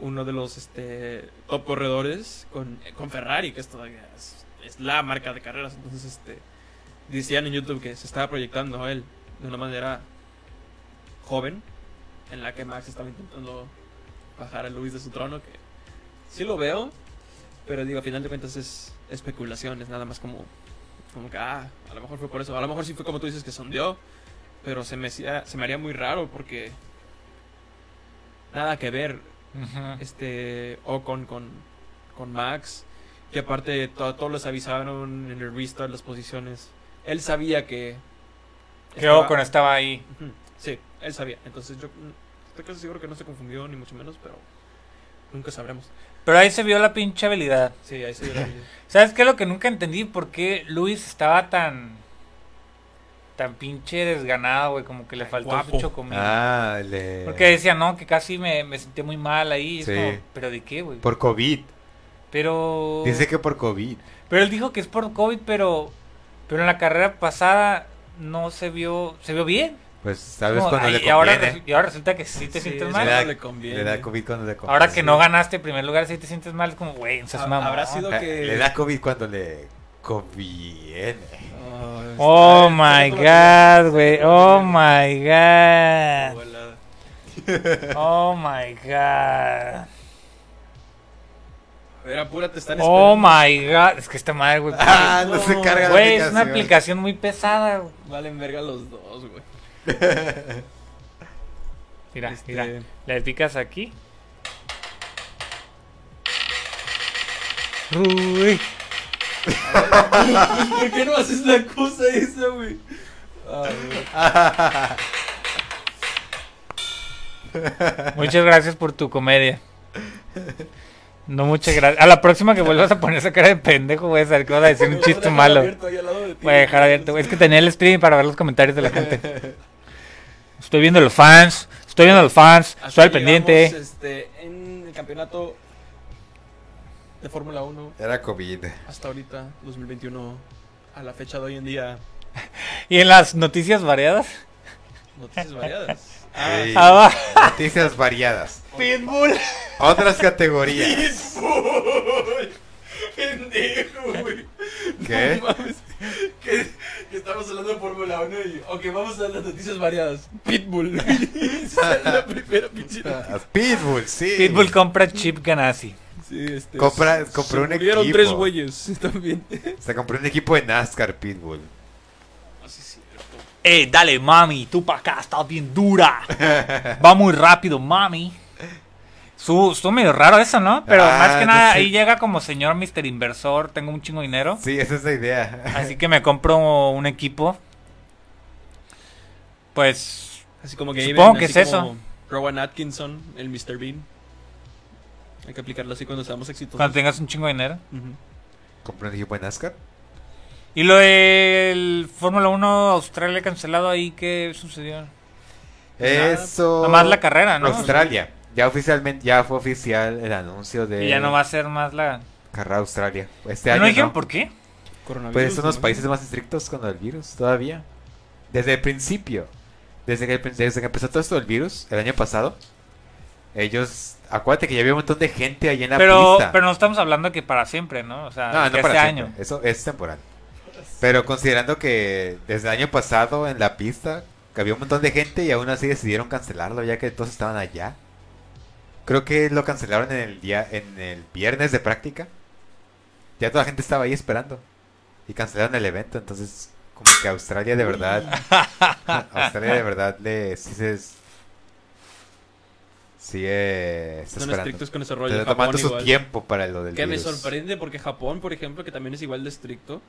Speaker 1: uno de los este top corredores con, con Ferrari que es todavía es, la marca de carreras. Entonces este decían en YouTube que se estaba proyectando él de una manera joven en la que Max estaba intentando bajar a Luis de su trono que sí lo veo pero digo a final de cuentas es especulación es nada más como como que ah a lo mejor fue por eso. A lo mejor sí fue como tú dices que sondeó pero se me se me haría muy raro porque nada que ver
Speaker 3: Ujú.
Speaker 1: este Ocon con con Max que aparte to- todos les avisaron en el restart las posiciones él sabía que
Speaker 3: Que
Speaker 1: estaba-
Speaker 3: Ocon estaba ahí.
Speaker 1: Ujú, sí él sabía entonces yo estoy casi seguro que no se confundió ni mucho menos pero nunca sabremos
Speaker 3: Pero ahí se vio la pinche habilidad.
Speaker 1: sí ahí se vio la-
Speaker 3: ¿Sabes qué es lo que nunca entendí? ¿Por qué Luis estaba tan. Tan pinche desganado, güey? Como que le faltó
Speaker 1: guapo.
Speaker 3: mucho comida.
Speaker 2: Ah, le...
Speaker 3: Porque decía, no, que casi me, me sentí muy mal ahí. Es
Speaker 2: Sí.
Speaker 3: como, ¿pero de qué, güey?
Speaker 2: Por COVID.
Speaker 3: Pero.
Speaker 2: Dice que por COVID.
Speaker 3: Pero él dijo que es por COVID, pero. Pero en la carrera pasada no se vio. Se vio bien.
Speaker 2: Pues sabes
Speaker 3: Como,
Speaker 2: cuando
Speaker 3: ay,
Speaker 2: le
Speaker 3: y,
Speaker 2: conviene.
Speaker 3: ahora, y ahora resulta que sí te
Speaker 1: Sí,
Speaker 3: sientes mal.
Speaker 2: Le da,
Speaker 1: le conviene.
Speaker 2: le da COVID cuando le conviene.
Speaker 3: Ahora que no ganaste primer lugar, sí te sientes mal. Es como, güey, no seas
Speaker 1: Ha-
Speaker 3: mamón.
Speaker 1: habrá sido
Speaker 2: Eh,
Speaker 1: que
Speaker 2: Le da COVID cuando le conviene.
Speaker 1: Oh,
Speaker 3: Oh
Speaker 1: está-
Speaker 3: my god, güey. Oh my god. Oh my god.
Speaker 1: A ver, apúrate, están
Speaker 3: Oh
Speaker 1: esperando.
Speaker 3: my god. Es que esta madre, güey.
Speaker 2: Ah, no, se
Speaker 1: No,
Speaker 2: carga la
Speaker 3: Güey, es una
Speaker 2: aplicación.
Speaker 3: aplicación muy pesada. güey.
Speaker 1: Valen verga los dos, güey.
Speaker 3: Mira,
Speaker 1: Este,
Speaker 3: mira. Le picas aquí. Uy.
Speaker 1: ¿Por qué no haces la cosa esa, güey? Ah.
Speaker 3: Muchas gracias por tu comedia. No, muchas gracias. A la próxima que vuelvas a poner esa cara de pendejo, voy a saber que vas a decir un chiste malo.
Speaker 1: de ti,
Speaker 3: Voy a dejar abierto. Es que tenía el stream para ver los comentarios de la gente. Estoy viendo los fans. Estoy viendo los fans. Estoy al pendiente.
Speaker 1: Este, en el campeonato de Fórmula 1
Speaker 2: Era COVID.
Speaker 1: hasta ahorita, 2021, a la fecha de hoy en día,
Speaker 3: Y en las noticias variadas.
Speaker 1: noticias variadas. Ah,
Speaker 2: Sí.
Speaker 3: Abajo.
Speaker 2: Noticias variadas.
Speaker 3: Pitbull.
Speaker 2: Otras categorías.
Speaker 1: pendejo, güey.
Speaker 2: ¿Qué?
Speaker 1: No mames. Que, que estamos hablando de Fórmula 1 y. Ok, vamos a las noticias variadas. Pitbull. Esa es la primera pinche noticia.
Speaker 2: Pitbull, sí.
Speaker 3: Pitbull compra Chip Ganassi.
Speaker 1: Sí, este.
Speaker 2: Compra-
Speaker 1: se-
Speaker 2: compró
Speaker 1: se
Speaker 2: un
Speaker 1: murieron
Speaker 2: equipo.
Speaker 1: tres güeyes también.
Speaker 2: Se compró un equipo de NASCAR, Pitbull.
Speaker 1: Así es cierto.
Speaker 3: Eh, dale, mami, tú pa' acá, estás bien dura. Va muy rápido, mami. Su, estuvo medio raro eso, ¿no? Pero
Speaker 2: Ah,
Speaker 3: más que
Speaker 2: no
Speaker 3: nada,
Speaker 2: sé.
Speaker 3: ahí llega como señor Mr. Inversor, tengo un chingo de dinero.
Speaker 2: Sí, esa es la idea.
Speaker 3: Así que me compro un equipo. Pues,
Speaker 1: Así como que
Speaker 3: Supongo que
Speaker 1: así
Speaker 3: es
Speaker 1: como
Speaker 3: eso.
Speaker 1: Rowan Atkinson, el Mr. Bean. Hay que aplicarlo así cuando seamos exitosos.
Speaker 3: cuando tengas un chingo de dinero.
Speaker 2: Compró un equipo de NASCAR.
Speaker 3: Y lo del Fórmula 1 Australia cancelado ahí, ¿qué sucedió?
Speaker 1: Nada.
Speaker 2: Eso.
Speaker 3: Nomás la carrera, ¿no?
Speaker 2: Australia. Ya oficialmente, ya fue oficial el anuncio de
Speaker 3: Y ya no va a ser más la...
Speaker 2: carrera Australia. Este
Speaker 3: ¿No
Speaker 2: año
Speaker 3: dijeron
Speaker 2: no.
Speaker 3: por qué?
Speaker 1: Coronavirus.
Speaker 2: Pues son los
Speaker 1: ¿no?
Speaker 2: países más estrictos con el virus todavía. Desde el principio. Desde que, desde que empezó todo esto del virus, el año pasado. Ellos. Acuérdate que ya había un montón de gente ahí en la
Speaker 3: Pero,
Speaker 2: pista.
Speaker 3: pero no estamos hablando que para siempre, ¿no? O sea,
Speaker 2: no, no para
Speaker 3: este
Speaker 2: siempre.
Speaker 3: año.
Speaker 2: Eso es temporal. Pero considerando que desde el año pasado en la pista que había un montón de gente y aún así decidieron cancelarlo ya que todos estaban allá. Creo que lo cancelaron en el día en el viernes de práctica. Ya toda la gente estaba ahí esperando y cancelaron el evento, entonces como que Australia de verdad Australia de verdad le sí se sigue está
Speaker 1: Son
Speaker 2: esperando.
Speaker 1: estrictos con ese rollo.
Speaker 2: Está
Speaker 1: Japón
Speaker 2: tomando su
Speaker 1: igual.
Speaker 2: tiempo para lo del
Speaker 1: Que me sorprende porque Japón, por ejemplo, que también es igual de estricto.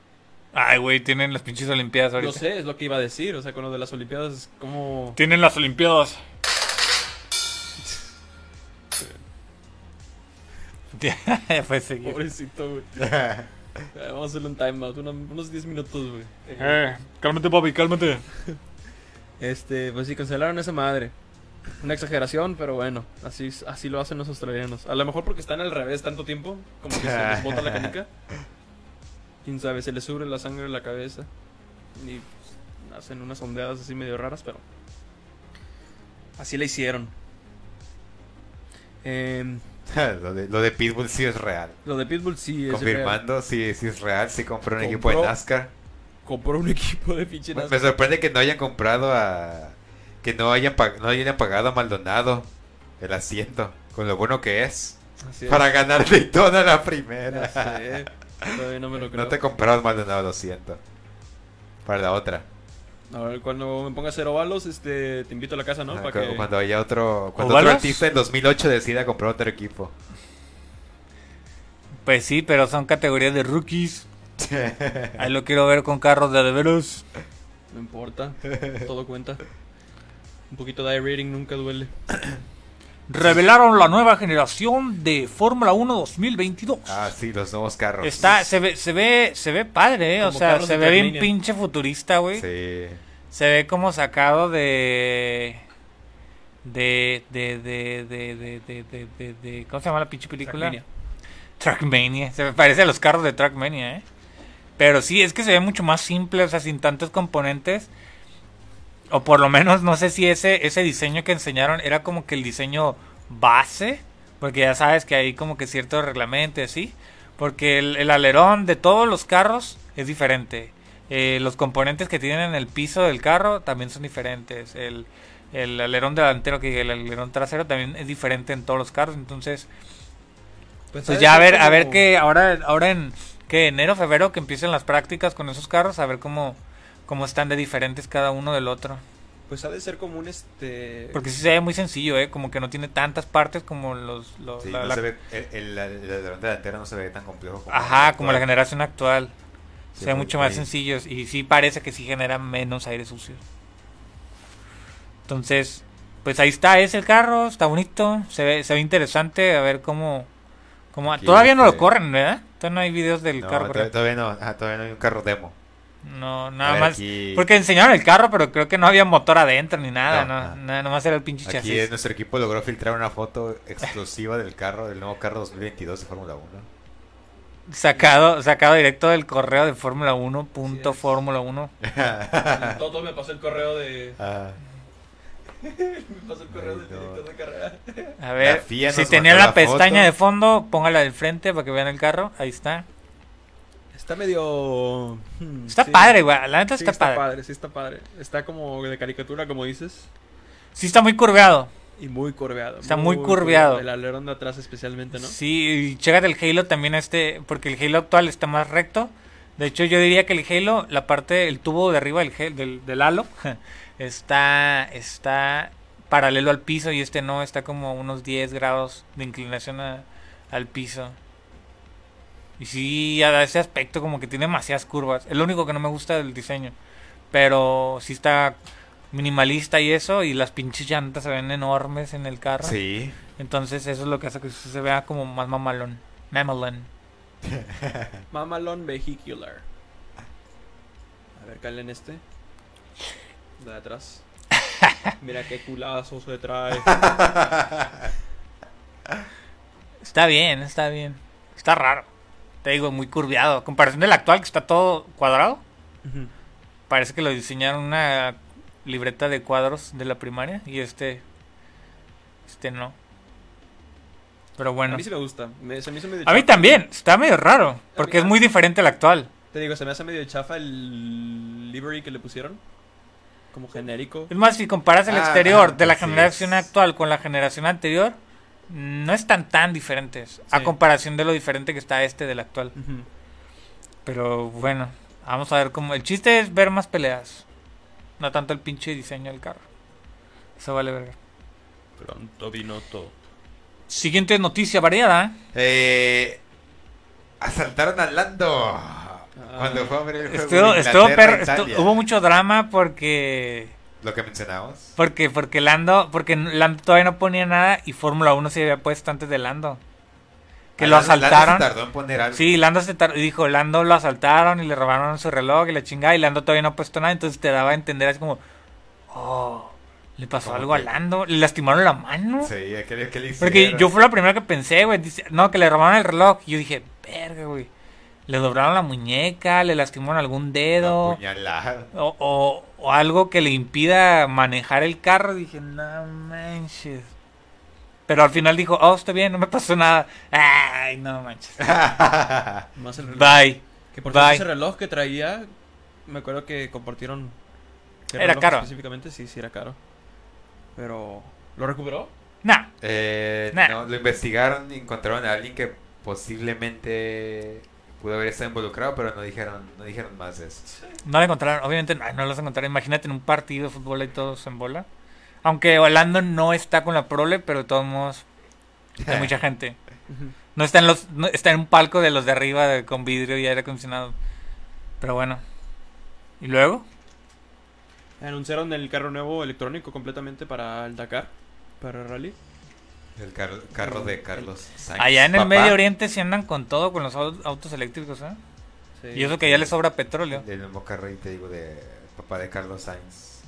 Speaker 3: Ay, güey, tienen las pinches Olimpiadas ahorita.
Speaker 1: Lo sé, es lo que iba a decir. O sea, con lo de las Olimpiadas es como.
Speaker 3: Tienen las Olimpiadas. Fue seguir.
Speaker 1: Pobrecito, güey. Eh, Vamos a hacerle un timeout, una- unos 10 minutos, güey.
Speaker 3: Eh, cálmate, papi, cálmate.
Speaker 1: Este, pues sí, cancelaron esa madre. Una exageración, pero bueno, así, así lo hacen los australianos. A lo mejor porque están al revés tanto tiempo, como que se les bota la canica. Quién sabe, se les sube la sangre en la cabeza. Y pues, hacen unas ondeadas así medio raras, pero. Así la hicieron. Em,
Speaker 2: lo, de, lo de Pitbull sí es real.
Speaker 1: lo de Pitbull sí es real.
Speaker 2: Confirmando, sí, sí es real. Sí compró un equipo de NASCAR.
Speaker 1: Compró un equipo de pinche NASCAR.
Speaker 2: me sorprende que no hayan comprado a. Que no hayan, no hayan pagado a Maldonado el asiento. Con lo bueno que es.
Speaker 1: Así es.
Speaker 2: Para ganar Daytona la primera.
Speaker 1: sé, Todavía no me lo creo.
Speaker 2: No te compraron Maldonado, lo siento. Para la otra.
Speaker 1: A ver, cuando me ponga cero balos, este, te invito a la casa, ¿no?
Speaker 2: Ah,
Speaker 1: Para
Speaker 2: cu-
Speaker 1: que...
Speaker 2: Cuando haya otro. Cuando otro artista en 2008 decida comprar otro equipo.
Speaker 3: Pues sí, pero son categorías de rookies. Ahí lo quiero ver con carros de de veros.
Speaker 1: No importa, todo cuenta. Un poquito de rating nunca duele.
Speaker 3: Revelaron la nueva generación de Fórmula 1 2022.
Speaker 2: Ah, sí, los nuevos carros.
Speaker 3: Está, se ve, se ve, se ve padre, eh. o sea, se ve bien pinche futurista, güey.
Speaker 2: Sí.
Speaker 3: Se ve como sacado de. De. De. De. De. De. De. de- ¿Cómo se llama la pinche película?
Speaker 1: Trackmania.
Speaker 3: Trackmania. Se me parece a los carros de Trackmania, ¿eh? Pero sí, es que se ve mucho más simple, o sea, sin tantos componentes. O por lo menos, no sé si ese, ese diseño que enseñaron era como que el diseño base. Porque ya sabes que hay como que cierto reglamento y así. Porque el, el alerón de todos los carros es diferente. Eh, los componentes que tienen en el piso del carro también son diferentes. El, el alerón delantero que el alerón trasero también es diferente en todos los carros. Entonces, pues
Speaker 1: ¿sabes
Speaker 3: ya a ver, a ver
Speaker 1: Como-
Speaker 3: que ahora, ahora en que enero, febrero que empiecen las prácticas con esos carros, a ver cómo, cómo están de diferentes cada uno del otro.
Speaker 1: Pues ha de ser como un este...
Speaker 3: Porque sí se ve muy sencillo, eh, como que no tiene tantas partes como los, los-
Speaker 2: Sí,
Speaker 3: la-
Speaker 2: no
Speaker 3: la-
Speaker 2: se ve, el, el, el alerón delantero no se ve tan complejo como
Speaker 3: ajá, como la generación actual.
Speaker 2: Sí,
Speaker 3: se ve
Speaker 2: muy-
Speaker 3: mucho más sencillos y sí parece que sí generan menos aire sucio. Entonces, pues ahí está, es el carro, está bonito, se ve, se ve interesante, a ver cómo, cómo
Speaker 2: Aquí,
Speaker 3: todavía no lo corren, ¿verdad? Todavía no hay videos del
Speaker 2: No,
Speaker 3: carro.
Speaker 2: todavía no, ajá, todavía no hay un carro demo.
Speaker 3: No, nada
Speaker 2: ver,
Speaker 3: más.
Speaker 2: aquí-
Speaker 3: Porque enseñaron el carro, pero creo que no había motor adentro ni nada,
Speaker 2: No,
Speaker 3: no,
Speaker 2: ajá.
Speaker 3: nada, nomás era el pinche
Speaker 2: Aquí
Speaker 3: chasis.
Speaker 2: nuestro equipo logró filtrar una foto exclusiva del carro, del nuevo carro 2022 de Fórmula 1.
Speaker 3: Sacado, sacado directo del correo de Fórmula 1, punto. Fórmula 1.
Speaker 1: Todo me pasó el correo de...
Speaker 2: Ah,
Speaker 1: Me pasó el correo del
Speaker 2: Ay, no.
Speaker 1: director de carrera.
Speaker 3: A ver, si tenía la
Speaker 2: la
Speaker 3: pestaña
Speaker 2: foto.
Speaker 3: de fondo, póngala del frente para que vean el carro. Ahí está.
Speaker 1: Está medio... hmm,
Speaker 3: Está
Speaker 1: sí.
Speaker 3: padre, güey. La neta
Speaker 1: Sí,
Speaker 3: está,
Speaker 1: está
Speaker 3: padre.
Speaker 1: padre, sí está padre. Está como de caricatura, como dices.
Speaker 3: Sí está muy curveado.
Speaker 1: Y muy curveado.
Speaker 3: Está muy curveado.
Speaker 1: El alerón de atrás especialmente, ¿no?
Speaker 3: Sí, y chécate el Halo también este, porque el Halo actual está más recto. De hecho, yo diría que el Halo, la parte, el tubo de arriba del, Halo- del, del halo, está, está paralelo al piso y este no, está como a unos 10 grados de inclinación a- al piso. Y sí, a ese aspecto como que tiene demasiadas curvas. Es lo único que no me gusta del diseño. Pero sí está minimalista y eso, y las pinches llantas se ven enormes en el carro.
Speaker 2: sí.
Speaker 3: Entonces eso es lo que hace que se vea como más mamalón. Mamalón.
Speaker 1: Mamalon Vehicular. A ver, calen este. De atrás. Mira qué culazo se trae.
Speaker 3: Está bien, está bien. Está raro. Te digo, muy curviado. A comparación del actual, que está todo cuadrado. Parece que lo diseñaron una libreta de cuadros de la primaria. Y este. Este no. Pero
Speaker 1: A
Speaker 3: bueno.
Speaker 1: mí sí me gusta. Me- se me hizo medio
Speaker 3: A mí
Speaker 1: chafa.
Speaker 3: también. Está medio raro. Porque
Speaker 1: mí-
Speaker 3: es muy diferente al actual.
Speaker 1: Te digo, se me hace medio chafa el livery que le pusieron. Como genérico.
Speaker 3: Es más, si comparas el
Speaker 2: Ah,
Speaker 3: exterior de la generación
Speaker 2: es.
Speaker 3: actual con la generación anterior, no están tan diferentes. A comparación de lo diferente que está este del actual. Pero bueno, vamos a ver cómo. El chiste es ver más peleas. No tanto el pinche diseño del carro. Eso vale verga.
Speaker 1: Pronto vino todo.
Speaker 3: Siguiente noticia variada.
Speaker 2: Eh, asaltaron a Lando. Cuando fue a ver el juego
Speaker 3: Estuvo,
Speaker 2: de
Speaker 3: estuvo perro- estu-
Speaker 2: Italia.
Speaker 3: hubo mucho drama porque.
Speaker 2: Lo que mencionamos.
Speaker 3: Porque, porque Lando, porque Lando todavía no ponía nada y Fórmula 1 se había puesto antes de Lando. Que
Speaker 2: Ah,
Speaker 3: lo
Speaker 2: Lando- Lando
Speaker 3: asaltaron.
Speaker 2: se tardó en poner algo.
Speaker 3: Sí, Lando se tar- dijo, Lando lo asaltaron y le robaron su reloj y la chingada y Lando todavía no ha puesto nada, entonces te daba a entender así como, oh, le pasó
Speaker 2: ¿Cómo
Speaker 3: algo a? Lando, le lastimaron la mano.
Speaker 2: Sí, ¿qué, qué le
Speaker 3: Porque
Speaker 2: hicieron?
Speaker 3: yo fue la primera que pensé, güey, no, que le robaron el reloj y yo dije, verga, güey, le doblaron la muñeca, le lastimaron algún dedo o, o, o algo que le impida manejar el carro, dije, no manches. Pero al final dijo, oh, está bien, no me pasó nada. Ay, no manches.
Speaker 1: Más el reloj.
Speaker 3: Bye.
Speaker 1: Que por
Speaker 3: Bye.
Speaker 1: ese reloj que traía, me acuerdo que compartieron. qué
Speaker 3: Era caro.
Speaker 1: Específicamente, sí, sí, era caro. Pero, ¿lo recuperó?
Speaker 3: Nah,
Speaker 2: Eh,
Speaker 3: Nah.
Speaker 2: no, lo investigaron y encontraron a alguien que posiblemente pudo haber estado involucrado, pero no dijeron, no dijeron más de eso.
Speaker 3: no lo encontraron. Obviamente no, no los encontraron. Imagínate en un partido de fútbol y todos en bola. Aunque Orlando no está con la prole, pero de todos modos hay mucha gente. No está en los, no- está en un palco de los de arriba de- con vidrio y aire acondicionado. Pero bueno. ¿Y luego?
Speaker 1: Anunciaron el carro nuevo electrónico completamente para el Dakar, para el rally.
Speaker 2: El car- carro de Carlos Sainz.
Speaker 3: Allá en el
Speaker 2: papá.
Speaker 3: Medio Oriente se andan con todo, con los au- autos eléctricos, ¿eh?
Speaker 1: Sí.
Speaker 3: Y eso que ya les sobra petróleo.
Speaker 2: Del mismo carro, y te digo, de papá de Carlos Sainz.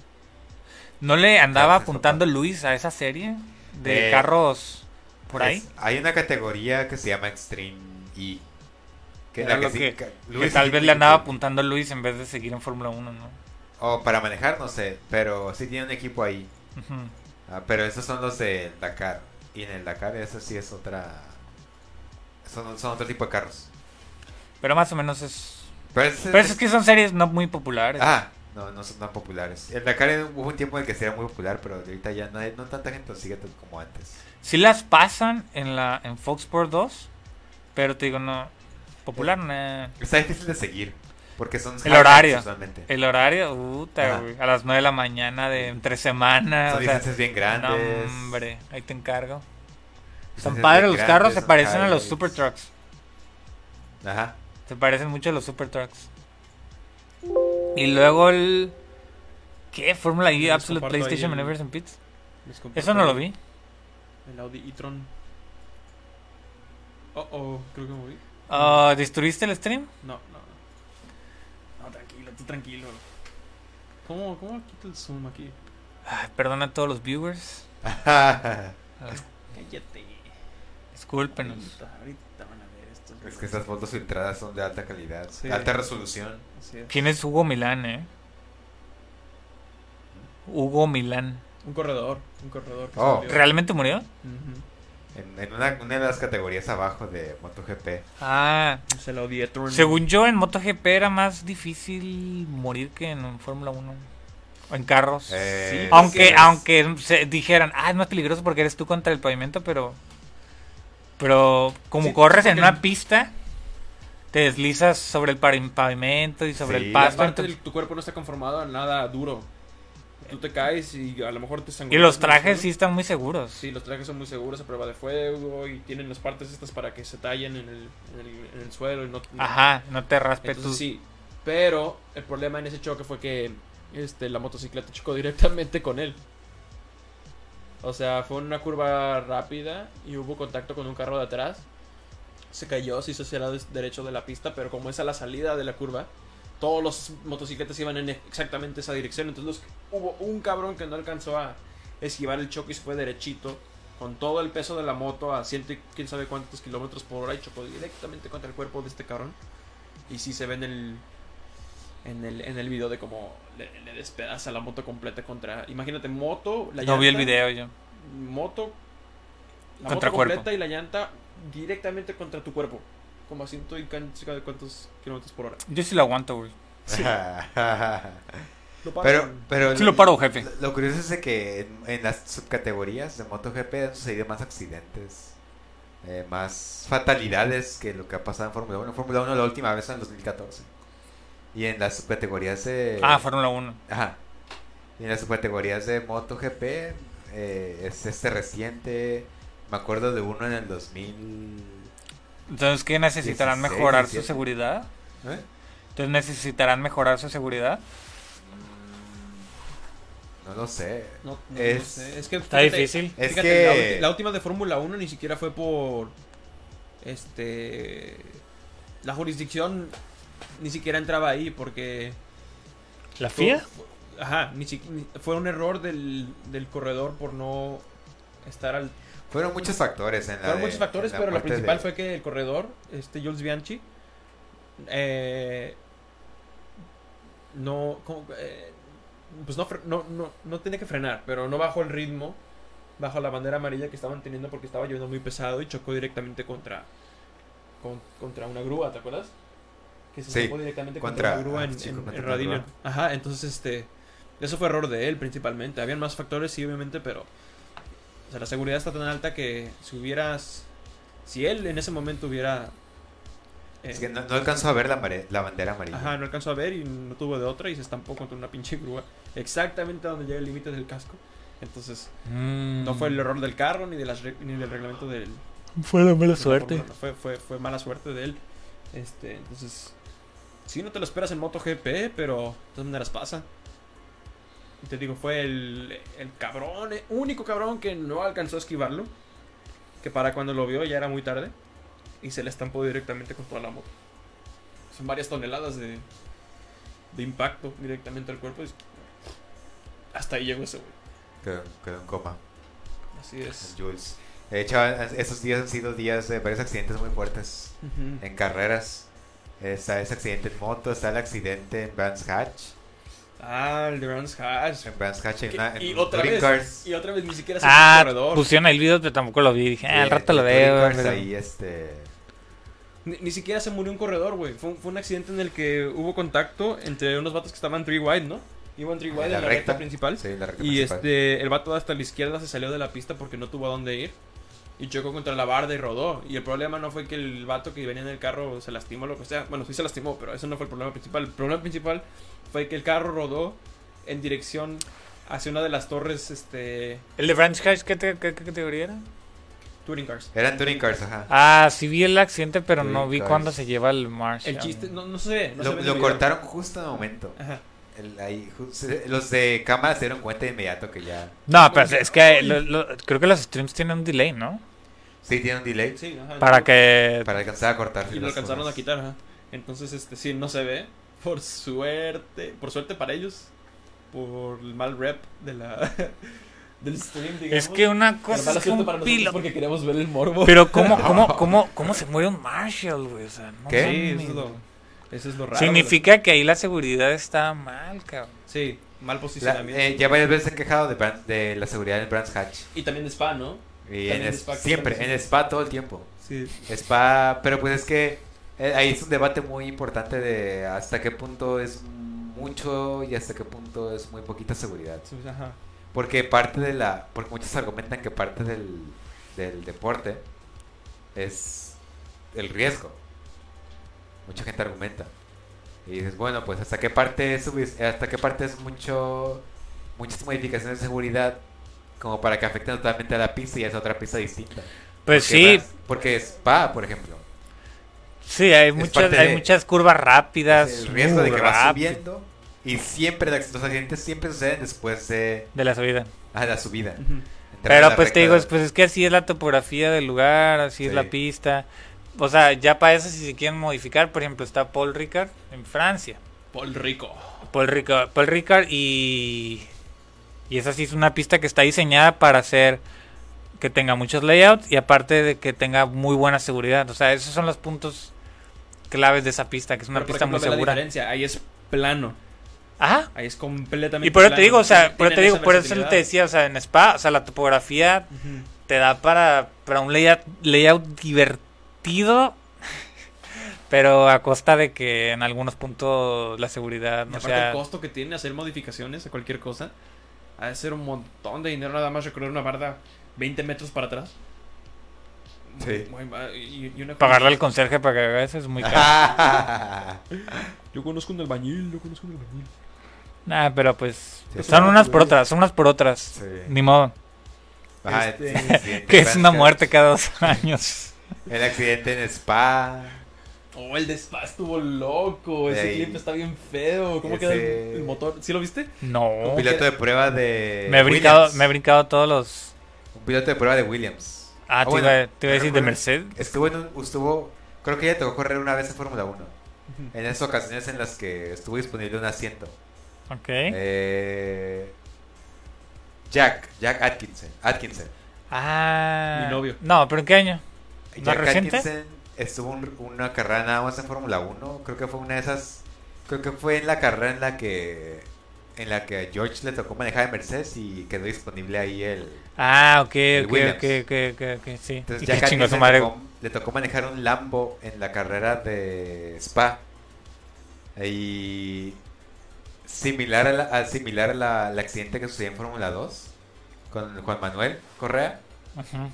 Speaker 3: ¿No le andaba apuntando
Speaker 2: papá.
Speaker 3: Luis a esa serie de
Speaker 2: Eh,
Speaker 3: carros por ahí?
Speaker 2: Es- hay una categoría que se llama Extreme E. Que,
Speaker 3: Era
Speaker 2: la que sí-
Speaker 3: que-
Speaker 2: que
Speaker 3: Que
Speaker 2: Luis
Speaker 3: tal vez le andaba
Speaker 2: que-
Speaker 3: apuntando Luis en vez de seguir en Fórmula 1, ¿no?
Speaker 2: O para manejar, no sé, pero sí tiene un equipo ahí. Ah, pero esos son los de Dakar. Y en el Dakar, eso sí es otra. Son, son otro tipo de carros.
Speaker 3: Pero más o menos es...
Speaker 2: Pero
Speaker 3: Pero es que son series no muy populares.
Speaker 2: Ah, no, no son tan populares. El Dakar hubo un tiempo en el que sí era muy popular, pero ahorita ya no, hay, no tanta gente lo sigue como antes.
Speaker 3: Sí las pasan en la en Fox Sports 2, pero te digo, no... Popular, no.
Speaker 2: Está difícil de seguir. Porque son
Speaker 3: El horario.
Speaker 2: usualmente.
Speaker 3: El horario, puta, güey, a las 9 de la mañana de entre semana.
Speaker 2: Son
Speaker 3: o sea,
Speaker 2: licencias bien grandes.
Speaker 3: no, hombre, ahí te encargo. Son padres los carros, se parecen a los. Super Trucks.
Speaker 2: Ajá.
Speaker 3: Se parecen mucho a los Super Trucks. Y luego el... ¿Qué? Fórmula E Absolute PlayStation Maneuvers and Pits. Eso no lo vi.
Speaker 1: El Audi e-tron. Oh, oh, creo que me moví.
Speaker 3: Ah, ¿Destruiste el stream?
Speaker 1: No, no. Tranquilo. ¿Cómo, cómo quito el zoom aquí?
Speaker 3: Ay, perdona a todos los viewers.
Speaker 1: Cállate.
Speaker 3: Discúlpenos.
Speaker 1: Ahorita, ahorita van a ver esto.
Speaker 2: es que estas fotos filtradas son de alta calidad,
Speaker 1: Sí.
Speaker 2: alta resolución.
Speaker 3: ¿Quién es Hugo Milán, eh? Hugo Milán.
Speaker 1: Un corredor, un corredor. que
Speaker 2: Oh.
Speaker 3: ¿Realmente murió?
Speaker 1: Ujú.
Speaker 2: En, en una, una de las categorías abajo de MotoGP.
Speaker 3: Ah,
Speaker 1: el Audi e-tron.
Speaker 3: según yo en MotoGP era más difícil morir que en Fórmula 1. O en carros.
Speaker 2: Eh,
Speaker 1: Sí,
Speaker 3: aunque
Speaker 2: sí
Speaker 3: aunque se dijeran, ah, es más peligroso porque eres tú contra el pavimento, pero pero como
Speaker 1: Sí,
Speaker 3: corres en una pista, te deslizas sobre el pavi- pavimento y sobre
Speaker 2: Sí,
Speaker 3: el pasto. entonces-
Speaker 1: tu cuerpo no está conformado a nada duro. Tú te caes y a lo mejor te
Speaker 3: y
Speaker 1: sangras
Speaker 3: los trajes sí están muy seguros.
Speaker 1: Sí, los trajes son muy seguros a prueba de fuego y tienen las partes estas para que se tallen en el, en el, en el suelo y no...
Speaker 3: Ajá, no te raspe
Speaker 1: Entonces
Speaker 3: tu...
Speaker 1: sí, pero el problema en ese choque fue que este, la motocicleta chocó directamente con él. O sea, fue una curva rápida y hubo contacto con un carro de atrás. Se cayó, se hizo hacia el lado derecho de la pista, pero como es a la salida de la curva, todos los motocicletas iban en exactamente esa dirección. Entonces los- hubo un cabrón que no alcanzó a esquivar el choque y se fue derechito con todo el peso de la moto a ciento y quién sabe cuántos kilómetros por hora y chocó directamente contra el cuerpo de este cabrón. Y sí se ve en el, en el, en el video de cómo le, le despedaza la moto completa contra... Imagínate, moto, la
Speaker 3: No vi el
Speaker 1: llanta,
Speaker 3: video yo.
Speaker 1: Moto, la
Speaker 3: Contra
Speaker 1: moto
Speaker 3: cuerpo.
Speaker 1: completa y la llanta directamente contra tu cuerpo. Como a ciento y can- sabe cuántos kilómetros por hora.
Speaker 3: Yo sí lo aguanto, güey.
Speaker 1: Lo pasan.
Speaker 2: pero, pero
Speaker 3: Sí lo paro, jefe.
Speaker 2: Lo, lo curioso es de que en, en las subcategorías de MotoGP han sucedido más accidentes, eh, más fatalidades que lo que ha pasado en Fórmula 1. En Fórmula 1 la última vez fue en 2014. Y en las subcategorías de...
Speaker 3: Ah, Fórmula 1.
Speaker 2: Ajá. Y en las subcategorías de MotoGP eh, es este reciente. Me acuerdo de uno en el 2000.
Speaker 3: Entonces, ¿qué necesitarán
Speaker 2: 16,
Speaker 3: mejorar su
Speaker 2: 17.
Speaker 3: seguridad?
Speaker 2: ¿eh?
Speaker 3: Entonces, ¿necesitarán mejorar su seguridad?
Speaker 2: No lo sé.
Speaker 1: No, no, no
Speaker 2: Es-
Speaker 1: sé. Es que
Speaker 3: Está
Speaker 1: fíjate,
Speaker 3: difícil.
Speaker 2: Es
Speaker 1: fíjate,
Speaker 2: que-
Speaker 1: la, última de Fórmula 1 ni siquiera fue por. Este. La jurisdicción ni siquiera entraba ahí porque.
Speaker 3: ¿La FIA?
Speaker 1: fue- ajá, ni, si- ni- fue un error del, del corredor por no estar al.
Speaker 2: Fueron muchos factores en la.
Speaker 1: Fueron
Speaker 2: de-
Speaker 1: muchos factores,
Speaker 2: la
Speaker 1: pero lo
Speaker 2: parte
Speaker 1: principal
Speaker 2: de-
Speaker 1: fue que el corredor, este Jules Bianchi, eh, no, como, eh, pues no, no, no, no tenía que frenar, pero no bajó el ritmo, bajo la bandera amarilla que estaban teniendo porque estaba lloviendo muy pesado y chocó directamente contra, con- contra una grúa, ¿te acuerdas? Que se
Speaker 2: Sí,
Speaker 1: chocó directamente
Speaker 2: contra-
Speaker 1: contra, una grúa
Speaker 2: ah,
Speaker 1: en, Radillion.
Speaker 2: grúa.
Speaker 1: Ajá, entonces este, eso fue error de él principalmente. Habían más factores, sí, obviamente, pero o sea, la seguridad está tan alta que si hubieras. Si él en ese momento hubiera. eh,
Speaker 2: Es que no, no alcanzó a ver la, mare- la bandera amarilla.
Speaker 1: Ajá, no alcanzó a ver y no tuvo de otra y se estampó contra una pinche grúa. Exactamente donde llega el límite del casco. Entonces,
Speaker 3: Mm.
Speaker 1: no fue el error del carro ni, de las ni del reglamento del.
Speaker 3: Fue la mala suerte.
Speaker 1: Fue, fue, fue mala suerte de él. Este, entonces. Sí, no te lo esperas en MotoGP, pero de todas maneras pasa. Y te digo, fue el, el cabrón, eh, único cabrón que no alcanzó a esquivarlo. Que para cuando lo vio ya era muy tarde. Y se le estampó directamente con toda la moto. Son varias toneladas de, de impacto directamente al cuerpo. y hasta ahí llegó ese güey.
Speaker 2: Quedó, quedó en coma.
Speaker 1: Así es.
Speaker 2: Jules. De hecho, esos días han sido días de varios accidentes muy fuertes en carreras. Está ese accidente en moto, está el accidente en Brands Hatch.
Speaker 1: Ah, el de Brands Hatch.
Speaker 2: En Brands Hatch en, una, en
Speaker 1: y
Speaker 2: un
Speaker 1: otra
Speaker 2: touring
Speaker 1: vez,
Speaker 2: cars.
Speaker 1: y otra vez ni siquiera se
Speaker 3: Ah,
Speaker 1: corredor.
Speaker 3: pusieron el video, pero tampoco lo vi. Dije, ah, al rato lo
Speaker 2: en touring
Speaker 3: veo.
Speaker 2: cars
Speaker 3: pero-
Speaker 2: ahí, este...
Speaker 1: Ni, ni siquiera se murió un corredor, güey. Fue, un- fue un accidente en el que hubo contacto entre unos vatos que estaban three wide, ¿no? Iban three wide en la, recta, principal.
Speaker 2: Sí, la recta
Speaker 1: y
Speaker 2: principal.
Speaker 1: este, el vato hasta la izquierda se salió de la pista porque no tuvo a dónde ir. Y chocó contra la barda y rodó. Y el problema no fue que el vato que venía en el carro se lastimó o lo que sea. Bueno, sí se lastimó, pero eso no fue el problema principal. El problema principal fue que el carro rodó en dirección hacia una de las torres, este,
Speaker 3: ¿El de Branch Hatch qué, te- qué- qué categoría era?
Speaker 1: touring cars.
Speaker 2: Eran touring cars, ajá.
Speaker 3: Ah, sí vi el accidente, pero no vi cuándo se lleva el Marshall.
Speaker 1: El chiste, no, no se ve. No se
Speaker 2: lo
Speaker 1: ve
Speaker 2: lo cortaron justo en el momento.
Speaker 1: Ajá.
Speaker 2: El- ahí, los de cámara se dieron cuenta de inmediato que ya...
Speaker 3: No, pero es que lo- lo- creo que los streams tienen un delay, ¿no?
Speaker 2: Sí, tienen un delay
Speaker 1: Sí, ajá.
Speaker 3: Para que...
Speaker 2: para alcanzar a cortar.
Speaker 1: Y lo alcanzaron a quitar, ajá. Entonces, este, sí, no se ve. Por suerte, por suerte para ellos. Por el mal rep de la, del stream, digamos.
Speaker 3: Es que una cosa es que un
Speaker 1: para
Speaker 3: piloto...
Speaker 1: porque queremos ver el morbo.
Speaker 3: Pero ¿cómo, cómo, cómo, cómo se muere un Marshall, güey? O sea, no
Speaker 2: ¿Qué?
Speaker 1: Sí, eso es lo, eso es lo raro.
Speaker 3: Significa que ahí la seguridad está mal, cabrón.
Speaker 1: Sí, mal
Speaker 2: La-
Speaker 1: posicionamiento.
Speaker 2: eh, ya varias veces se han quejado de, Brand- de la seguridad en Brands Hatch.
Speaker 1: Y también de Spa, ¿no?
Speaker 2: Y en es-
Speaker 1: Spa
Speaker 2: siempre, en Spa todo el tiempo.
Speaker 1: Sí.
Speaker 2: Spa, pero pues es que eh, ahí es un debate muy importante de hasta qué punto es mucho y hasta qué punto es muy poquita seguridad.
Speaker 1: Sí, Ajá.
Speaker 2: Porque parte de la, porque muchos argumentan que parte del, del deporte es el riesgo. Mucha gente argumenta. Y dices, bueno, pues hasta qué parte es, hasta qué parte es mucho, muchas modificaciones de seguridad como para que afecten totalmente a la pista y a esa otra pista distinta.
Speaker 3: Pues
Speaker 2: Porque
Speaker 3: sí,
Speaker 2: Porque Spa, por ejemplo,
Speaker 3: sí, hay muchas, hay
Speaker 2: de-
Speaker 3: muchas curvas rápidas.
Speaker 2: el riesgo de
Speaker 3: muy
Speaker 2: que va
Speaker 3: rápido
Speaker 2: subiendo y siempre los accidentes siempre suceden después de
Speaker 3: De la subida.
Speaker 2: ah, la subida.
Speaker 3: Pero pues te digo, pues es que así es la topografía del lugar, así es la pista. O sea, ya para eso si se quieren modificar, por ejemplo, está Paul Ricard en Francia.
Speaker 1: Paul Rico.
Speaker 3: Paul Ricard, Paul Ricard y y esa sí es una pista que está diseñada para ser que tenga muchos layouts y aparte de que tenga muy buena seguridad. O sea, esos son los puntos claves de esa pista, que es una
Speaker 1: Pero, por
Speaker 3: pista
Speaker 1: ejemplo,
Speaker 3: muy
Speaker 1: la
Speaker 3: segura.
Speaker 1: diferencia. Ahí es plano.
Speaker 3: Ajá.
Speaker 1: Ahí es completamente
Speaker 3: Y por eso te digo, o sea, por eso te digo, por eso te decía, o sea, en Spa, o sea, la topografía te da para, para un layout, layout divertido, pero a costa de que en algunos puntos la seguridad
Speaker 1: Y
Speaker 3: no
Speaker 1: aparte
Speaker 3: sea...
Speaker 1: el costo que tiene hacer modificaciones a cualquier cosa, ha de ser un montón de dinero nada más recorrer una barda 20 metros para atrás.
Speaker 2: Sí.
Speaker 1: Muy- muy- y- y una-
Speaker 3: Pagarle al conserje para que haga eso es muy caro.
Speaker 1: Yo conozco un albañil, yo conozco un albañil.
Speaker 3: Nah, pero pues
Speaker 2: Sí,
Speaker 3: son
Speaker 1: sí.
Speaker 3: unas por otras, son unas por otras.
Speaker 2: Sí.
Speaker 3: Ni modo.
Speaker 1: Este,
Speaker 3: Que es una muerte cada dos años.
Speaker 2: El accidente en Spa.
Speaker 1: Oh, el de Spa estuvo loco. Ese
Speaker 2: Ey.
Speaker 1: clip está bien feo. ¿Cómo
Speaker 2: Ese-
Speaker 1: queda el, el motor? ¿Sí lo viste?
Speaker 3: No.
Speaker 2: Un piloto de prueba de.
Speaker 3: Me he brincado,
Speaker 2: Williams.
Speaker 3: me he brincado todos los.
Speaker 2: Un piloto de prueba de Williams.
Speaker 3: Ah, te,
Speaker 2: bueno,
Speaker 3: iba, te iba a decir de
Speaker 2: recuerdo-
Speaker 3: Merced.
Speaker 2: Estuvo en un. Estuvo. Creo que ella tocó correr una vez en Fórmula 1. En esas ocasiones en las que estuvo disponible un asiento.
Speaker 3: Ok.
Speaker 2: Eh, Jack. Jack Atkinson. Atkinson.
Speaker 3: ah.
Speaker 1: Mi novio.
Speaker 3: No, pero ¿en qué año? ¿Más
Speaker 2: Jack
Speaker 3: reciente?
Speaker 2: Atkinson estuvo un- una carrera nada más en Fórmula 1. Creo que fue una de esas. Creo que fue en la carrera en la que. En la que a George le tocó manejar de Mercedes y quedó disponible ahí el.
Speaker 3: Ah, ok, ok,
Speaker 2: Williams.
Speaker 3: ok, ok, ok, ok, sí.
Speaker 2: Entonces Jack
Speaker 3: su
Speaker 2: Atkinson
Speaker 3: madre.
Speaker 2: le, tocó, le tocó manejar un Lambo en la carrera de Spa. Y. Similar, a la- a- similar a la- al accidente que sucedió en Fórmula 2 con Juan Manuel Correa.
Speaker 3: Ujú.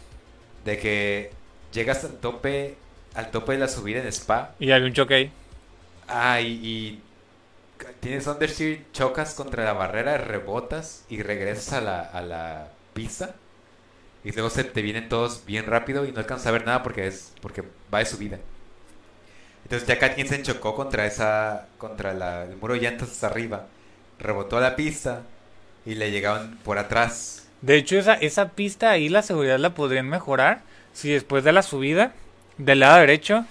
Speaker 2: De que llegas al tope, al tope de la subida en Spa.
Speaker 3: Y había un choque ahí.
Speaker 2: Ah, y, y tienes understeer, chocas contra la barrera, rebotas y regresas a la, a la pista. Y luego se te vienen todos bien rápido y no alcanzas a ver nada porque es porque va de subida. Entonces Jack Atkinson chocó contra esa contra la- el muro de llantas hasta arriba, rebotó a la pista y le llegaron por atrás.
Speaker 3: De hecho, esa, esa pista ahí la seguridad la podrían mejorar si después de la subida del lado derecho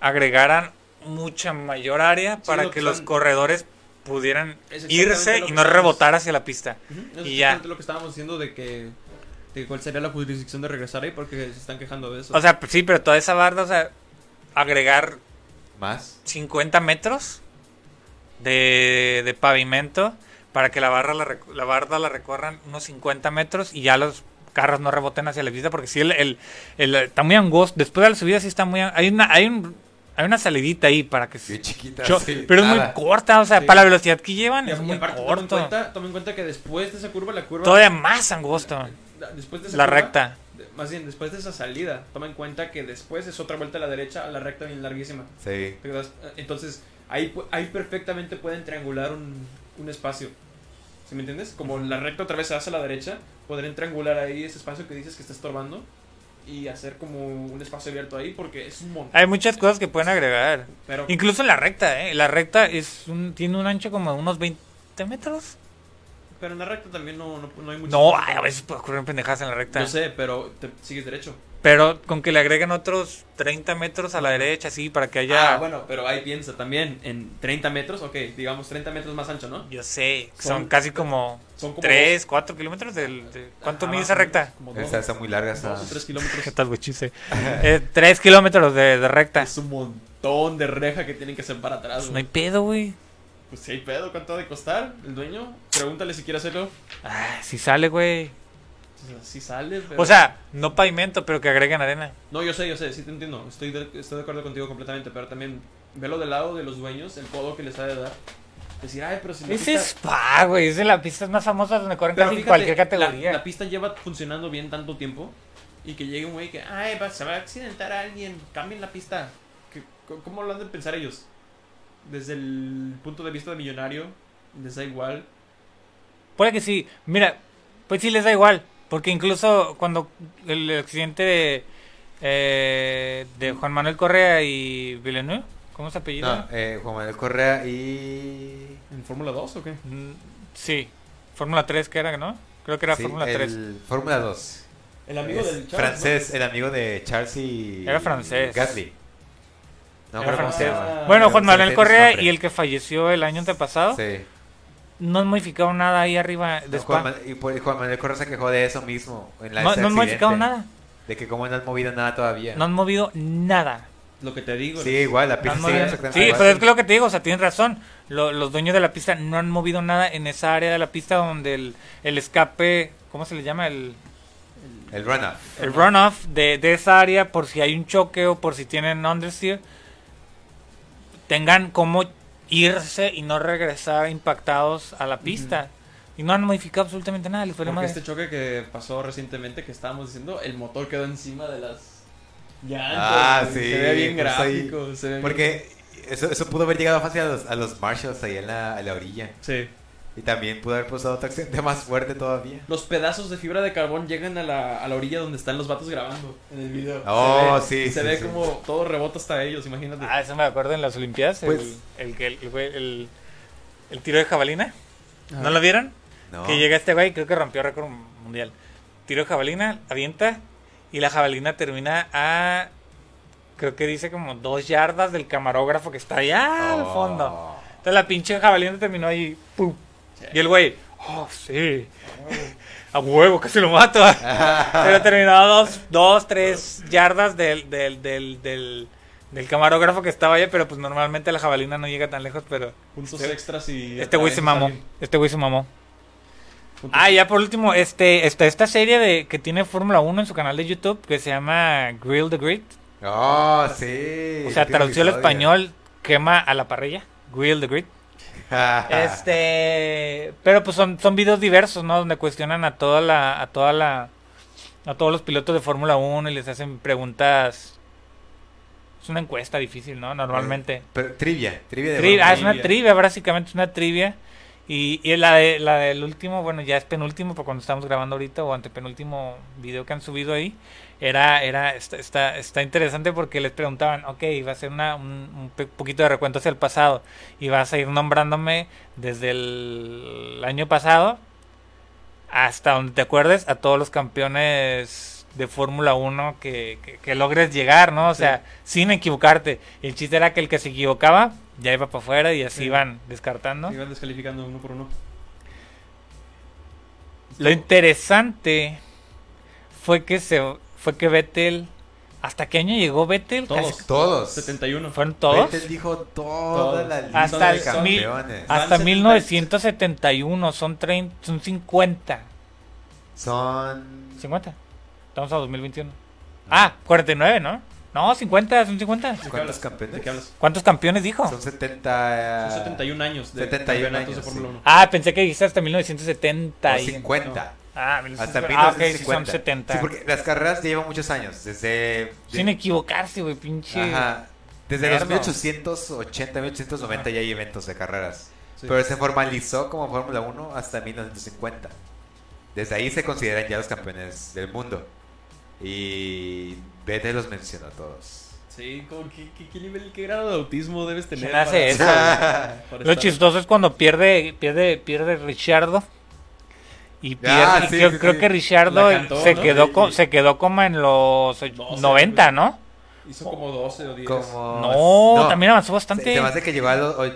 Speaker 3: agregaran mucha mayor área
Speaker 1: Sí,
Speaker 3: para
Speaker 1: lo
Speaker 3: que
Speaker 1: que
Speaker 3: los corredores pudieran irse y no rebotar hacia la pista.
Speaker 1: Ujú, eso
Speaker 3: Y
Speaker 1: es
Speaker 3: ya.
Speaker 1: lo que estábamos diciendo de que, de cuál sería la jurisdicción de regresar ahí porque se están quejando de eso.
Speaker 3: O sea, pues sí, pero toda esa barda, o sea, agregar
Speaker 2: Más.
Speaker 3: 50 metros de, de pavimento para que la barra la, la barda la recorran unos 50 metros y ya los carros no reboten hacia la pista porque si el, el, el- está muy angosto después de la subida sí está muy hay una hay un hay una salidita ahí para que se-
Speaker 2: Bien chiquita.
Speaker 3: cho-
Speaker 2: sí,
Speaker 3: pero es muy
Speaker 2: nada.
Speaker 3: corta o sea
Speaker 1: Sí.
Speaker 3: para la velocidad que llevan
Speaker 1: y,
Speaker 3: es muy
Speaker 1: aparte, toma en,
Speaker 3: corto
Speaker 1: cuenta, toma en cuenta que después de esa curva, la curva.
Speaker 3: todavía más angosto
Speaker 1: Después de esa
Speaker 3: la
Speaker 1: curva,
Speaker 3: recta
Speaker 1: Más bien, después de esa salida, toma en cuenta que después es otra vuelta a la derecha, a la recta bien larguísima.
Speaker 2: Sí.
Speaker 1: ¿Te acuerdas? Entonces, ahí, ahí perfectamente pueden triangular un, un espacio. ¿Sí me entiendes? Como la recta otra vez se hace a la derecha, podrían triangular ahí ese espacio que dices que está estorbando y hacer como un espacio abierto ahí porque es un montón.
Speaker 3: hay muchas cosas que pueden agregar
Speaker 1: Pero,
Speaker 3: incluso en la recta eh la recta es un, tiene un ancho como de unos 20 metros
Speaker 1: pero en la recta también no, no, no hay mucho.
Speaker 3: No, a veces puede ocurrir pendejadas en la recta.
Speaker 1: Yo sé, pero te sigues derecho.
Speaker 3: Pero con que le agreguen otros 30 metros a la derecha, sí, para que haya...
Speaker 1: Ah, bueno, pero ahí piensa también en 30 metros, ok, digamos 30 metros más ancho, ¿no?
Speaker 3: Yo sé, son,
Speaker 1: Son-
Speaker 3: casi como
Speaker 1: Son como
Speaker 3: 3, 4 kilómetros del... de- ¿Cuánto
Speaker 1: Ajá,
Speaker 3: mide esa recta?
Speaker 1: Como dos,
Speaker 2: Está, está muy larga.
Speaker 1: O 3 kilómetros.
Speaker 3: ¿Qué tal, güey? chiste? Eh, 3 kilómetros de, de recta.
Speaker 1: Es un montón de reja que tienen que hacer para atrás.
Speaker 3: Pues no hay pedo, güey.
Speaker 1: Pues si hay pedo, ¿cuánto ha de costar el dueño? Pregúntale si quiere hacerlo.
Speaker 3: Ah, si sale, güey.
Speaker 1: O sea, Si sale, pero...
Speaker 3: O sea, no pavimento, pero que agreguen arena.
Speaker 1: No, yo sé, yo sé, sí te entiendo. Estoy de, estoy de acuerdo contigo completamente, pero también velo del lado de los dueños, el codo que les ha de dar. Decir, ay, pero si la
Speaker 3: Ese
Speaker 1: pista...
Speaker 3: es Spa, güey. Es de las pistas más famosas donde corren
Speaker 1: Pero
Speaker 3: casi
Speaker 1: fíjate,
Speaker 3: cualquier
Speaker 1: la-
Speaker 3: categoría.
Speaker 1: La, pista lleva funcionando bien tanto tiempo y que llegue un güey que, ay, va- se va a accidentar a alguien, cambien la pista. ¿Qué- c- ¿Cómo lo han de pensar ellos? Desde el punto de vista de millonario, les da igual.
Speaker 3: Puede que sí. Mira, pues sí les da igual. Porque incluso cuando el accidente de, eh, de Juan Manuel Correa y Villeneuve, ¿cómo se apellida?
Speaker 2: No, eh, Juan Manuel Correa y.
Speaker 1: ¿En Fórmula 2 o qué?
Speaker 3: Mm, Sí, Fórmula 3 que era, ¿no? Creo que era
Speaker 2: sí,
Speaker 3: Fórmula 3.
Speaker 2: el Fórmula 2.
Speaker 1: El amigo
Speaker 2: Es
Speaker 1: del Charles,
Speaker 2: francés, el amigo de Charles y.
Speaker 3: Era francés.
Speaker 2: Gasly. No,
Speaker 3: Era
Speaker 2: creo cómo se
Speaker 3: francés.
Speaker 2: llama.
Speaker 3: Bueno, Juan Manuel Correa y el que falleció el año antepasado.
Speaker 2: Sí.
Speaker 3: No han modificado nada ahí arriba de
Speaker 2: No. Juan, y por- Juan Manuel Correa se quejó de eso mismo. En la,
Speaker 3: No, no han modificado nada.
Speaker 2: De que como no han movido nada todavía.
Speaker 3: No han movido nada.
Speaker 1: Lo que te digo.
Speaker 2: Sí, igual, la pista
Speaker 3: movido-
Speaker 2: exactamente
Speaker 3: Sí,
Speaker 2: igual.
Speaker 3: pero es que lo que te digo, o sea, tienes razón. Lo- los dueños de la pista no han movido nada en esa área de la pista donde el, el escape, ¿cómo se le llama? El,
Speaker 2: El runoff.
Speaker 3: el runoff de, de esa área por si hay un choque o por si tienen understeer tengan como irse y no regresar impactados a la pista y no han modificado absolutamente nada les fue
Speaker 1: Porque
Speaker 3: madre.
Speaker 1: este choque que pasó recientemente que estábamos diciendo, el motor quedó encima de las llantas.
Speaker 2: Ah, sí,
Speaker 1: Se ve bien
Speaker 2: pues ahí-
Speaker 1: gráfico. se ve bien-
Speaker 2: Porque eso, eso pudo haber llegado fácil a los, a los Marshalls ahí en la, a la orilla.
Speaker 1: Sí.
Speaker 2: Y también pudo haber pasado otro accidente más fuerte todavía.
Speaker 1: Los pedazos de fibra de carbón llegan a la, a la orilla donde están los vatos grabando en el video.
Speaker 2: Oh,
Speaker 1: Se ve-
Speaker 2: sí,
Speaker 1: Se
Speaker 2: sí,
Speaker 1: ve
Speaker 2: sí.
Speaker 1: como todo rebota hasta ellos, imagínate.
Speaker 3: Ah, eso me acuerdo en las Olimpiadas,
Speaker 2: Pues-
Speaker 3: el, el, que- el, el- el tiro de jabalina. ¿No lo vieron?
Speaker 2: No.
Speaker 3: Que llega este güey, creo que rompió récord mundial. Tiro de jabalina, avienta y la jabalina termina a creo que dice como dos yardas del camarógrafo que está allá al
Speaker 2: Oh.
Speaker 3: fondo. Entonces la pinche jabalina terminó ahí, ¡pum! Y el güey, oh, sí. A huevo, que se lo mato. Pero terminó a dos, dos, tres yardas del, del, del, del, del camarógrafo que estaba allá, pero pues normalmente la jabalina no llega tan lejos, pero
Speaker 1: Puntos
Speaker 3: Este-
Speaker 1: extras y.
Speaker 3: este güey se mamó. Este güey se mamó.
Speaker 1: Puntos-
Speaker 3: Ah, ya por último, este, esta, esta serie de que tiene Fórmula 1 en su canal de YouTube que se llama Grill the Grid.
Speaker 2: Oh, sí.
Speaker 3: O sea, traducido al español, quema a la parrilla. Grill the Grid. Este, pero pues son, son videos diversos, ¿no? Donde cuestionan a toda la, a toda la, a todos los pilotos de Fórmula 1 y les hacen preguntas. Es una encuesta difícil, ¿no? Normalmente.
Speaker 2: Pero, trivia, trivia de
Speaker 3: Tri- ah, es una
Speaker 1: trivia.
Speaker 3: básicamente es una trivia. Y, y la, de, la del último, bueno, ya es penúltimo, por cuando estamos grabando ahorita, o antepenúltimo video que han subido ahí, era, era, está, está, está interesante porque les preguntaban, ok, va a ser una, un, un poquito de recuento hacia el pasado, y vas a ir nombrándome desde el año pasado hasta donde te acuerdes a todos los campeones de Fórmula 1 que, que, que logres llegar, ¿no? O
Speaker 1: Sí.
Speaker 3: sea, sin equivocarte. El chiste era que el que se equivocaba ya iba para afuera y así
Speaker 1: Sí.
Speaker 3: iban descartando.
Speaker 1: Iban descalificando uno por uno.
Speaker 3: Lo interesante fue que se fue que Vettel ¿Hasta qué año llegó Vettel?
Speaker 1: Todos.
Speaker 3: Casi-
Speaker 2: Todos.
Speaker 1: 71.
Speaker 3: ¿Fueron todos?
Speaker 2: Vettel dijo toda
Speaker 1: Todos.
Speaker 2: la lista
Speaker 3: Hasta
Speaker 2: de
Speaker 3: el mil-
Speaker 2: campeones.
Speaker 1: Van
Speaker 3: Hasta
Speaker 1: 70.
Speaker 3: 1971, son 30, son 50.
Speaker 2: Son...
Speaker 3: 50. Estamos a 2021. Ah, 49, ¿no? No, 50, son 50.
Speaker 1: ¿De qué
Speaker 2: ¿Cuántos campeones?
Speaker 1: ¿De qué hablas?
Speaker 3: ¿Cuántos campeones dijo?
Speaker 2: Son 70...
Speaker 1: Son 71 años de
Speaker 2: 71
Speaker 1: campeonatos de
Speaker 2: años,
Speaker 1: Fórmula
Speaker 2: sí.
Speaker 1: 1.
Speaker 3: Ah, pensé que dijiste hasta 1970.
Speaker 2: o
Speaker 3: y-
Speaker 2: 50.
Speaker 3: Ah,
Speaker 2: Hasta
Speaker 3: 1950. Ah, ok, sí,
Speaker 2: 1950.
Speaker 3: son 70.
Speaker 2: Sí, porque las carreras llevan muchos años. Desde...
Speaker 3: Sin equivocarse, güey, pinche.
Speaker 2: Ajá. Desde los 1880, 1890 ya hay eventos de carreras.
Speaker 1: Sí.
Speaker 2: Pero se formalizó como Fórmula 1 hasta 1950. Desde ahí se consideran ya los campeones del mundo. Y Vettel los mencionó a todos.
Speaker 1: Sí, como que- ¿qué, qué nivel, qué grado de autismo debes tener?
Speaker 3: ¿Quién hace eso?
Speaker 1: para
Speaker 3: Lo
Speaker 1: estar-
Speaker 3: chistoso es cuando pierde, pierde, pierde Richardo. Y pierde,
Speaker 2: Ah,
Speaker 3: y
Speaker 2: sí,
Speaker 3: creo,
Speaker 2: sí,
Speaker 3: creo
Speaker 2: sí.
Speaker 3: que Richardo
Speaker 1: cantó,
Speaker 3: se,
Speaker 1: ¿no?
Speaker 3: quedó
Speaker 1: Sí,
Speaker 3: co-
Speaker 1: sí.
Speaker 3: se quedó como en los och-
Speaker 1: 12,
Speaker 3: 90,
Speaker 1: güey.
Speaker 3: ¿no?
Speaker 1: Hizo como 12 o 10.
Speaker 2: Como...
Speaker 3: No, también avanzó bastante.
Speaker 2: se me hace que llegó a los o-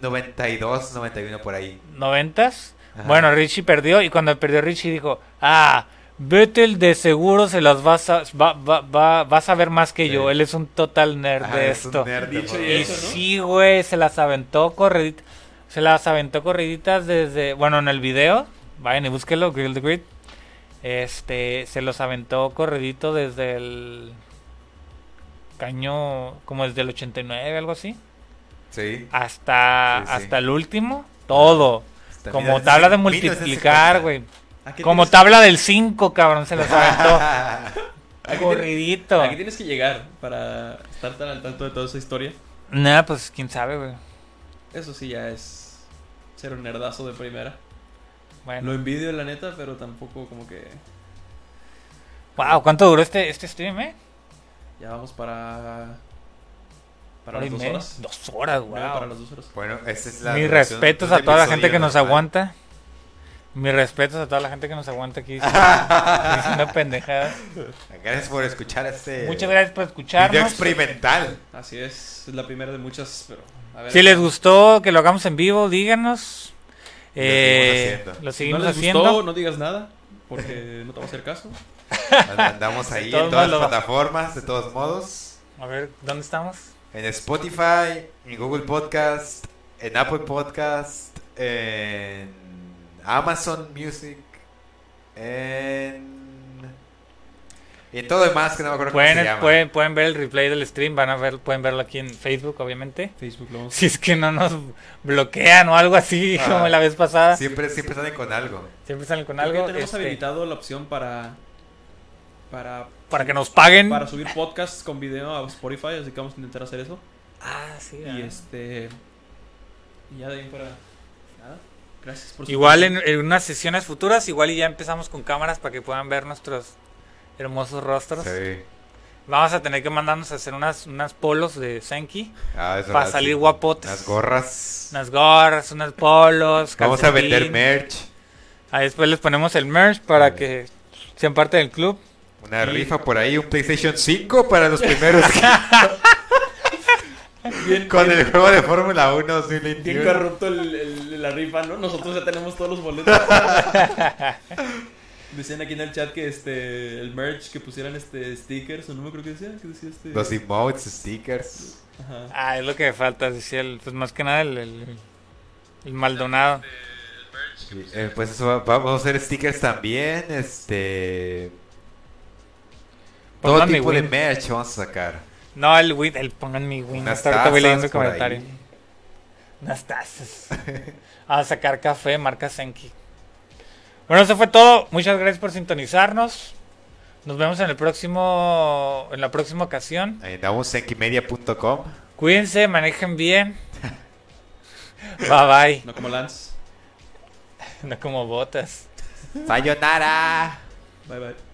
Speaker 2: 92, 91 por ahí.
Speaker 3: ¿Noventas?
Speaker 2: Ajá.
Speaker 3: Bueno, Richie perdió y cuando perdió Richie dijo, ah, Vettel de seguro se las vas a, va, va, va, vas a ver más que
Speaker 2: Sí.
Speaker 3: yo. Él es un total nerd
Speaker 2: Ajá,
Speaker 3: de
Speaker 2: es un
Speaker 3: esto.
Speaker 2: nerd
Speaker 1: Dicho
Speaker 2: Fórmula
Speaker 1: y eso, ¿no?
Speaker 3: sí, güey, se las aventó corriditas. Se las aventó corriditas desde. Bueno, en el video. Vayan y búsquenlo, Grill the Grid. Este. Se los aventó corridito desde el. Caño. Como desde el 89, algo así.
Speaker 2: Sí.
Speaker 3: Hasta.
Speaker 2: Sí, sí.
Speaker 3: Hasta el último. Todo.
Speaker 2: Hasta
Speaker 3: Como
Speaker 2: 1950.
Speaker 3: tabla de multiplicar, güey.
Speaker 1: ¿A qué
Speaker 3: Como
Speaker 1: tienes-
Speaker 3: tabla del 5, cabrón. Se los aventó.
Speaker 1: Aquí
Speaker 3: corridito.
Speaker 1: Aquí tienes que llegar para estar tan al tanto de toda esa historia.
Speaker 3: Nah, pues quién sabe, güey.
Speaker 1: Eso sí ya es ser un nerdazo de primera.
Speaker 3: Bueno.
Speaker 1: Lo envidio, la neta, pero tampoco como que...
Speaker 3: Wow, ¿cuánto duró este, este stream, eh?
Speaker 1: Ya vamos para... Para las dos
Speaker 3: media.
Speaker 1: horas.
Speaker 3: Dos horas, wow.
Speaker 1: para las dos horas.
Speaker 2: Bueno, esta es la.
Speaker 3: Mis respetos a toda la gente que nos
Speaker 2: normal.
Speaker 3: aguanta. Mis respetos a toda la gente que nos aguanta aquí diciendo, pendejadas.
Speaker 2: Gracias por escuchar este.
Speaker 3: Muchas gracias por
Speaker 2: Video
Speaker 3: escucharnos.
Speaker 2: experimental.
Speaker 1: Así es, es la primera de muchas, pero... A ver,
Speaker 3: Si les gustó que lo hagamos en vivo, díganos. Eh,
Speaker 2: haciendo.
Speaker 3: lo
Speaker 1: Si
Speaker 3: seguimos
Speaker 1: no les
Speaker 3: haciendo.
Speaker 1: gustó, no digas nada, porque no te va a hacer caso.
Speaker 2: Andamos ahí en todas las plataformas, de todos modos.
Speaker 3: A ver, ¿dónde estamos?
Speaker 2: En Spotify, en Google Podcast, en Apple Podcast, en Amazon Music, en... Y todo demás que no me acuerdo cómo se
Speaker 3: Pueden,
Speaker 2: llama.
Speaker 3: pueden, pueden ver el replay del stream, van a ver, pueden verlo aquí en Facebook, obviamente.
Speaker 1: Facebook lo vamos
Speaker 3: Si es que no nos bloquean o algo así
Speaker 2: Ah,
Speaker 3: como la vez pasada.
Speaker 2: Siempre, siempre salen con algo.
Speaker 3: Siempre salen con
Speaker 1: Creo que
Speaker 3: algo.
Speaker 1: tenemos
Speaker 3: este,
Speaker 1: habilitado la opción para. Para.
Speaker 3: para que nos paguen.
Speaker 1: Para subir podcasts con video a Spotify, así que vamos a intentar hacer eso.
Speaker 3: Ah, sí.
Speaker 1: Y
Speaker 3: ah.
Speaker 1: este. Y ya de ahí para. Nada. Gracias por su
Speaker 3: Igual en, en unas sesiones futuras, igual y ya empezamos con cámaras para que puedan ver nuestros hermosos rostros.
Speaker 2: Sí.
Speaker 3: Vamos a tener que mandarnos a hacer unas, unas polos de Senki
Speaker 2: Ah, es
Speaker 3: para
Speaker 2: verdad,
Speaker 3: salir
Speaker 2: sí.
Speaker 3: guapotes.
Speaker 2: Unas gorras.
Speaker 3: Unas gorras, unos polos.
Speaker 2: Vamos a vender merch.
Speaker 3: Ahí después les ponemos el merch para que sean parte del club.
Speaker 2: Una
Speaker 1: Y-
Speaker 2: rifa por ahí, un PlayStation 5 para los primeros
Speaker 1: Bien,
Speaker 2: con
Speaker 1: bien-
Speaker 2: el juego de Fórmula 1
Speaker 1: Bien
Speaker 2: 2021.
Speaker 1: corrupto el, el- la rifa, ¿no? Nosotros ya tenemos todos los boletos. Decían aquí en el chat que este el merch que pusieran este stickers, o no me creo que decía, que decía este.
Speaker 2: Los emotes, stickers.
Speaker 1: Ajá.
Speaker 3: Ah, es lo que me falta, decía el, pues más que nada el, el, el Maldonado.
Speaker 2: Eh, pues eso va- vamos a hacer stickers también, este todo tipo de merch vamos a sacar.
Speaker 3: No, el win, el pongan mi win.
Speaker 2: Unas
Speaker 3: Hasta ahorita voy leyendo el comentario.
Speaker 2: ahí.
Speaker 3: Unas tazas. a sacar café, marca Senki. Bueno, eso fue todo. Muchas gracias por sintonizarnos. Nos vemos en el próximo, en la próxima ocasión.
Speaker 2: Ahí andamos en enkimedia.com.
Speaker 3: Cuídense, manejen bien. Bye bye.
Speaker 1: No como Lance.
Speaker 3: No como botas.
Speaker 2: Sayonara.
Speaker 1: Bye bye.